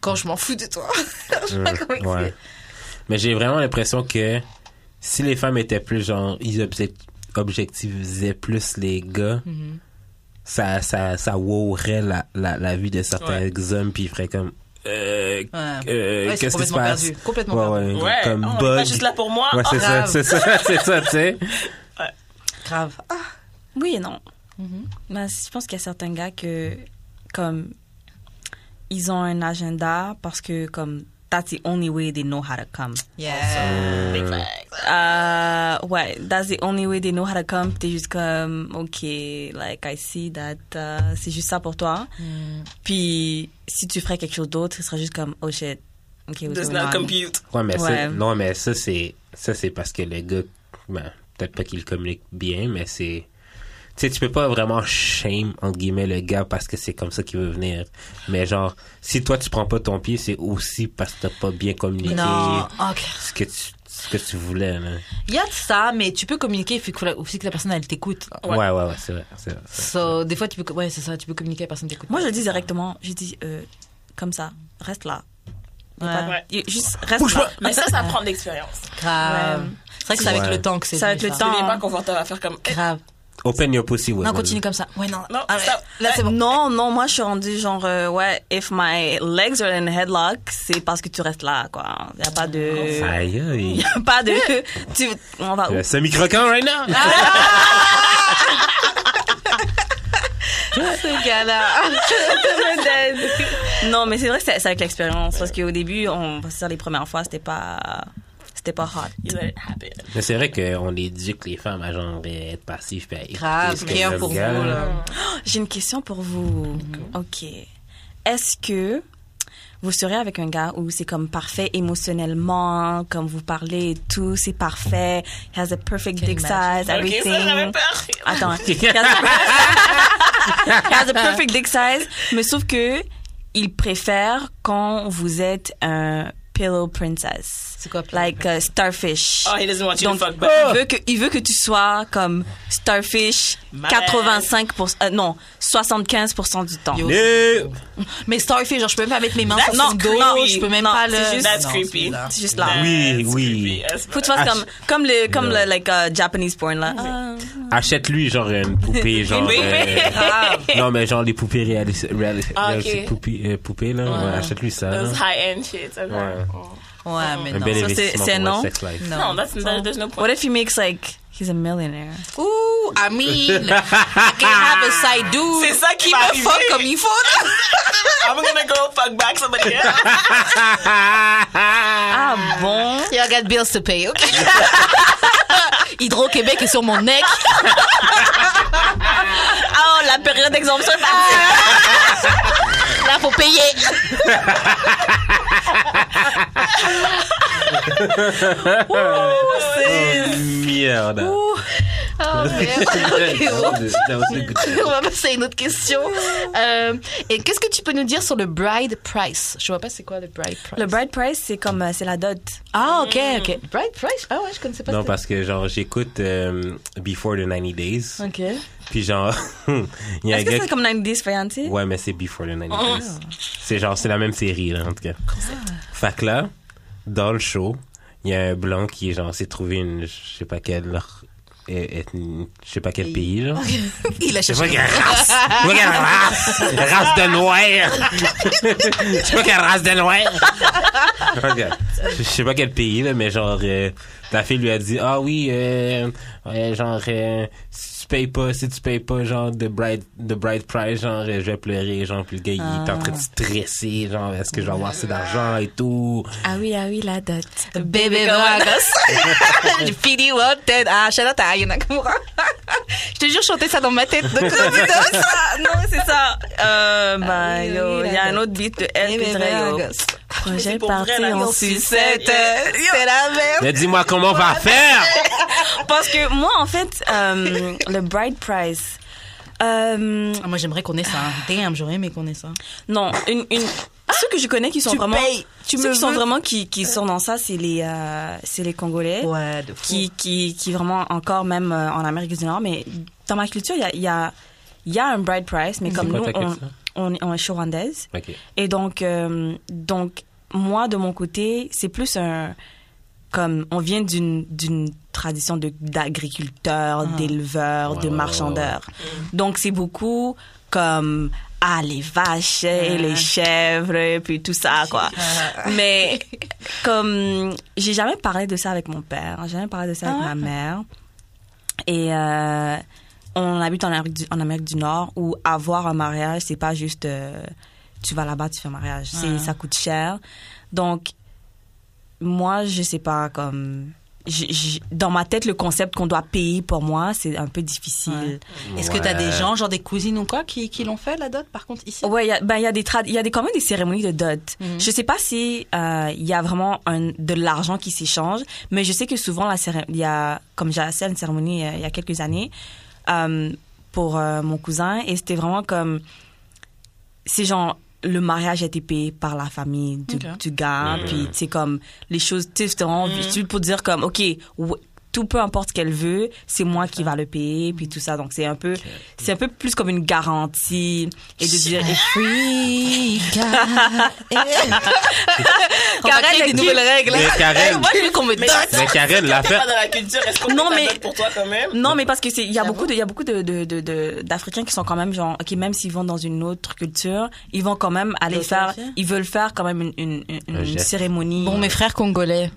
quand je m'en fous de toi. *laughs* Je sais pas comment ouais. Mais j'ai vraiment l'impression que si les femmes étaient plus genre, ils object- objectivisaient plus les gars, Mhm. ça, ça, ça wowerait la, la, la vie de certains hommes puis ils feraient comme, euh, Ouais. euh, Ouais, qu'est-ce qui se passe? perdu. Complètement Ouais, perdu. ouais, Ouais, comme oh, on est bug. pas juste là pour moi. Ouais, c'est Oh, ça, c'est ça, *laughs* c'est ça, tu sais. Grave. Ah. Oui et non. Mais je pense qu'il y a certains gars que, comme, ils ont un agenda parce que, comme, that's the only way they know how to come. Yeah. Big facts. Euh, ouais, that's the only way they know how to come? T'es juste comme, ok, like, I see that, euh, c'est juste ça pour toi. Mm. Puis, si tu ferais quelque chose d'autre, ce serait juste comme, oh shit, ok, what's Does not on? compute. Ouais, mais Ouais. ça, non, mais ça, c'est, ça, c'est parce que le gars, ben, peut-être pas qu'il communique bien, mais c'est, sais, tu peux pas vraiment shame, entre guillemets, le gars parce que c'est comme ça qu'il veut venir. Mais genre, si toi, tu prends pas ton pied, c'est aussi parce que t'as pas bien communiqué Non. Ok. ce que tu, ce que tu voulais, là. Il y a de ça, mais tu peux communiquer, il faut aussi que la personne, elle t'écoute. Ouais, ouais, ouais, c'est vrai, c'est vrai. So, des fois, tu peux, ouais, c'est ça, tu peux communiquer, la personne t'écoute. Moi, je le dis directement. Je dis, euh, comme ça, reste là. Ouais. pas Juste reste là. Mais ça, ça *laughs* prend de l'expérience. Grave. Ouais. C'est vrai que c'est avec le temps que c'est C'est avec le ça. temps. Tu n'es pas confortable à faire comme. eh, Grave. Open your pussy, ouais. Non, continue comme ça. Ouais, non. Non, Ah. Là, c'est bon. Non, non, moi, je suis rendue genre, euh, ouais, if my legs are in a headlock, c'est parce que tu restes là, quoi. Y a pas de. Aïe, aïe. *laughs* Y a pas de. *laughs* Tu, on va où? Le semi-croquant right now! *laughs* Ce gars-là. Non, mais c'est vrai que c'est c'est avec l'expérience. Parce qu'au début, on va se dire les premières fois, c'était pas. C'était pas hot. You let it happen. Mais c'est vrai qu'on éduque les femmes à genre être passives puis à écouter Grave, ce que pour gars, vous, là. là. J'ai une question pour vous. Ok. Est-ce que vous serez avec un gars où c'est comme parfait émotionnellement, comme vous parlez et tout, c'est parfait, he has a perfect dick size, everything. ça, j'avais peur. Attends. *laughs* He has a- *laughs* he has a perfect dick size, mais sauf que il préfère quand vous êtes un pillow princess. C'est quoi, Like uh, starfish. Oh, he doesn't want you Donc, to fuck back. il veut que il veut que tu sois comme starfish Malade. 85 euh, non 75% du temps. Yo. Mais Starfish, genre, je peux même pas mettre mes mains That's sur son dos, creepy. je peux même Non, pas le. c'est juste- That's Non, creepy. c'est juste là. Oui, oui. Faut que tu fasses Ah, comme comme le comme le like uh, Japanese porn là. Ah, Achète-lui genre une poupée, *laughs* genre. euh, non, mais genre les poupées réalistes. Ah, ok. poupées, euh, poupées, là. Ouais, Achète-lui ça. Those high-end shit. okay. Ouais. Oh. Ouais, mais Un non. bel Ça, c'est- investissement c'est pour non? votre sex life. No, that's, that, there's no point. What if he makes like he's a millionaire? Ouh, I mean, I can have a side dude. C'est ça qui me fuck comme il faut. là. I'm gonna go fuck back somebody else. *laughs* Ah bon? I got bills to pay, ok? *laughs* Hydro-Québec est sur mon neck. Ah, *laughs* la période d'exemption est Là, faut payer. *laughs* Merde. Oh, merde. Ok, *laughs* bon. That was a good On va passer à une autre question. Euh, et qu'est-ce que tu peux nous dire sur le bride price? Je vois pas c'est quoi le bride price. Le bride price, c'est comme, euh, c'est la dot. Ah, ok, ok. Bride price? Ah ouais, je connaissais pas Non, parce que genre, j'écoute euh, Before the 90 Days. Ok. Puis genre, *laughs* il y a un Est-ce que gars c'est comme 90 Fiancé? Ouais, mais c'est Before the 90 Days. C'est genre, c'est la même série, là, en tout cas. Fait que là, dans le show, il y a un blanc qui, genre, s'est trouvé une, je sais pas quelle, je sais pas quel pays, genre. *laughs* Il a Je sais pas cherché. quelle race. Je sais pas quelle race. Race de noir. Je sais pas quelle race de noir. Je sais pas quel pays, là, mais genre, euh, la fille lui a dit, ah oui, euh, ouais, genre, euh, tu payes pas, si tu payes pas, genre, de bride, de bride price, genre, je vais pleurer, genre, puis le gars, il est en train de stresser, genre, est-ce que je vais avoir assez d'argent et tout? Ah oui, ah oui, la dot. Baby Vargas. *laughs* Fini Wanted. Ah, shout out à Aya Nakamura. *laughs* Je te jure, je chantais ça dans ma tête. *laughs* Donc, Ah, non, c'est ça. Euh, bah, oui, yo, oui, il y a un autre beat de elle Baby projet C'est pour vrai, parti là, en sucette. C'est la merde. Mais dis-moi comment on va faire! *laughs* Parce que moi, en fait, euh, le bride price, euh, Ah, moi, j'aimerais qu'on ait ça. Damn, j'aurais aimé qu'on ait ça. non, une, une, ceux que je connais qui sont Tu vraiment, payes, tu ceux me qui sont vraiment qui, qui sont dans ça, c'est les, euh, c'est les Congolais. Ouais, de fou. qui, qui, qui vraiment encore même euh, en Amérique du Nord. Mais dans ma culture, il y a, il y, a, il y a un bride price, mais comme quoi nous, on? On, on est rwandaise. Et donc, euh, donc, moi, de mon côté, c'est plus un... Comme, on vient d'une d'une tradition de d'agriculteurs, d'éleveurs, Ouais, de ouais, marchandeurs. Donc, c'est beaucoup comme... Ah, les vaches et les chèvres, puis tout ça, quoi. Mais comme j'ai jamais parlé de ça avec mon père, j'ai jamais parlé de ça avec Ah ma mère. Et euh, on habite en Amérique, du, en Amérique du Nord où avoir un mariage, c'est pas juste euh, tu vas là-bas, tu fais un mariage. C'est ça coûte cher. Donc moi, je sais pas comme dans ma tête le concept qu'on doit payer pour moi, c'est un peu difficile. Est-ce que t'as Ouais. des gens, genre des cousines ou quoi, qui, qui l'ont fait, la dot, par contre, ici? Ouais, il y a, ben, il y a des il y a des, quand même des cérémonies de dot. Je sais pas si, euh, il y a vraiment un, de l'argent qui s'échange, mais je sais que souvent il y a, comme j'ai assez une cérémonie euh, il y a quelques années, euh, pour euh, mon cousin, et c'était vraiment comme, c'est genre, le mariage a été payé par la famille du, Ok. du gars, puis c'est comme, les choses, tu sais, c'était vraiment juste pour dire comme, ok, tout peu importe ce qu'elle veut, c'est moi qui va le payer, puis tout ça. Donc c'est un peu, c'est un peu plus comme une garantie et de dire. Free *laughs* *laughs* créer des qui- nouvelles règles. Mais Karen, Moi, je veux qu'on me dote. mais T'es l'affaire, pas dans la culture, est-ce qu'on Non, peut mais- pour toi quand même? Non, mais parce que c'est, il y a beaucoup de, il y a beaucoup de, de, de, de- d'Africains qui sont quand même genre, ok, même s'ils vont dans une autre culture, ils vont quand même aller faire, ils veulent faire quand même une, une, une, cérémonie. Bon, mes frères congolais.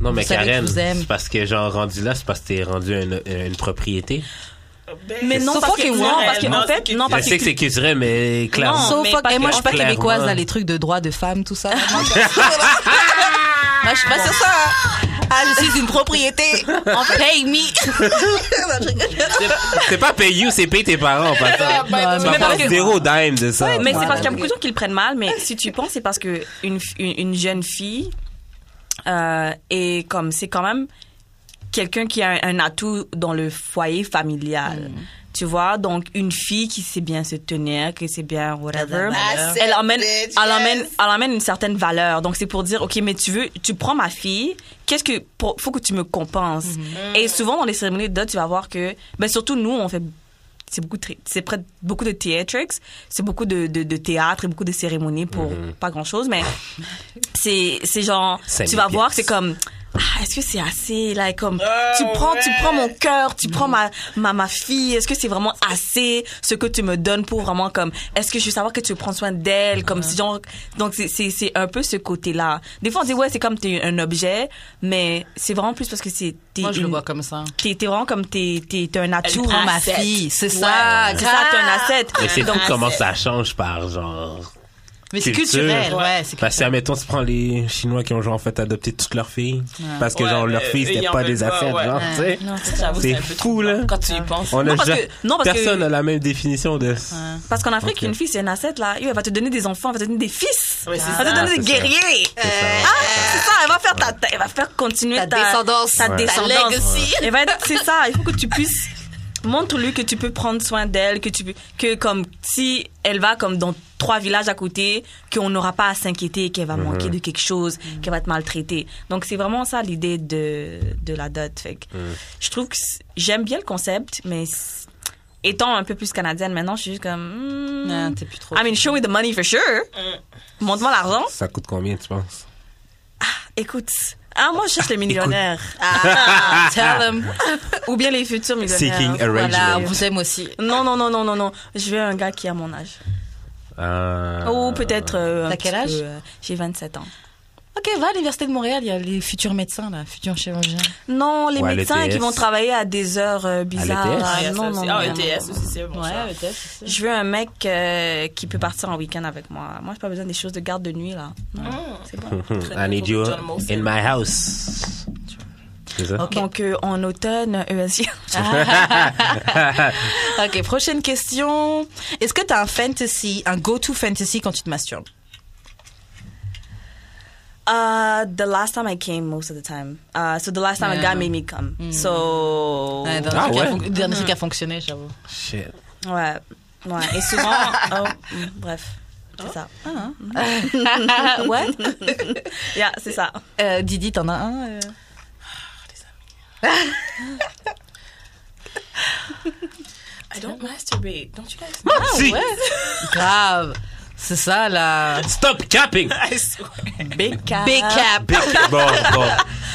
Non, mais que Karen, je c'est parce que, genre, rendu là, c'est parce que t'es rendu une, une propriété. Ben, mais non, So parce que, non, parce que, Non, en fait, que- non, Je parce sais que c'est culturel, mais clairement. Non, So mais fuck- parce Et moi, que- je suis pas clairement. québécoise, là, les trucs de droits de femmes, tout ça. *laughs* Moi, je suis pas sur ça. Ah, je suis une propriété. En pay me. *laughs* C'est pas pay you, c'est pay tes parents, pas ça. Tu mais vas parce faire que- zéro dime de ça. Mais c'est parce qu'il y a beaucoup de gens qui le prennent mal, mais si tu penses, c'est parce que une, une, une jeune fille euh, est comme c'est quand même quelqu'un qui a un, un atout dans le foyer familial. Tu vois, donc une fille qui sait bien se tenir, qui sait bien whatever, valeur. elle emmène, elle emmène, elle emmène une certaine valeur. Donc c'est pour dire, ok, mais tu veux, tu prends ma fille, qu'est-ce que, pour, faut que tu me compenses. Et souvent dans les cérémonies de dot, tu vas voir que, ben surtout nous, on fait c'est beaucoup c'est près beaucoup de theatrics c'est beaucoup de, de, de théâtre et beaucoup de cérémonies pour pas grand chose mais c'est c'est genre tu vas voir c'est comme ah, est-ce que c'est assez là comme Ah, tu prends tu prends mon cœur tu prends ma ma ma fille est-ce que c'est vraiment assez ce que tu me donnes pour vraiment comme est-ce que je veux savoir que tu prends soin d'elle comme si genre donc c'est c'est c'est un peu ce côté là des fois on dit ouais c'est comme t'es un objet mais c'est vraiment plus parce que c'est t'es Moi, je le vois comme ça. t'es t'es vraiment comme t'es t'es t'es un atout Pour ma fille, c'est Ouais, ça. c'est ça t'es un asset Mais c'est Donc, comment ça change par genre. Mais c'est culture. culturel, ouais. Ouais. c'est Parce que, admettons, tu prends les Chinois qui ont genre en fait adopté toutes leurs filles. Parce que Ouais, genre leurs filles c'était pas des assets, ouais. genre, tu sais. non c'est fou, là. Quand tu y penses. On a Non, parce que- non, parce que- personne n'a la même définition de. Parce qu'en Afrique, une fille, c'est un asset, là. Elle va te donner des enfants, elle va te donner des fils. Elle va te donner c'est des ça. guerriers. C'est ça. C'est ça, elle va faire ta, elle va faire continuer Ta descendance. ta descendance. Ta legacy. Elle va être- c'est ça, il faut que tu puisses montre-lui que tu peux prendre soin d'elle, que tu peux, que comme si elle va comme dans trois villages à côté, qu'on n'aura pas à s'inquiéter qu'elle va manquer de quelque chose, qu'elle va être maltraitée. Donc c'est vraiment ça l'idée de de la dot. Fait que je trouve que j'aime bien le concept, mais étant un peu plus canadienne maintenant, je suis juste comme. hmm, Non, t'es plus trop. I mean, show me the money for sure. Montre-moi l'argent. Ça coûte combien, tu penses? Écoute. Ah, moi, je cherche les millionnaires. *laughs* Ah, tell them. Ou bien les futurs millionnaires. Seeking arrangement. Voilà, on vous aime aussi. Non, non, non, non, non, non. Je veux un gars qui a mon âge. Euh, Ou peut-être. euh, un T'as quel petit âge peu, euh, J'ai 27 ans. Ok, va à l'université de Montréal, il y a les futurs médecins, là, futurs chirurgiens. Non, les Ou à médecins qui vont travailler à des heures euh, bizarres. là. Ah, non, non, Ah, non, ETS non. aussi, c'est bon. c'est ça. Je veux un mec euh, qui peut partir en week-end avec moi. Moi, j'ai pas besoin des choses de garde de nuit, là. Non, c'est bon. I need you in my house. C'est ça? Ok. Donc, euh, en automne, ESI. *laughs* *laughs* Ok, prochaine question. Est-ce que t'as un fantasy, un go-to fantasy quand tu te masturbes? Uh, the last time I came most of the time. Uh, so the last time a guy made me come. So, Ouais, dernier Ah a ouais? fon- dernier truc a fonctionné, j'avoue. Shit. ouais. Ouais. Et souvent, oh, mm, bref. C'est ça. ouais. Yeah, c'est ça. Euh, Didi, t'en as un euh *laughs* *laughs* I don't masturbate. Don't you guys? si! *laughs* Grave. C'est ça, là. Stop capping! *laughs* I swear. Big cap. Big cap. Big- bon, bon.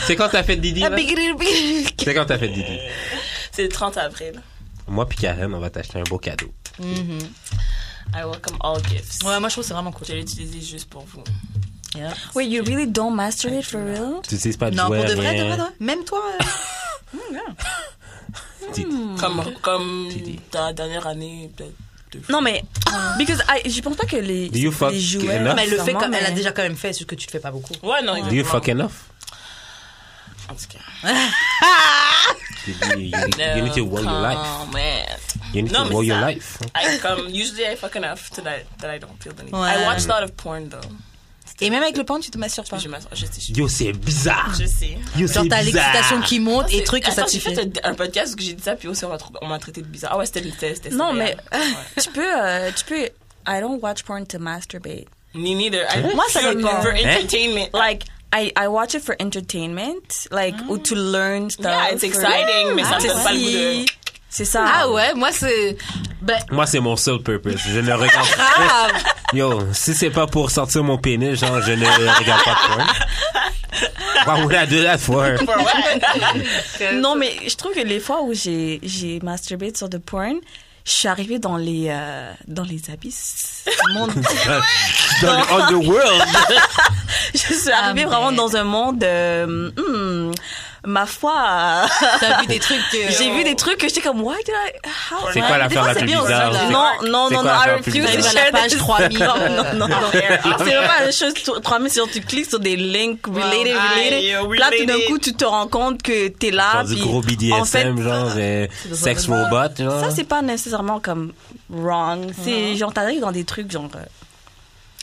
C'est quand t'as fait Didi, là? C'est quand t'as fait Didi? C'est le 30 avril. Moi puis Karen, on va t'acheter un beau cadeau. I welcome all gifts. Ouais, moi, je trouve que c'est vraiment cool. Je l'ai utilisé juste pour vous. Yeah. Wait, you really don't masturbate for real? Tu utilises pas de Non, jouet, pour de vrai, de rien. vrai, de vrai. Même toi. euh, *laughs* Didi. Comme, comme Didi. dans la dernière année, peut-être Non, mais, because I, je pense pas que les, Do you fuck les enough? Mais elle le fait comme, elle a déjà quand même fait, ce que tu te fais pas beaucoup. Ouais, non, Do you fuck enough? En tout cas. *laughs* You, you, you need to wow your life. Oh, man. You need to wow your life. I come, usually I fuck enough to that, that I don't feel the need. Ouais. I watch a lot of porn, though. Et même avec le pan, tu te masturbes pas. Je, je sais. Yo, c'est bizarre. Je sais. Yo, Genre, t'as l'excitation qui monte et C'est- truc, et ça te j'ai fait. un, podcast où j'ai dit ça, puis aussi on m'a trou- on m'a traité de bizarre. Ah ouais, c'était c'était- c'était Non, mais, Ouais. *laughs* tu peux, euh, tu peux, I don't watch porn to masturbate. Me neither. I, Moi, ça dépend. For Hein? entertainment. Like, I, I watch it for entertainment, like, ou to learn stuff. Yeah, it's exciting, mais ça me to donne pas le goût de... C'est ça. Ah ouais, moi c'est. Ben, Moi, c'est mon seul purpose. Je ne regarde grave. Yo, si c'est pas pour sortir mon pénis, genre, je ne regarde pas de porn. Why would I do that for? What? Non, mais je trouve que les fois où j'ai, j'ai masturbé sur de porn, je suis arrivée dans les, euh, dans les abysses monde. *laughs* Dans le underworld. *laughs* je suis arrivée Ah, vraiment dans un monde, euh, hmm, ma foi. T'as vu des trucs que. *laughs* j'ai vu des trucs que j'étais comme, why did I, how? C'est quoi l'affaire la c'est plus bien, bizarre? ça. C'est- Non, non, c'est non, non, I refuse to share page this. 3000. Non, non, non. C'est vraiment la chose 3000 sur tu cliques sur des links related, related. related. Là, tout d'un coup, tu te rends compte que t'es là. Genre du gros BDSM, genre, euh, sex robot, genre. Ça, c'est pas nécessairement comme wrong. C'est genre, t'arrives dans des trucs genre.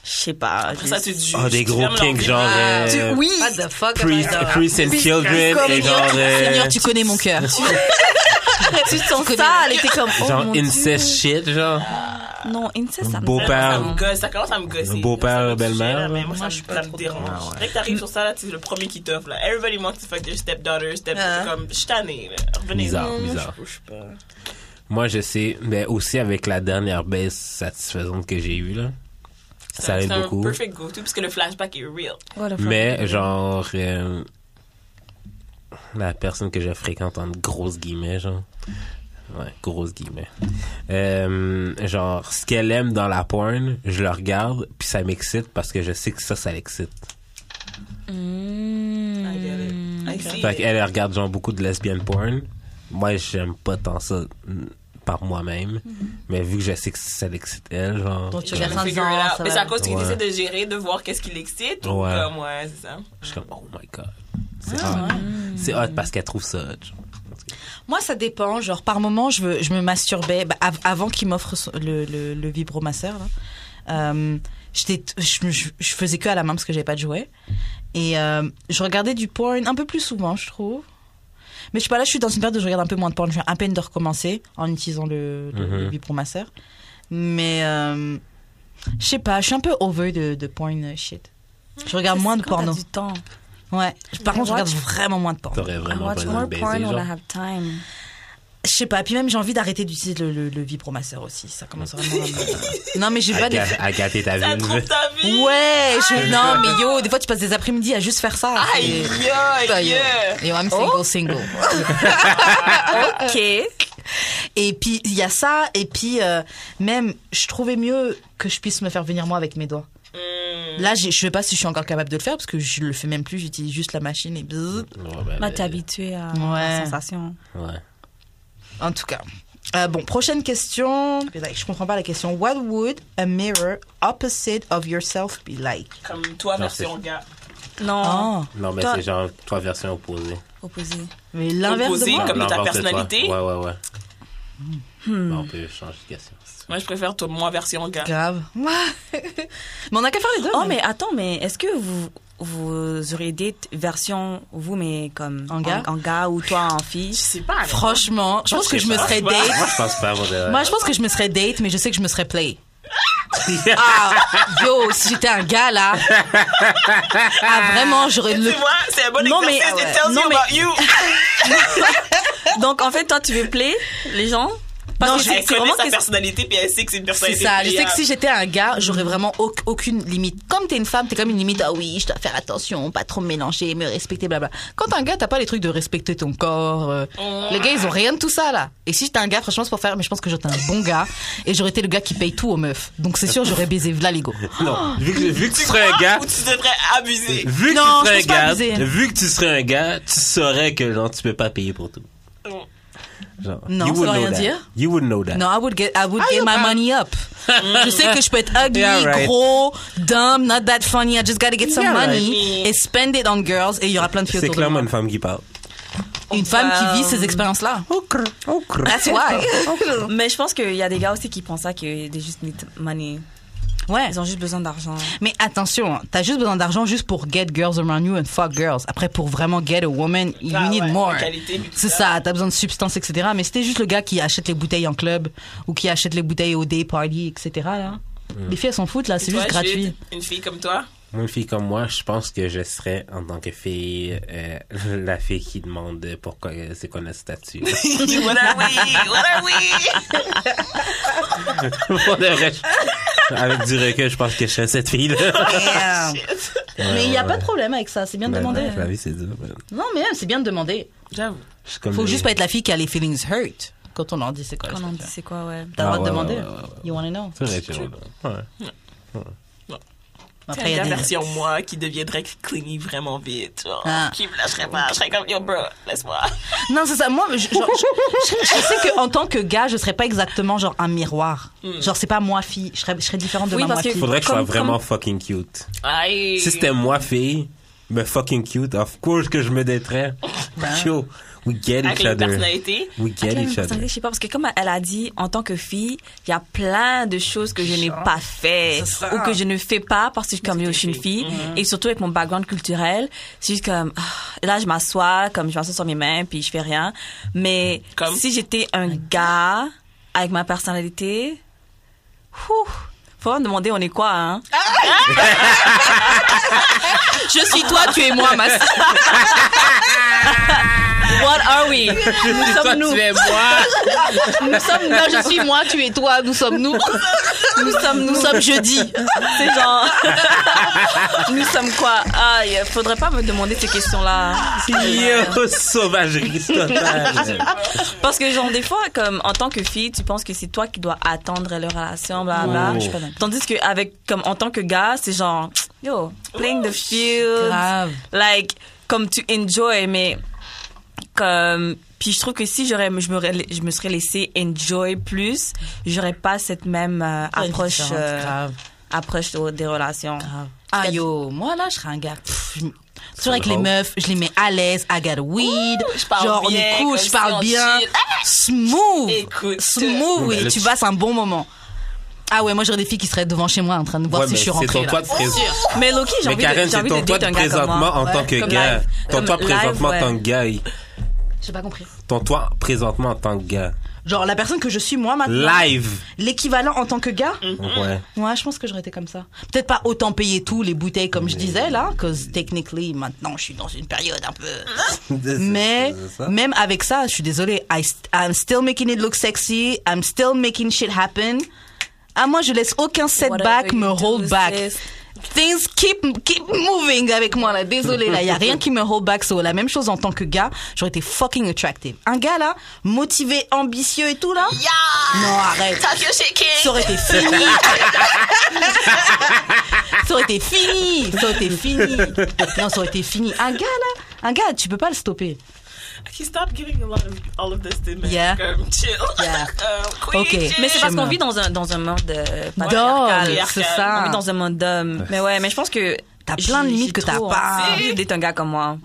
Je sais pas. Après ça, tu te juges. Oh, des Tu gros kinks, genre, Ah, Tu- euh, oui. What the fuck priest, priest and children, et genre, euh, Seigneur, tu connais mon *laughs* cœur. *laughs* tu te sens sale et t'es comme. Oh, genre incest shit, genre. Non, incest, ça me Beau-père. Ça me gosse, ça commence à me gosser. Beau-père, Ça belle-mère. Mais moi, Moi, ça, je suis me- pas ça me trop dérange. Ah. Dès que t'arrives sur ça, là, c'est le premier qui t'offre, là. Everybody wants to fuck their stepdaughter, step... Ah. Comme, je tannée, là. Revenez. Bizarre, Moi, je- bizarre. Je sais pas. Moi, je sais, mais aussi avec la dernière baisse satisfaisante que j'ai eue, là. C'est Ça un- aide c'est un beaucoup. perfect go-to, parce que le flashback est real. What? Mais genre, euh, la personne que je fréquente en grosses guillemets, genre. Ouais, grosses guillemets. Euh, genre, ce qu'elle aime dans la porn, je le regarde, puis ça m'excite parce que je sais que ça, ça l'excite. Mm. I get it. I see Fait it. qu'elle elle regarde genre beaucoup de lesbian porn. Moi, j'aime pas tant ça par moi-même. Mais vu que je sais que ça l'excite elle, genre. Donc, tu ah, ça Mais c'est à cause qu'il Ouais. essaie de gérer, de voir qu'est-ce qui l'excite ou Ouais. comme, ouais, c'est ça. je suis comme, oh my god. C'est hot. C'est hot parce qu'elle trouve ça hot. genre. Moi, ça dépend. Genre, par moment, je, veux, je me masturbais. bah, av- avant qu'il m'offre le, le, le vibromasseur, là, euh, j'étais, je, je, je faisais que à la main parce que j'avais pas de jouet. Et euh, je regardais du porn un peu plus souvent, je trouve. Mais je sais pas, là, je suis dans une période où je regarde un peu moins de porn. Je viens à peine de recommencer en utilisant le, le, le Mhm. vibromasseur. Mais euh, je sais pas, je suis un peu over de, de porn euh, shit. Je regarde moins de porno. du temps. Ouais. Par contre, je regarde Watch- vraiment moins de porno. T'aurais I vraiment watch besoin more porn when. I have time. Je sais pas, puis même j'ai envie d'arrêter d'utiliser le, le, le vibromasseur aussi. Ça commence vraiment à me... *laughs* Non, mais j'ai pas des... à gâter ta Ça vie. trouve ta vie. Ouais, je... non, mais yo, des fois tu passes des après-midi à juste faire ça. Aïe, Et- aïe, Yo, aïe. yo, I'm single, single. *laughs* Ok. Et puis il y a ça, et puis euh, même, je trouvais mieux que je puisse me faire venir moi avec mes doigts. Hmm. Là, je sais pas si je suis encore capable de le faire parce que je le fais même plus. J'utilise juste la machine et bzzz. Ouais, Bah, ben, t'es habitué à Ouais. la sensation. Ouais. En tout cas. Euh, bon, prochaine question. Je comprends pas la question. What would a mirror opposite of yourself be like? Comme toi, Non, version gars. Non. Oh, Non, mais Toi- c'est genre toi version opposée. Opposé. mais l'inverse de moi. comme ta personnalité? Ouais, ouais, ouais. Hmm. On peut changer de question. Moi, je préfère toi, moi, version gars. Grave. *laughs* mais on a qu'à faire les deux. Oh, mais attends, mais est-ce que vous, vous auriez des versions, vous, mais comme En gars? en, gars ou toi en Je fille? sais pas. Franchement, je pense que je me serais Moi, date. je pense pas, moi, je pense que je me serais date, mais je sais que je me serais play. *laughs* Ah, yo, si j'étais un gars là. Ah, vraiment, j'aurais le. Tu vois, c'est un bon Non, mais- exercice. ouais. It tells Non, you mais- about you. *laughs* Donc, en fait, toi, tu veux play les gens? Parce Non, que elle c'est c'est connaît vraiment sa que- personnalité, puis elle sait que c'est une C'est personnalité. ça. Je sais que si j'étais un gars, j'aurais vraiment au- aucune limite. Comme t'es une femme, t'es comme une limite. Ah oui, je dois faire attention, pas trop me mélanger, me respecter, blabla. Quand t'es un gars, t'as pas les trucs de respecter ton corps. euh. Les gars, ils ont rien de tout ça là. Et si j'étais un gars, franchement, c'est pour faire. Mais je pense que j'étais un bon gars et j'aurais été le gars qui paye tout aux meufs. Donc c'est sûr, j'aurais baisé Vlaligo. Non, vu que, vu que tu Tu serais un gars, Ou tu devrais abuser? vu que Non, tu serais un gars, vu que tu serais un gars, tu saurais que genre tu peux pas payer pour tout. Genre, Non, you ça veut know rien that. dire. You would know that. No, I would get, I would get my money up. je sais que je peux être ugly, Yeah, right. gros, dumb, not that funny. I just gotta get some Yeah, right. money and spend it on girls. Et il y aura plein de filles C'est autour de clairement moi. une femme qui parle. Une femme qui vit ces expériences-là. That's why. *laughs* Mais je pense qu'il y a des gars aussi qui pensent ça que they just need money. Ouais. Ils ont juste besoin d'argent. Mais attention, hein, t'as juste besoin d'argent juste pour get girls around you and fuck girls. Après, pour vraiment get a woman, you Ah need ouais, more. C'est ça, t'as besoin de substances, etc. Mais c'était juste le gars qui achète les bouteilles en club ou qui achète les bouteilles au day party, etc. Là. Les filles, elles s'en foutent, là. C'est juste gratuit. Une fille comme toi? Moi, une fille comme moi, je pense que je serais, en tant que fille, euh, *laughs* la fille qui demande pourquoi, c'est quoi notre statut. *laughs* what are we? What are we? *laughs* Pour Avec du recul, je pense que je serais cette fille-là. Mais il n'y a pas de problème avec ça, c'est bien de Ben, demander. non, La vie, c'est dur. man. Non, mais même, c'est bien de demander. J'avoue. Faut les- juste pas être la fille qui a les feelings hurt quand on leur dit c'est quoi. Quand on dit situation. c'est quoi, ouais. T'as le droit Ah, de ouais, demander. ouais, ouais, ouais, ouais. You wanna know? C'est vrai. Ouais. Après, la des... version moi qui deviendrait clingy vraiment vite. Genre, Ah. qui me lâcherait pas. Je serais comme, yo, bro, laisse-moi. *laughs* Non, c'est ça. Moi, je, genre, je, je- je sais qu'en tant que gars, je serais pas exactement genre un miroir. Genre, c'est pas moi fille. Je serais, je serais différente de Oui, ma moi fille. Faudrait que je sois vraiment comme- fucking cute. Aïe. Si c'était moi, fille, mais fucking cute, of course que je me daterais. Yo, we get Avec each la other. personnalité. We get Avec each other. Je sais pas, parce que comme elle a dit, en tant que fille, il y a plein de choses que je n'ai pas fait C'est ça. ou que je ne fais pas parce que comme je suis une fille et surtout avec mon background culturel, c'est juste comme ah, là je m'assois, comme je m'assois sur mes mains puis je fais rien. Mais Comme? si j'étais un gars avec ma personnalité, ouh, faut me demander on est quoi hein? *laughs* Je suis toi, tu es moi, ma sœur. *laughs* What are we? *laughs* Nous sommes nous. es moi. *laughs* Nous sommes, non, je suis moi, tu es toi, nous sommes nous. nous sommes, nous sommes jeudi. C'est genre, *laughs* nous sommes quoi? Ah, il faudrait pas me demander ces questions-là. Yo, sauvagerie totale. Parce que genre des fois, comme en tant que fille, tu penses que c'est toi qui dois attendre la relation, bla bla. Oh. Tandis que avec comme en tant que gars, c'est genre, yo, playing the field, Grave. like comme tu enjoy, mais comme puis je trouve que si j'aurais je me je me serais laissé enjoy plus, j'aurais pas cette même euh, approche euh, grave. approche de- des relations. Grave. Ah yo, moi là, je serais un gars. pff, je- Toujours avec les meufs, je les mets à l'aise, I got weed. genre, on est cool, je parle bien. chill. Smooth. Écoute. Smooth, oui, tu- passes un bon moment. Ah ouais, moi j'aurais des filles qui seraient devant chez moi en train de voir Ouais, si je suis c'est rentrée. ton là. toi de présent. Mais Loki, j'ai envie de Karen, j'ai c'est envie ton de toi date de un gars comme présentement en tant que comme gars. live. Ton Comme toi live, présentement en ouais. tant que gars. J'ai pas compris. Ton toi présentement en tant que gars. Genre la personne que je suis moi maintenant. Live. L'équivalent en tant que gars. Ouais. Ouais, je pense que j'aurais été comme ça. Peut-être pas autant payer tout, les bouteilles comme je disais là, cause technically maintenant je suis dans une période un peu. *laughs* Mais C'est même avec ça, je suis désolée, I, st- I'm still making it look sexy, I'm still making shit happen. Ah moi je laisse aucun setback me hold back. sis. Things keep keep moving avec moi là. Désolée là, y a rien qui me hold back. So la même chose en tant que gars, j'aurais été fucking attractive. Un gars là, motivé, ambitieux et tout là? Non arrête. Ça aurait été fini. *laughs* ça aurait été fini. Ça aurait été fini. Non, ça aurait été fini. Un gars, là, un gars, tu peux pas le stopper. Okay, stop giving a lot of all of this to me. Yeah. Um, chill. Yeah. *laughs* um, Okay. Mais c'est parce qu'on vit dans un dans un monde euh, D'homme, patriarcal. c'est On ça. vit dans un monde d'hommes. Mais ouais, mais je pense que T'as plein de limites que t'as pas. envie d'être un gars comme moi.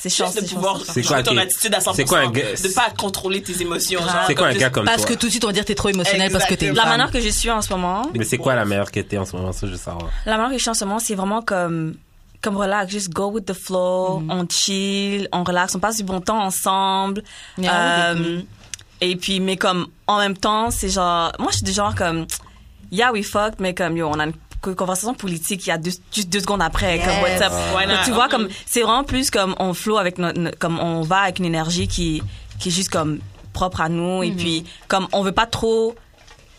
C'est chance de pouvoir quoi jouer ton attitude à 100%. c'est quoi un gars- De pas contrôler tes émotions. C'est quoi un gars comme Parce toi? que tout de suite, on va dire t'es trop émotionnel parce que t'es La manière que je suis en ce moment, Mais c'est quoi la meilleure que t'es en ce moment? Ça, je veux savoir. la manière que je suis en ce moment, c'est vraiment comme comme relax, just go with the flow, Mm-hmm. on chill, on relaxe, on passe du bon temps ensemble. Yeah, Euh, et puis mais comme en même temps, c'est genre moi je suis du genre comme yeah we fucked mais comme yo on a une co- conversation politique il y a deux, juste deux secondes après comme what's up? Donc, tu vois comme c'est vraiment plus comme on flow avec notre, comme on va avec une énergie qui qui est juste comme propre à nous et puis comme on veut pas trop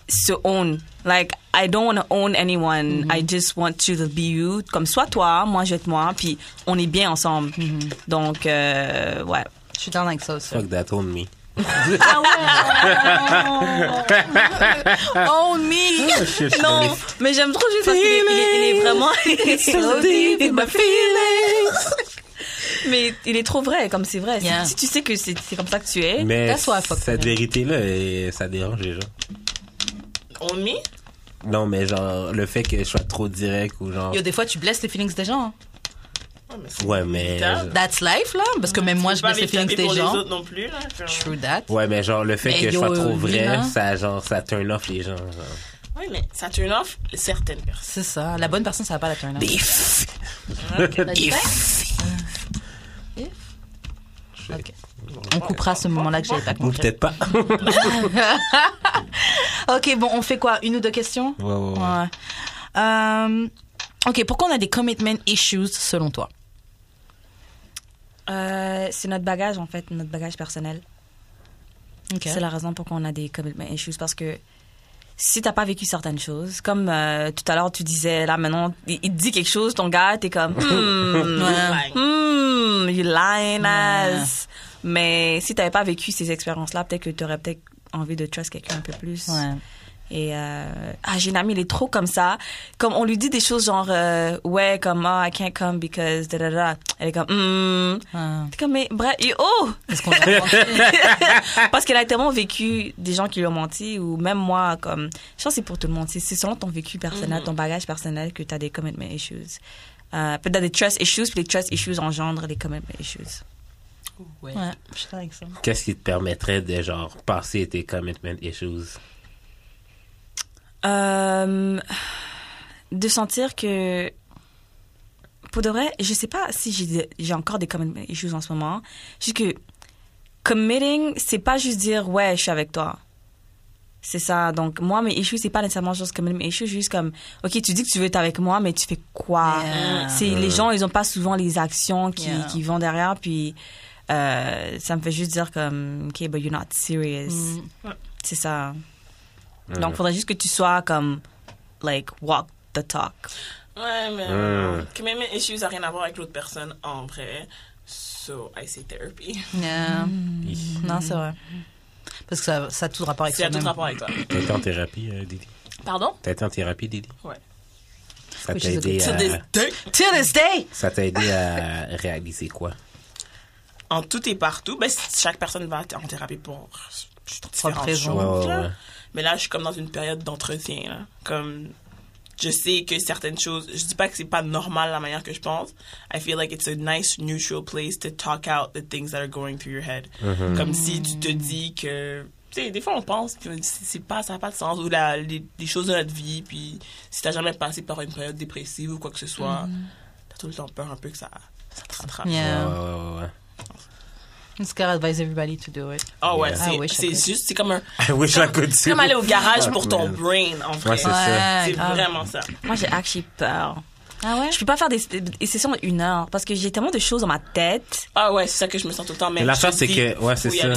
se own. Like, I don't want to own anyone. I just want you to be you. Comme soit toi, moi je moi, puis on est bien ensemble. Donc, euh, ouais. Je suis dans avec ça aussi. Fuck that, own me. *laughs* *laughs* Oh me! Non, mais j'aime trop juste parce qu'il est, il est, il est vraiment. So deep in my feelings. mais il est trop vrai, comme c'est vrai. Si- Yeah. Si, tu sais que c'est comme ça que tu es. Mais cette vérité-là, ça dérange les gens. On me? Non, mais genre, le fait que je sois trop direct ou genre. Yo, des fois, tu blesses les feelings des gens. hein. Ouais, mais c'est Ouais, mais. That's life, là. Parce que même moi, je blesse les les feelings des pour les gens. autres non plus, là. genre. True that. Ouais, mais genre, le fait Mais que je yo, sois trop vrai, Lina. ça, genre, ça turn off les gens. genre. Oui, mais ça turn off certaines personnes. C'est ça. La bonne personne, ça va pas la turn off. *laughs* If. dit If. Ok. On coupera ce moment-là que j'avais pas Ou compris. peut-être pas. *laughs* Ok, bon, on fait quoi? Une ou deux questions? Ouais, ouais, ouais. Ouais. Euh, ok, pourquoi on a des commitment issues selon toi? Euh, c'est notre bagage, en fait, notre bagage personnel. Ok. C'est la raison pour qu'on a des commitment issues parce que si t'as pas vécu certaines choses, comme euh, tout à l'heure tu disais, là maintenant, il, il te dit quelque chose, ton gars, t'es comme, *laughs* hmm, Ouais. hmm, you lying ass. Mais si t'avais pas vécu ces expériences-là, peut-être que t'aurais peut-être envie de trust quelqu'un un peu plus. Ouais. Et euh, ah, j'ai une amie, elle est trop comme ça. Comme on lui dit des choses genre euh, ouais, comme oh, I can't come because da da da. Elle est comme hmm. Ah. T'es comme mais bref, et oh. Est-ce qu'on *laughs* Parce qu'elle a tellement vécu des gens qui lui ont menti ou même moi comme je pense que c'est pour tout le monde. C'est c'est selon ton vécu personnel, ton bagage personnel que tu as des commitment issues. Euh, peut-être des trust issues, puis les trust issues engendrent les commitment issues. Ouais, je suis d'accord avec ça. Qu'est-ce qui te permettrait de, genre, passer tes commitment issues? Euh, de sentir que pour de vrai, je sais pas si j'ai j'ai encore des commitment issues en ce moment. Juste que committing, c'est pas juste dire ouais, je suis avec toi. C'est ça. Donc moi mes issues c'est pas nécessairement juste commitment issues, juste comme OK, tu dis que tu veux être avec moi mais tu fais quoi? Yeah. C'est les gens, ils ont pas souvent les actions qui, Yeah. qui vont derrière puis euh, ça me fait juste dire comme OK, but you're not serious. Mm. C'est ça. Mm. Donc, il faudrait juste que tu sois comme like walk the talk. Ouais, mais Mm. commitment issues n'a rien à voir avec l'autre personne en vrai. So, I say therapy. *laughs* Yeah. Non, c'est vrai. Parce que ça, ça a tout rapport avec C'est à tout soi-même. rapport avec toi. T'as été en thérapie, euh, Didi? Pardon? T'as été en thérapie, Didi? Ouais. Ça t'a a aidé à... day. To this day! Ça t'a aidé à réaliser quoi? En tout et partout, ben, chaque personne va en thérapie pour différentes raison. Ouais, choses. ouais. Mais là, je suis comme dans une période d'entretien. là. Comme je sais que certaines choses, je dis pas que c'est pas normal la manière que je pense. I feel like it's a nice neutral place to talk out the things that are going through your head. Mm-hmm. Comme si tu te dis que tu sais, des fois on pense que c'est pas ça n'a pas de sens ou la, les, les choses de notre vie puis si t'as jamais passé par une période dépressive ou quoi que ce soit, t'as tout le temps peur un peu que ça ça te rattrape. Yeah. Ouais, ouais, ouais, ouais. It's gotta advise everybody to do it. Oh ouais, Yeah. I c'est wish I c'est could. juste c'est comme un *laughs* I wish I could c'est comme aller au garage pour ton Man. brain en vrai. Ouais, c'est ça. C'est grave. vraiment ça. Moi, j'ai actually peur. Ah ouais? Je peux pas faire des, des sessions d'une heure parce que j'ai tellement de choses dans ma tête. Ah ouais, c'est ça que je me sens tout le temps. Mais Même l'affaire, c'est que, ouais, c'est y ça.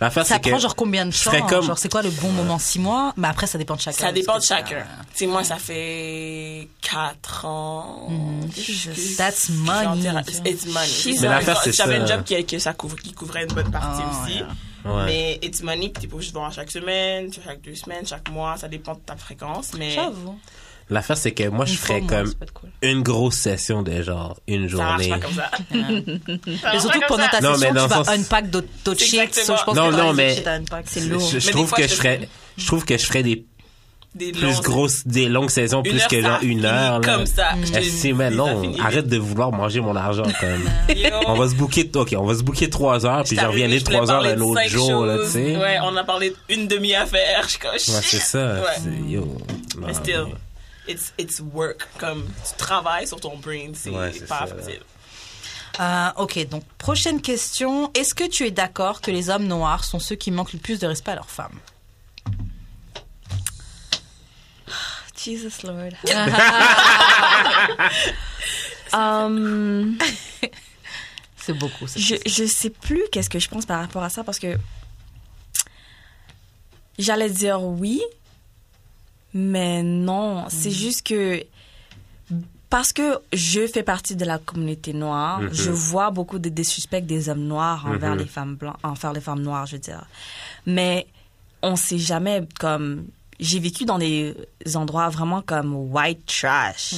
L'affaire, Ça c'est que. prend genre combien de temps? comme- Genre, c'est quoi le bon moment? Six mois? Mais après, ça dépend de chacun. Ça dépend de chacun. Tu sais, moi, ça fait 4 ans. Jesus. je- That's money. It's money. Mais J'avais l'affaire, c'est J'avais un ça. job qui, que ça couvre, qui couvrait une bonne partie Oh, aussi. yeah. Ouais. Mais it's money, pas obligé de voir chaque semaine, chaque deux semaines, chaque mois, ça dépend de ta fréquence. Mais J'avoue. L'affaire, c'est que moi, je Une ferais comme cool. une grosse session de genre une ça marche journée. pas comme ça. *laughs* Marche surtout que pendant ta Non, mais session, tu vas sens- unpack d'autres shit. exactement. So, je pense Non, que non, mais-. C'est Je, lourd. je Mais des trouve fois, que je ferais, je trouve que je ferais des Des plus grosses, des longues saisons, Une plus heure, que genre une heure, là. Comme ça. Eh, si, mais non, arrête de vouloir manger mon argent, quand même. *laughs* on va se booker, ok, on va se booker trois heures, puis Je je je voulais trois heures un autre jour, là, tu sais. Ouais, on a parlé d'une demi-affaire. Je comme, Ouais, c'est ça. Ouais. c'est- Yo. Non, Mais still, it's, it's work. Comme tu travailles sur ton brain, c'est Ouais, pas ça. facile. Euh, ok, donc prochaine question. Est-ce que tu es d'accord que les hommes noirs sont ceux qui manquent le plus de respect à leurs femmes? *gasps* Jesus Lord. *laughs* *laughs* Um, C'est beaucoup. je, je sais plus qu'est-ce que je pense par rapport à ça parce que j'allais dire oui, mais non. C'est juste que parce que je fais partie de la communauté noire, Mhm. je vois beaucoup de désuspects des hommes noirs envers Mhm. les femmes blanches, envers les femmes noires, je veux dire. Mais on sait jamais comme j'ai vécu dans des endroits vraiment comme white trash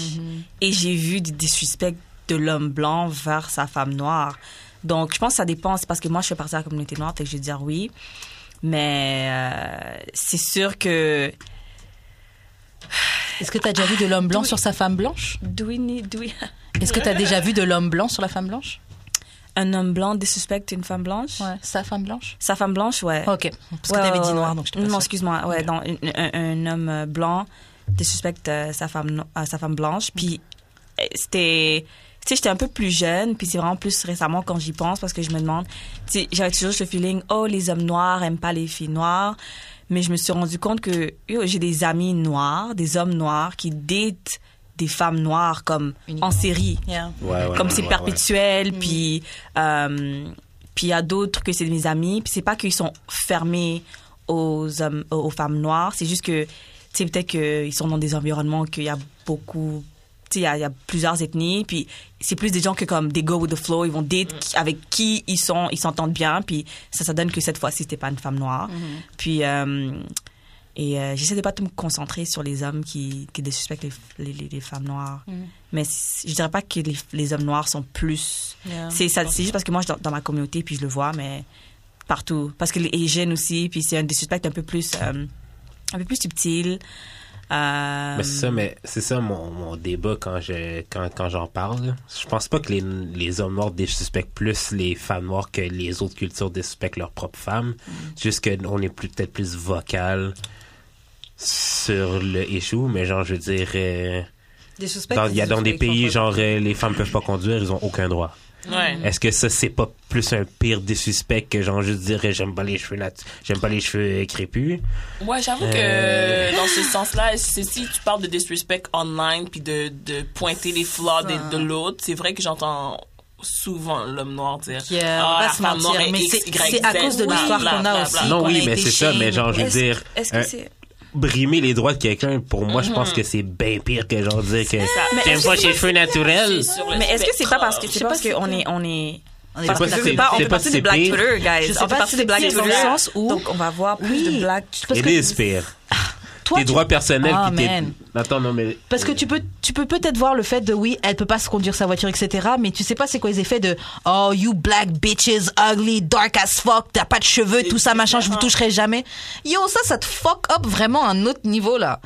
et j'ai vu des, des suspects de l'homme blanc vers sa femme noire. Donc je pense que ça dépend, c'est parce que moi je fais partie de la communauté noire, fait que je vais dire oui. Mais euh, c'est sûr que Est-ce que tu as déjà vu de l'homme blanc sur sa femme blanche do we Est-ce que tu as déjà vu de l'homme blanc sur la femme blanche un homme blanc désuspecte une femme blanche Ouais, sa femme blanche Sa femme blanche, ouais. Ok, parce que Ouais, tu avais ouais, dit noir, donc je t'ai Non, pas excuse-moi. Ouais, non, un, un- un homme blanc désuspecte euh, sa femme, no- euh, sa femme blanche. Puis euh, c'était. Tu sais, j'étais un peu plus jeune, puis c'est vraiment plus récemment quand j'y pense, parce que je me demande. Tu sais, j'avais toujours ce feeling, oh, les hommes noirs aiment pas les filles noires. Mais je me suis rendu compte que j'ai des amis noirs, des hommes noirs qui datent des femmes noires comme Uniquement. en série. Yeah. Ouais, ouais, comme ouais, c'est ouais, perpétuel puis euh, puis il y a d'autres que c'est mes amis. Puis c'est pas qu'ils sont fermés aux hommes aux femmes noires. C'est juste que sais peut-être qu'ils sont dans des environnements qu'il y a beaucoup il y a- il y, a plusieurs ethnies puis c'est plus des gens que comme des go with the flow ils vont date qui- avec qui ils sont ils s'entendent bien puis ça ça donne que cette fois-ci c'était pas une femme noire puis euh, et euh, j'essaie de pas tout me concentrer sur les hommes qui, qui désuspectent les, les, les- femmes noires. Mais c- je dirais pas que les, les hommes noirs sont plus. Yeah. C'est ça, c'est juste parce que moi, je dans, dans ma communauté, puis je le vois, mais partout. Parce que les Asians aussi, puis c'est un désuspect un peu plus, euh, un peu plus subtil. Euh, Mais c'est ça, mais c'est ça mon, mon débat quand je quand, quand j'en parle. Je pense pas que les, les hommes noirs désuspectent plus les femmes noires que les autres cultures désuspectent leurs propres femmes. Juste qu'on est peut-être plus vocal sur le issue, mais genre je veux dire euh, il y a dans des pays genre euh, les femmes peuvent pas conduire, ils ont aucun droit. Ouais. Est-ce que ça c'est pas plus un pire désuspect que genre juste dire euh, j'aime pas les cheveux j'aime pas les cheveux euh, crépus? Ouais, j'avoue que Euh. dans ce sens-là, c'est- si tu parles de disrespect online puis de, de pointer les flaws de, de l'autre, c'est vrai que j'entends souvent l'homme noir dire Yeah, on ah, va la pas se femme mentir, mais X, c'est- Y, c'est à cause de l'histoire qu'on a aussi. Non oui, mais c'est ça, mais genre je veux dire Est-ce que un- c'est. Brimer les droits de quelqu'un, pour moi, je pense que c'est bien pire que genre dire que est-ce pas tes cheveux naturels? Mais est-ce que c'est pas parce que c'est parce qu'on est on est On est parce pas que si c'est c'est- pas on c'est fait pas partie des Black. Twitter guys on fait pas partie des c'est Black Twitter donc on va voir plus Oui. de Black It is pire. Toi, tes tu- droits personnels tes... man. Attends, non, mais... Parce que tu peux, tu peux peut-être voir le fait de oui, elle peut pas se conduire sa voiture, etc. Mais tu sais pas c'est quoi les effets de oh you black bitches, ugly, dark as fuck, t'as pas de cheveux, tout ça machin, je vous toucherai jamais. Yo, ça, ça te fuck up vraiment à un autre niveau là.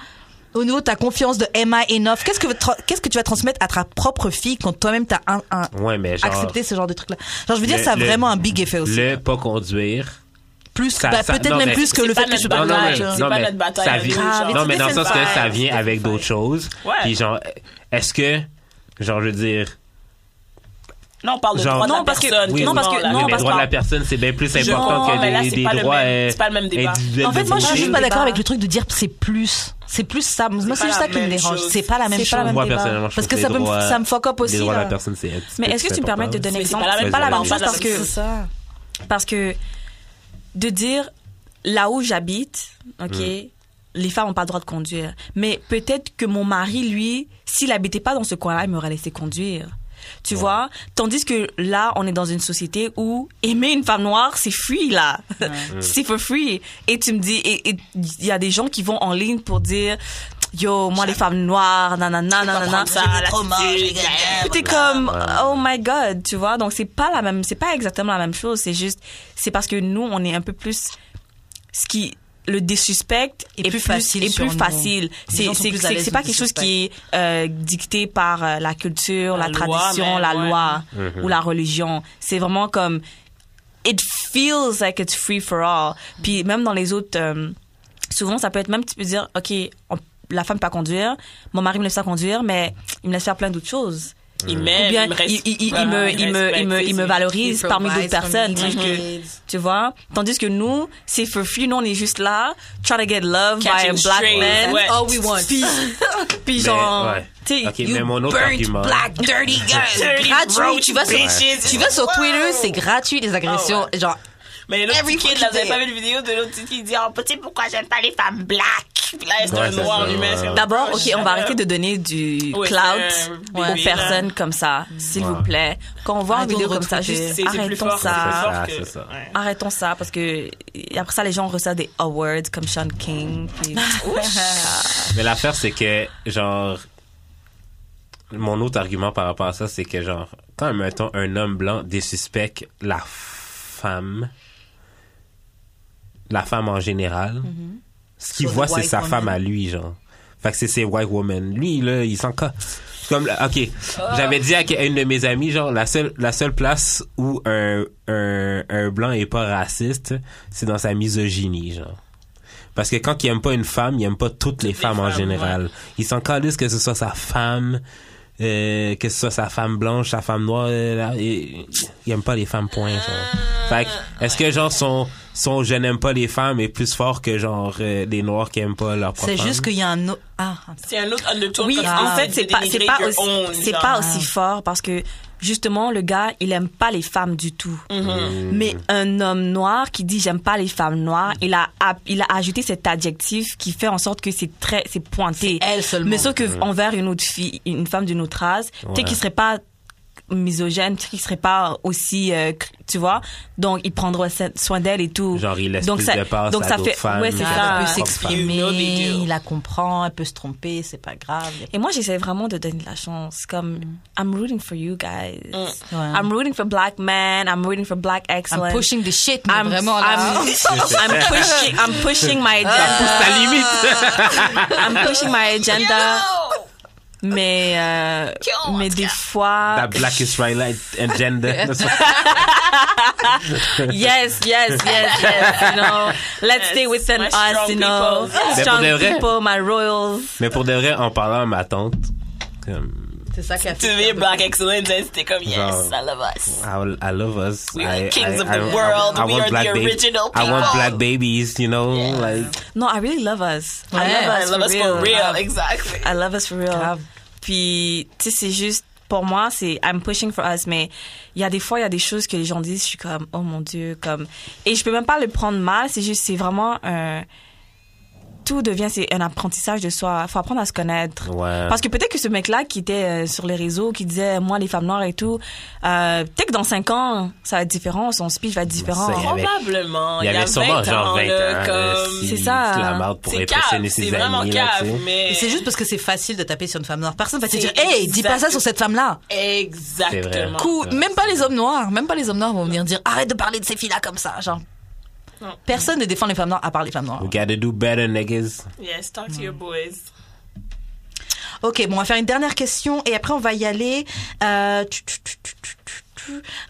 Au niveau de ta confiance de am I enough? Qu'est-ce que qu'est-ce que tu vas transmettre à ta propre fille quand toi-même t'as un, un Ouais, mais genre... accepté ce genre de truc là Genre je veux dire, le- ça a le- vraiment un big effet aussi. Le pas conduire... plus, ça- bah, ça- peut-être même mais plus que le fait que je peux pas c'est non, pas mais notre bataille ça vient, genre. non, mais dans le It's sens que ça vient avec d'autres choses. Ouais. Puis genre, est-ce que, genre, je veux dire, Non, on parle de droits la parce que- personne. non, parce que- oui, non, parce droits de que- la personne, c'est bien plus important que des, c'est des pas le droits même- euh, c'est pas le même débat. En fait, moi, je suis juste pas d'accord avec le truc de dire c'est plus. C'est plus ça. Moi, c'est juste ça qui me dérange. C'est pas la même chose. Moi, personnellement, je Parce que ça, me- droits- ça me fuck up aussi. Les droits de là. la personne, c'est Mais est-ce que tu me permets de donner Mais c'est exemple pas la même chose, parce que parce que de dire là où j'habite, ok, Mm. les femmes n'ont pas le droit de conduire. Mais peut-être que mon mari, lui, s'il habitait pas dans ce coin-là, il m'aurait laissé conduire. Tu vois? Tandis que là, on est dans une société où aimer une femme noire, c'est free, là. *laughs* c'est for free. Et tu me dis, et il y a des gens qui vont en ligne pour dire, yo, moi, les femmes noires, nanana, nanana. ça, T'es comme, oh my god, tu vois? Donc, c'est pas la même, c'est pas exactement la même chose. C'est juste, c'est parce que nous, on est un peu plus, ce qui, le désuspect Est plus facile est plus facile. C'est pas quelque chose qui est euh, dicté par euh, la culture, la, La loi, tradition, même, la ouais. loi Mhm. ou la religion. C'est vraiment comme it feels like it's free for all. Puis même dans les autres euh, souvent ça peut être même tu peux dire OK, on- la femme peut pas conduire, mon mari me laisse pas conduire mais il me laisse faire plein d'autres choses. Il Ou m'aime, il me il, il- il- il me, il, me, il, il valorise parmi d'autres personnes. tu vois? Tandis que nous, c'est for free. Nous, on est juste là, trying to get love by a black man. ouais. All we want. Puis, *laughs* puis Mais, genre, ouais. tu sais, you mais mon autre burnt argument. Black dirty. *laughs* Dirty gratuit. Tu vas sur, bitches. tu vas sur. Twitter, c'est gratuit les agressions. Oh, Genre, Mais l'autre petit kid, là, vous avez pas vu la vidéo de l'autre petit qui dit, oh, tu sais pourquoi j'aime pas les femmes black? Puis là, c'est Ouais, un noir ça, humain. ouais. c'est comme, D'abord, oh, ok, on va arrêter de donner du Ouais, clout aux bébé, personnes comme ça, s'il vous Ouais. plaît. Quand on voit une vidéo comme ça, juste C'est c'est plus arrêtons ça. plus fort ça, que- c'est ça. ouais. Arrêtons ça parce que après ça, les gens reçoivent des awards comme Sean King. puis- *laughs* Mais l'affaire, c'est que, genre, mon autre argument par rapport à ça, c'est que, genre, quand, mettons, un homme blanc désuspecte la femme, la femme en général, ce qu'il So voit, c'est sa woman. femme à lui, genre. Fait que c'est ses white women. Lui, là, il s'en ca- Comme, là, ok, j'avais dit à une de mes amies, genre, la seule, la seule place où un, un, un blanc est pas raciste, c'est dans sa misogynie, genre. Parce que quand il aime pas une femme, il aime pas toutes les femmes en général. Il s'en calisse que ce soit sa femme, euh, que ce soit sa femme blanche, sa femme noire, euh, là, il, il aime pas les femmes point. Genre. Fait que, est-ce que genre son son je n'aime pas les femmes est plus fort que genre euh, les noirs qui aiment pas leur propre c'est juste qu'il y a un autre. Ah, C'est un autre undertone. Oui, en dis fait, c'est pas, c'est pas aussi, c'est pas aussi fort parce que justement, le gars, il aime pas les femmes du tout. Mhm. Mais un homme noir qui dit j'aime pas les femmes noires, il a, il a ajouté cet adjectif qui fait en sorte que c'est très, c'est pointé. elle seulement. Mais sauf que envers une autre fille, une femme d'une autre race, tu sais, qui serait pas misogyne, qui serait pas aussi, euh, tu vois, donc il prendra soin d'elle et tout. Genre, il laisse donc plus ça, de place donc à ça fait, femmes ouais, c'est ça. elle peut s'exprimer, do. il la comprend, elle peut se tromper, c'est pas grave. Et moi, j'essaie vraiment de donner de la chance. Comme, I'm rooting for you guys. Ouais. I'm rooting for black men. I'm rooting for black excellence. I'm pushing the shit, mais I'm, vraiment là. I'm, *laughs* I'm pushing, I'm pushing my *laughs* agenda. Limite. *laughs* I'm pushing my agenda. Mais, euh, mais des fois, That black Israelite agenda. *laughs* yes, yes, yes, yes, you know, let's stay within my us, you know, people. Strong people, my royals. Mais pour de vrai, en parlant à ma tante, comme, C'est ça qui a Tu fait. veux Black Excellence, hein, c'était comme, yes, Genre- I love us. I, I love us. We are kings I, of the I, world. I, I We are black the original I want people. black babies, you know, like. No, I really love us. I love I us love for us real. for real, exactly. I love us for real. Puis, tu sais, c'est juste, pour moi, c'est I'm pushing for us, mais il y a des fois, il y a des choses que les gens disent, je suis comme, oh mon Dieu, comme. Et je peux même pas le prendre mal, c'est juste, c'est vraiment un. Tout devient c'est un apprentissage de soi. Faut apprendre à se connaître. Ouais. Parce que peut-être que ce mec-là qui était euh, sur les réseaux, qui disait moi les femmes noires et tout, euh, peut-être que dans cinq ans ça va être différent, son speech va être différent. Ça, il avait- Probablement. Il y avait sûrement 20 genre ans, 20 là, ans. là, comme... C'est ça. si la marde pour C'est cave, c'est vraiment amis. là, cave, mais... C'est juste parce que c'est facile de taper sur une femme noire. Personne va te dire, hey, dis pas ça sur cette femme-là. Exactement. Coup, même pas les hommes noirs, même pas les hommes noirs vont venir dire, arrête de parler de ces filles-là comme ça, genre. Non. Personne ne défend les femmes noires à part les femmes noires. We gotta do better, niggas. Yes, talk to your boys. Ok, bon, on va faire une dernière question et après on va y aller. Euh, tu- tu- tu-.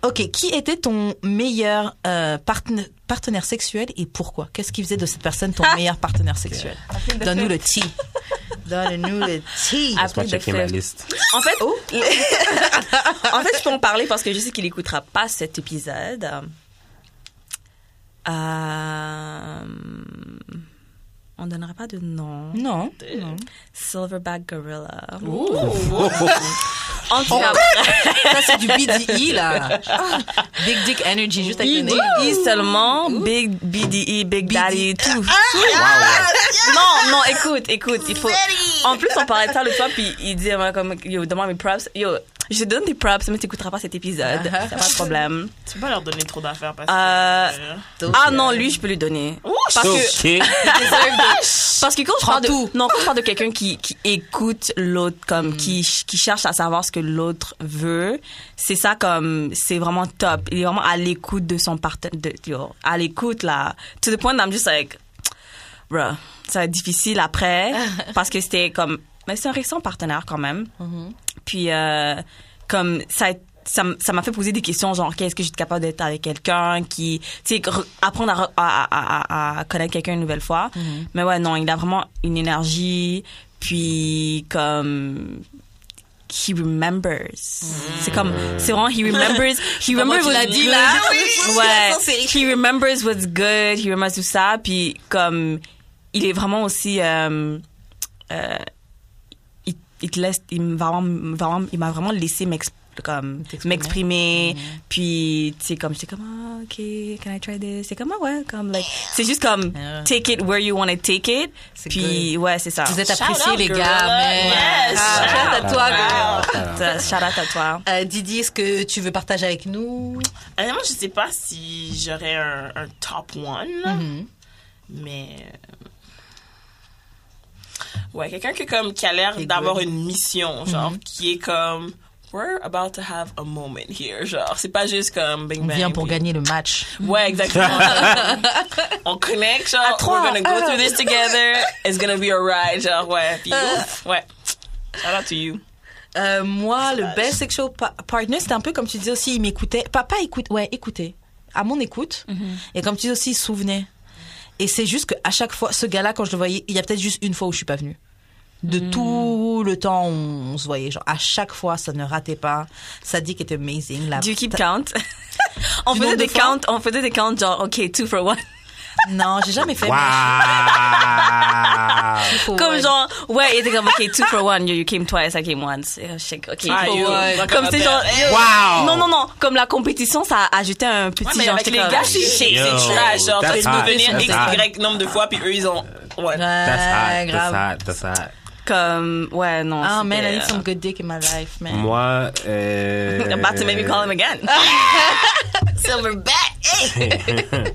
Ok, qui était ton meilleur euh, partena- partenaire sexuel et pourquoi? Qu'est-ce qui faisait de cette personne ton meilleur partenaire sexuel? *laughs* Donne-nous le tea. *laughs* Donne-nous le tea. Laisse-moi Après, checker ma liste. En fait, *laughs* en fait, je peux en parler parce que je sais qu'il écoutera pas cet épisode. Euh, on donnera pas de nom. Non. non. Silverback Gorilla. Ooh. En tout cas, Ça, c'est du BDE, là. Big Dick Energy, juste avec le nez. BDE seulement, Big BDE, Big Daddy, tout. Wow. Non, non, écoute, écoute, il faut. En plus, on parlait de ça l'autre fois, puis il ouais, comme yo, demande mes props. Yo, je te donne des props, mais t'écouteras pas cet épisode. C'est pas de problème. *laughs* Tu peux pas leur donner trop d'affaires parce Euh, que... Ah non, lui, je peux lui donner. Parce que *laughs* Ok. Parce que quand je parle de, tout. non, quand je parle de quelqu'un qui, qui écoute l'autre, comme, qui, qui cherche à savoir ce que l'autre veut, c'est ça comme, c'est vraiment top. Il est vraiment à l'écoute de son partenaire, à l'écoute, là. To the point that I'm just like, bruh, ça va être difficile après, *laughs* parce que c'était comme, mais c'est un récent partenaire quand même. Puis, euh, comme, ça a- ça m'a fait poser des questions genre qu'est-ce que je suis capable d'être avec quelqu'un qui tu sais re- apprendre à, re- à, à, à- à connaître quelqu'un une nouvelle fois. Mais ouais non il a vraiment une énergie puis comme he remembers. C'est comme c'est vraiment he remembers *laughs* he remembers what's dit, good. là. *laughs* Oui, ouais. he remembers what's good he remembers tout ça. Puis comme il est vraiment aussi euh, euh, il, te laisse il m'a vraiment, vraiment il m'a vraiment laissé m'exprimer comme T'exprimer. m'exprimer puis tu sais comme j'étais comme ah, ok can I try this? C'est comme ah ouais comme like c'est juste comme Yeah. take it where you want to take it C'est puis ouais c'est ça Vous êtes Shout appréciés, out, les girl. gars. Mais... Yes. Ah, shout out à toi, girl. Shout out à toi Euh, Didi, est-ce que tu veux partager avec nous? Honnêtement, je sais pas si j'aurais un, un top one. Mhm. mais euh, ouais, quelqu'un qui comme qui a l'air d'avoir une mission, genre qui est comme we're about to have a moment here, genre c'est pas juste comme bing On bang. vient pour puis- gagner le match. Ouais, exactement. *laughs* On connecte, genre, trois, we're gonna go through this *laughs* together. It's gonna be a ride, genre, ouais. Puis, *laughs* ouf, ouais. Shout out to you. Euh, moi, le best sexual pa- partner, c'était un peu comme tu disais aussi, il m'écoutait. Pas écoute, ouais, écouter. À mon écoute. Et comme tu dis aussi, il souvenait. Et c'est juste qu'à chaque fois, ce gars-là, quand je le voyais, il y a peut-être juste une fois où je suis pas venue. De tout le temps, on, on se voyait. Genre, à chaque fois, ça ne ratait pas. Ça dit qu'il était amazing. La, do you keep count? *laughs* On faisait des counts on faisait des counts genre ok two for one Non, j'ai jamais fait. Wow. comme genre ouais il était comme ok two for one you, you came twice I came once Et, oh, shit, ok Ah, comme c'est genre. Wow. non non non comme la compétition ça a ajouté un petit Ouais, mais genre avec les gars, c'est trash. Genre, that's tu peux venir X. Y nombre de fois, puis eux, ils ont. Ouais. Ouais, That's hot. grave. That's hot. That's hot. Comme ouais non Ah, man, I need euh, some good dick in my life, man. Moi, euh... *laughs* You're about to make me call him again *laughs* Silverback! *laughs*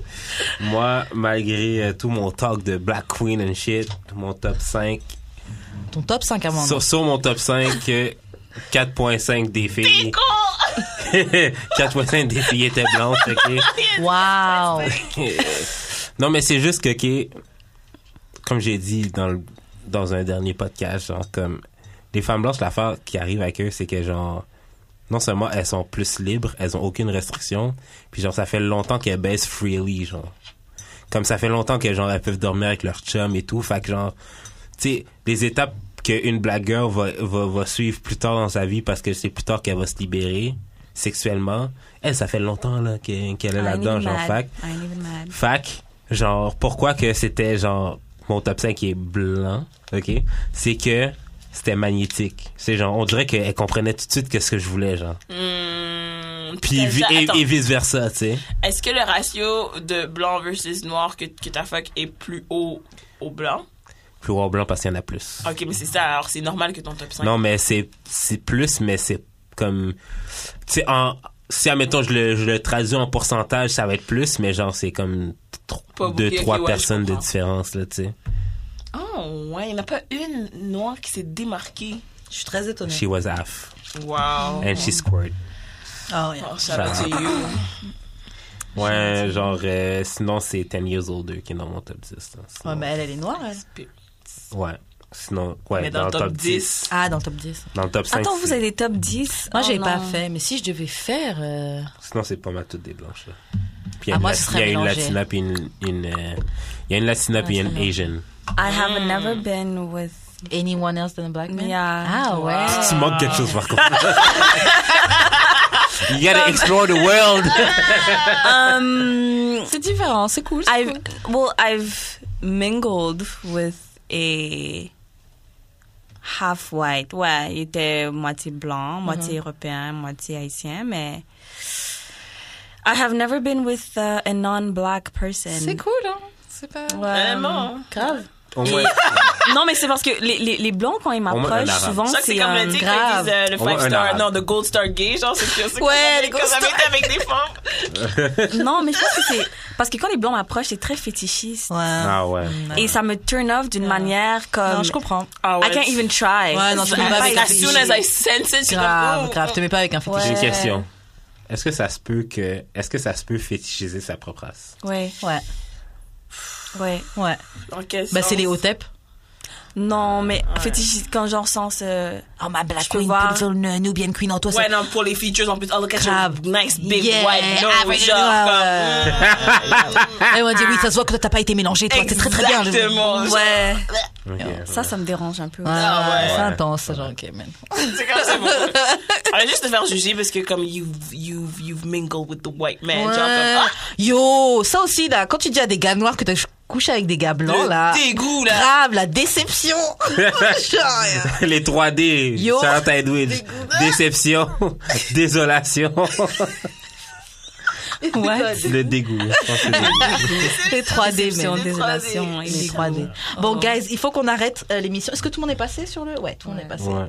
Moi, malgré euh, tout mon talk de Black Queen and shit, mon top 5, Ton top 5 à moi. sur, sur mon top 5, euh, 4.5 des filles. 4.5 des filles étaient blanches, ok? Wow! non, mais c'est juste que, ok, comme j'ai dit dans, le- dans un dernier podcast, genre, comme, les femmes blanches, l'affaire qui arrive avec eux, c'est que, genre, non seulement elles sont plus libres, elles ont aucune restriction, puis genre, ça fait longtemps qu'elles baissent freely, genre. Comme ça fait longtemps que, genre, elles peuvent dormir avec leur chum et tout, fait que, genre, tu sais, les étapes qu'une black girl va, va, va suivre plus tard dans sa vie parce que c'est plus tard qu'elle va se libérer sexuellement, elle, ça fait longtemps, là, qu'elle est là-dedans, genre, fac. Fac, genre, pourquoi que c'était genre mon top 5 qui est blanc, ok? C'est que c'était magnétique. C'est genre, on dirait qu'elle comprenait tout de suite que ce que je voulais, genre. Hmm, Puis et, et vice versa, tu sais. Est-ce que le ratio de blanc versus noir que, que ta fuck est plus haut au blanc? Couloir blanc parce qu'il y en a plus. Ok, mais c'est ça. Alors, c'est normal que ton top 5. Non, mais c'est c'est plus, mais c'est comme... Tu sais, en... Si, admettons, je le, je le traduis en pourcentage, ça va être plus, mais genre, c'est comme tro- Pas deux, trois ouais, personnes de différence, là, tu sais. Oh, ouais, il n'y en a pas une noire qui s'est démarquée. Je suis très étonnée. She was half. Wow. And she scored. Oh, yeah. Oh, shout out to you. Ouais, genre, euh, sinon, c'est 10 years older qui est dans mon top 10. là. Sinon- Ouais, mais elle, elle est noire, elle. Ouais. Sinon, ouais, Mais dans le top 10. Ah, dans le top 10. Dans le top 5. Attends, vous avez des top 10 Moi, Oh j'ai pas fait, mais si je devais faire. euh, Sinon, c'est pas mal toutes des blanches, là. Puis il y Ah, a une, moi, ce il y serait a une mélangé. latina puis une, une, euh, il y a une latina puis une Asian. I have never been with. Anyone else than a black man? Yeah. Ah ouais. Tu manques quelque chose, par contre. *laughs* you gotta explore the world. *laughs* Um, C'est différent, c'est cool. I've cool. well, I've mingled with a half white. Ouais, il était moitié blanc, moitié européen, moitié haïtien, mais I have never been with uh, a non-black person. C'est cool, hein? C'est pas. Ouais. Vraiment. Grave. *laughs* Non, mais c'est parce que les, les, les blancs, quand ils m'approchent, souvent, c'est c'est comme un... le dit grave. ils disent euh, le On voit 5 un star, non, le gold star gay, genre, c'est que c'est Ouais, le quand gold star. avec des femmes. Non, mais je pense que c'est... Parce que quand les blancs m'approchent, c'est très fétichiste. Ouais. ah ouais. Et ça me turn off d'une manière comme... Non, je comprends. Ah I can't even try. Ouais, non, Je tu pas avec un As réfléchir. soon as I sense it, Grave, oh. grave. Te mets pas avec un fétiche. J'ai une question. Est-ce que ça se peut que, est-ce que ça se peut fétichiser sa propre race? Ouais, Ouais. ouais. Ouais. Dans quel Bah, c'est les hotep. Non, mais fétichiste, quand genre sens... euh, Oh, ma black queen, voir. put on a Nubian queen en toi. Ouais, non, pour les features, en plus, oh, look at Grave. your nice big Yeah. white nose, Ah, ouais, genre, ouais, comme, Elle m'a dit, oui, ça se voit que toi, t'as pas été mélangé, toi. C'est très, très bien. Exactement. Ouais, Ok. ça, ça me dérange un peu. Ouais, Ah ouais. c'est intense, ça, genre, ok, man. C'est comme c'est bon. *laughs* Allez juste te faire juger parce que comme you've, you've, you've mingled with the white man. Genre Ouais. comme, ah, Yo, ça aussi, là, quand tu dis à des gars noirs que t'as couché avec des gars blancs, le là. dégoût, là. Grave, la déception. *laughs* Genre, Les 3D. Yo. À Edwidge. Déception. *laughs* Désolation. What? *laughs* Le dégoût. Je pense que c'est le dégoût. *laughs* Les 3D, Déception, mais. désolation. Les et des 3D. Bon, guys, il faut qu'on arrête euh, l'émission. Est-ce que tout le monde est passé sur le? Ouais, tout le monde est passé. Ouais.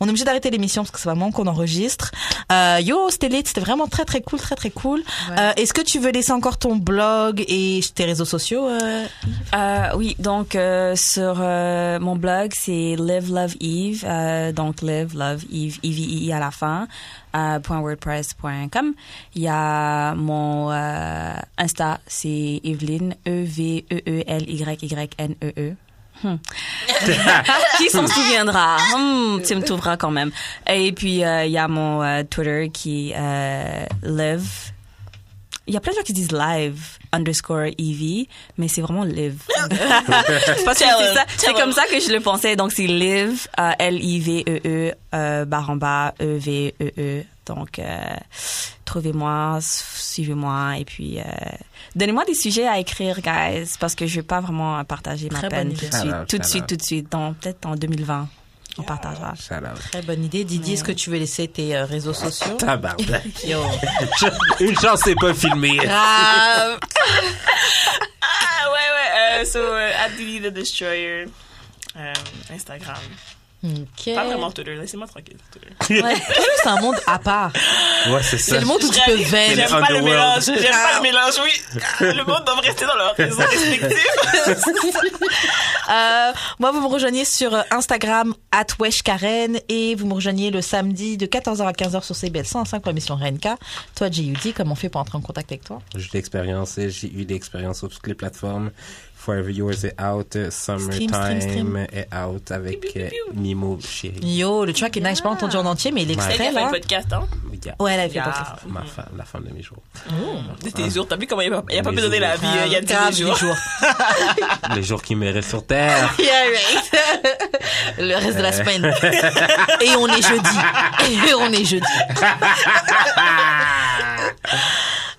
On est obligé d'arrêter l'émission parce que c'est vraiment qu'on enregistre. Euh, yo, c'était c'était vraiment très très cool, très très cool. Euh, Est-ce que tu veux laisser encore ton blog et tes réseaux sociaux euh, Euh, oui, donc euh, sur euh, mon blog, c'est Live Love Eve, euh, donc Live Love Eve, E V I I à la fin, .wordpress.com. Il y a mon euh, Insta, c'est Evelyn, E V E E L Y Y N E E. Hmm. *laughs* qui s'en souviendra? Hmm, Tu me trouveras quand même. Et puis euh, il y a mon euh, Twitter qui euh, live. Il y a plein de gens qui disent live underscore EV, mais c'est vraiment live. *laughs* *laughs* C'est comme ça que je le pensais. Donc c'est live, euh, L-I-V-E-E, euh, barre en bas, E-V-E-E. Donc euh, trouvez-moi, suivez-moi et puis euh, donnez-moi des sujets à écrire, guys, parce que je vais pas vraiment partager ma Très peine tout de suite, tout de suite, out. tout de suite. dans- Peut-être en 2020, on partagera. Très bonne idée. Didier, est-ce que tu veux laisser tes euh, réseaux sociaux? Tabarnak. *laughs* Yo. *laughs* Une chance, c'est pas filmé. Grave. *laughs* Ah, ouais, ouais. Euh, so, euh, at Didi the Destroyer. Euh, Instagram. Ok. Pas vraiment Twitter. Laissez-moi tranquille. Twitter. Ouais. Twitter, c'est un monde à part. Ouais, c'est ça. C'est le monde où tu peux J'aime vendre. le pas le mélange. J'aime pas le mélange, oui. Le monde doit rester dans leur *laughs* réseau respectif. *laughs* Euh, moi, vous me rejoignez sur Instagram, at Karen, et vous me rejoignez le samedi de 14h à 15h sur CBL 105 pour l'émission RNK. Toi, JUD, comment on fait pour entrer en contact avec toi? J'ai eu l'expérience, j'ai eu l'expérience sur toutes les plateformes. Forever Yours est out, Summertime stream, stream. est out avec euh, Mimo Chéri. Yo, le track est nice, j'ai pas entendu en entier, mais Elle l'extrait, qui a fait là. un podcast, hein. Yeah. Ouais, elle a fait Yeah. pas ça. Ma femme, la femme de mes jours. De tes jours. T'as vu comment il a, il a pas donner la vie euh, il y a 10 Grave, jours. des *laughs* jours. Les jours qui me restent sur terre. *laughs* Yeah, right. le reste de la semaine. *laughs* Et on est jeudi. Et on est jeudi.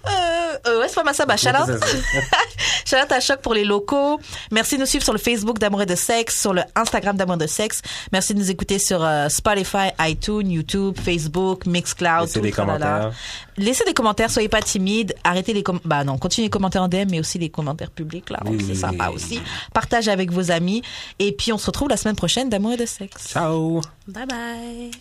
Euh, euh, ouais, c'est pas ma ça, bah, shout out. Shout out à Choc pour les locaux. Merci de nous suivre sur le Facebook d'Amour et de Sexe, sur le Instagram d'Amour et de Sexe. Merci de nous écouter sur euh, Spotify, iTunes, YouTube, Facebook, Mixcloud. Laissez tout, des tralala. commentaires. Laissez des commentaires, soyez pas timides. Arrêtez les com bah non, continuez les commentaires en DM, mais aussi les commentaires publics là, Oui, c'est sympa aussi. Partagez avec vos amis. Et puis on se retrouve la semaine prochaine d'Amour et de Sexe. Ciao! Bye bye.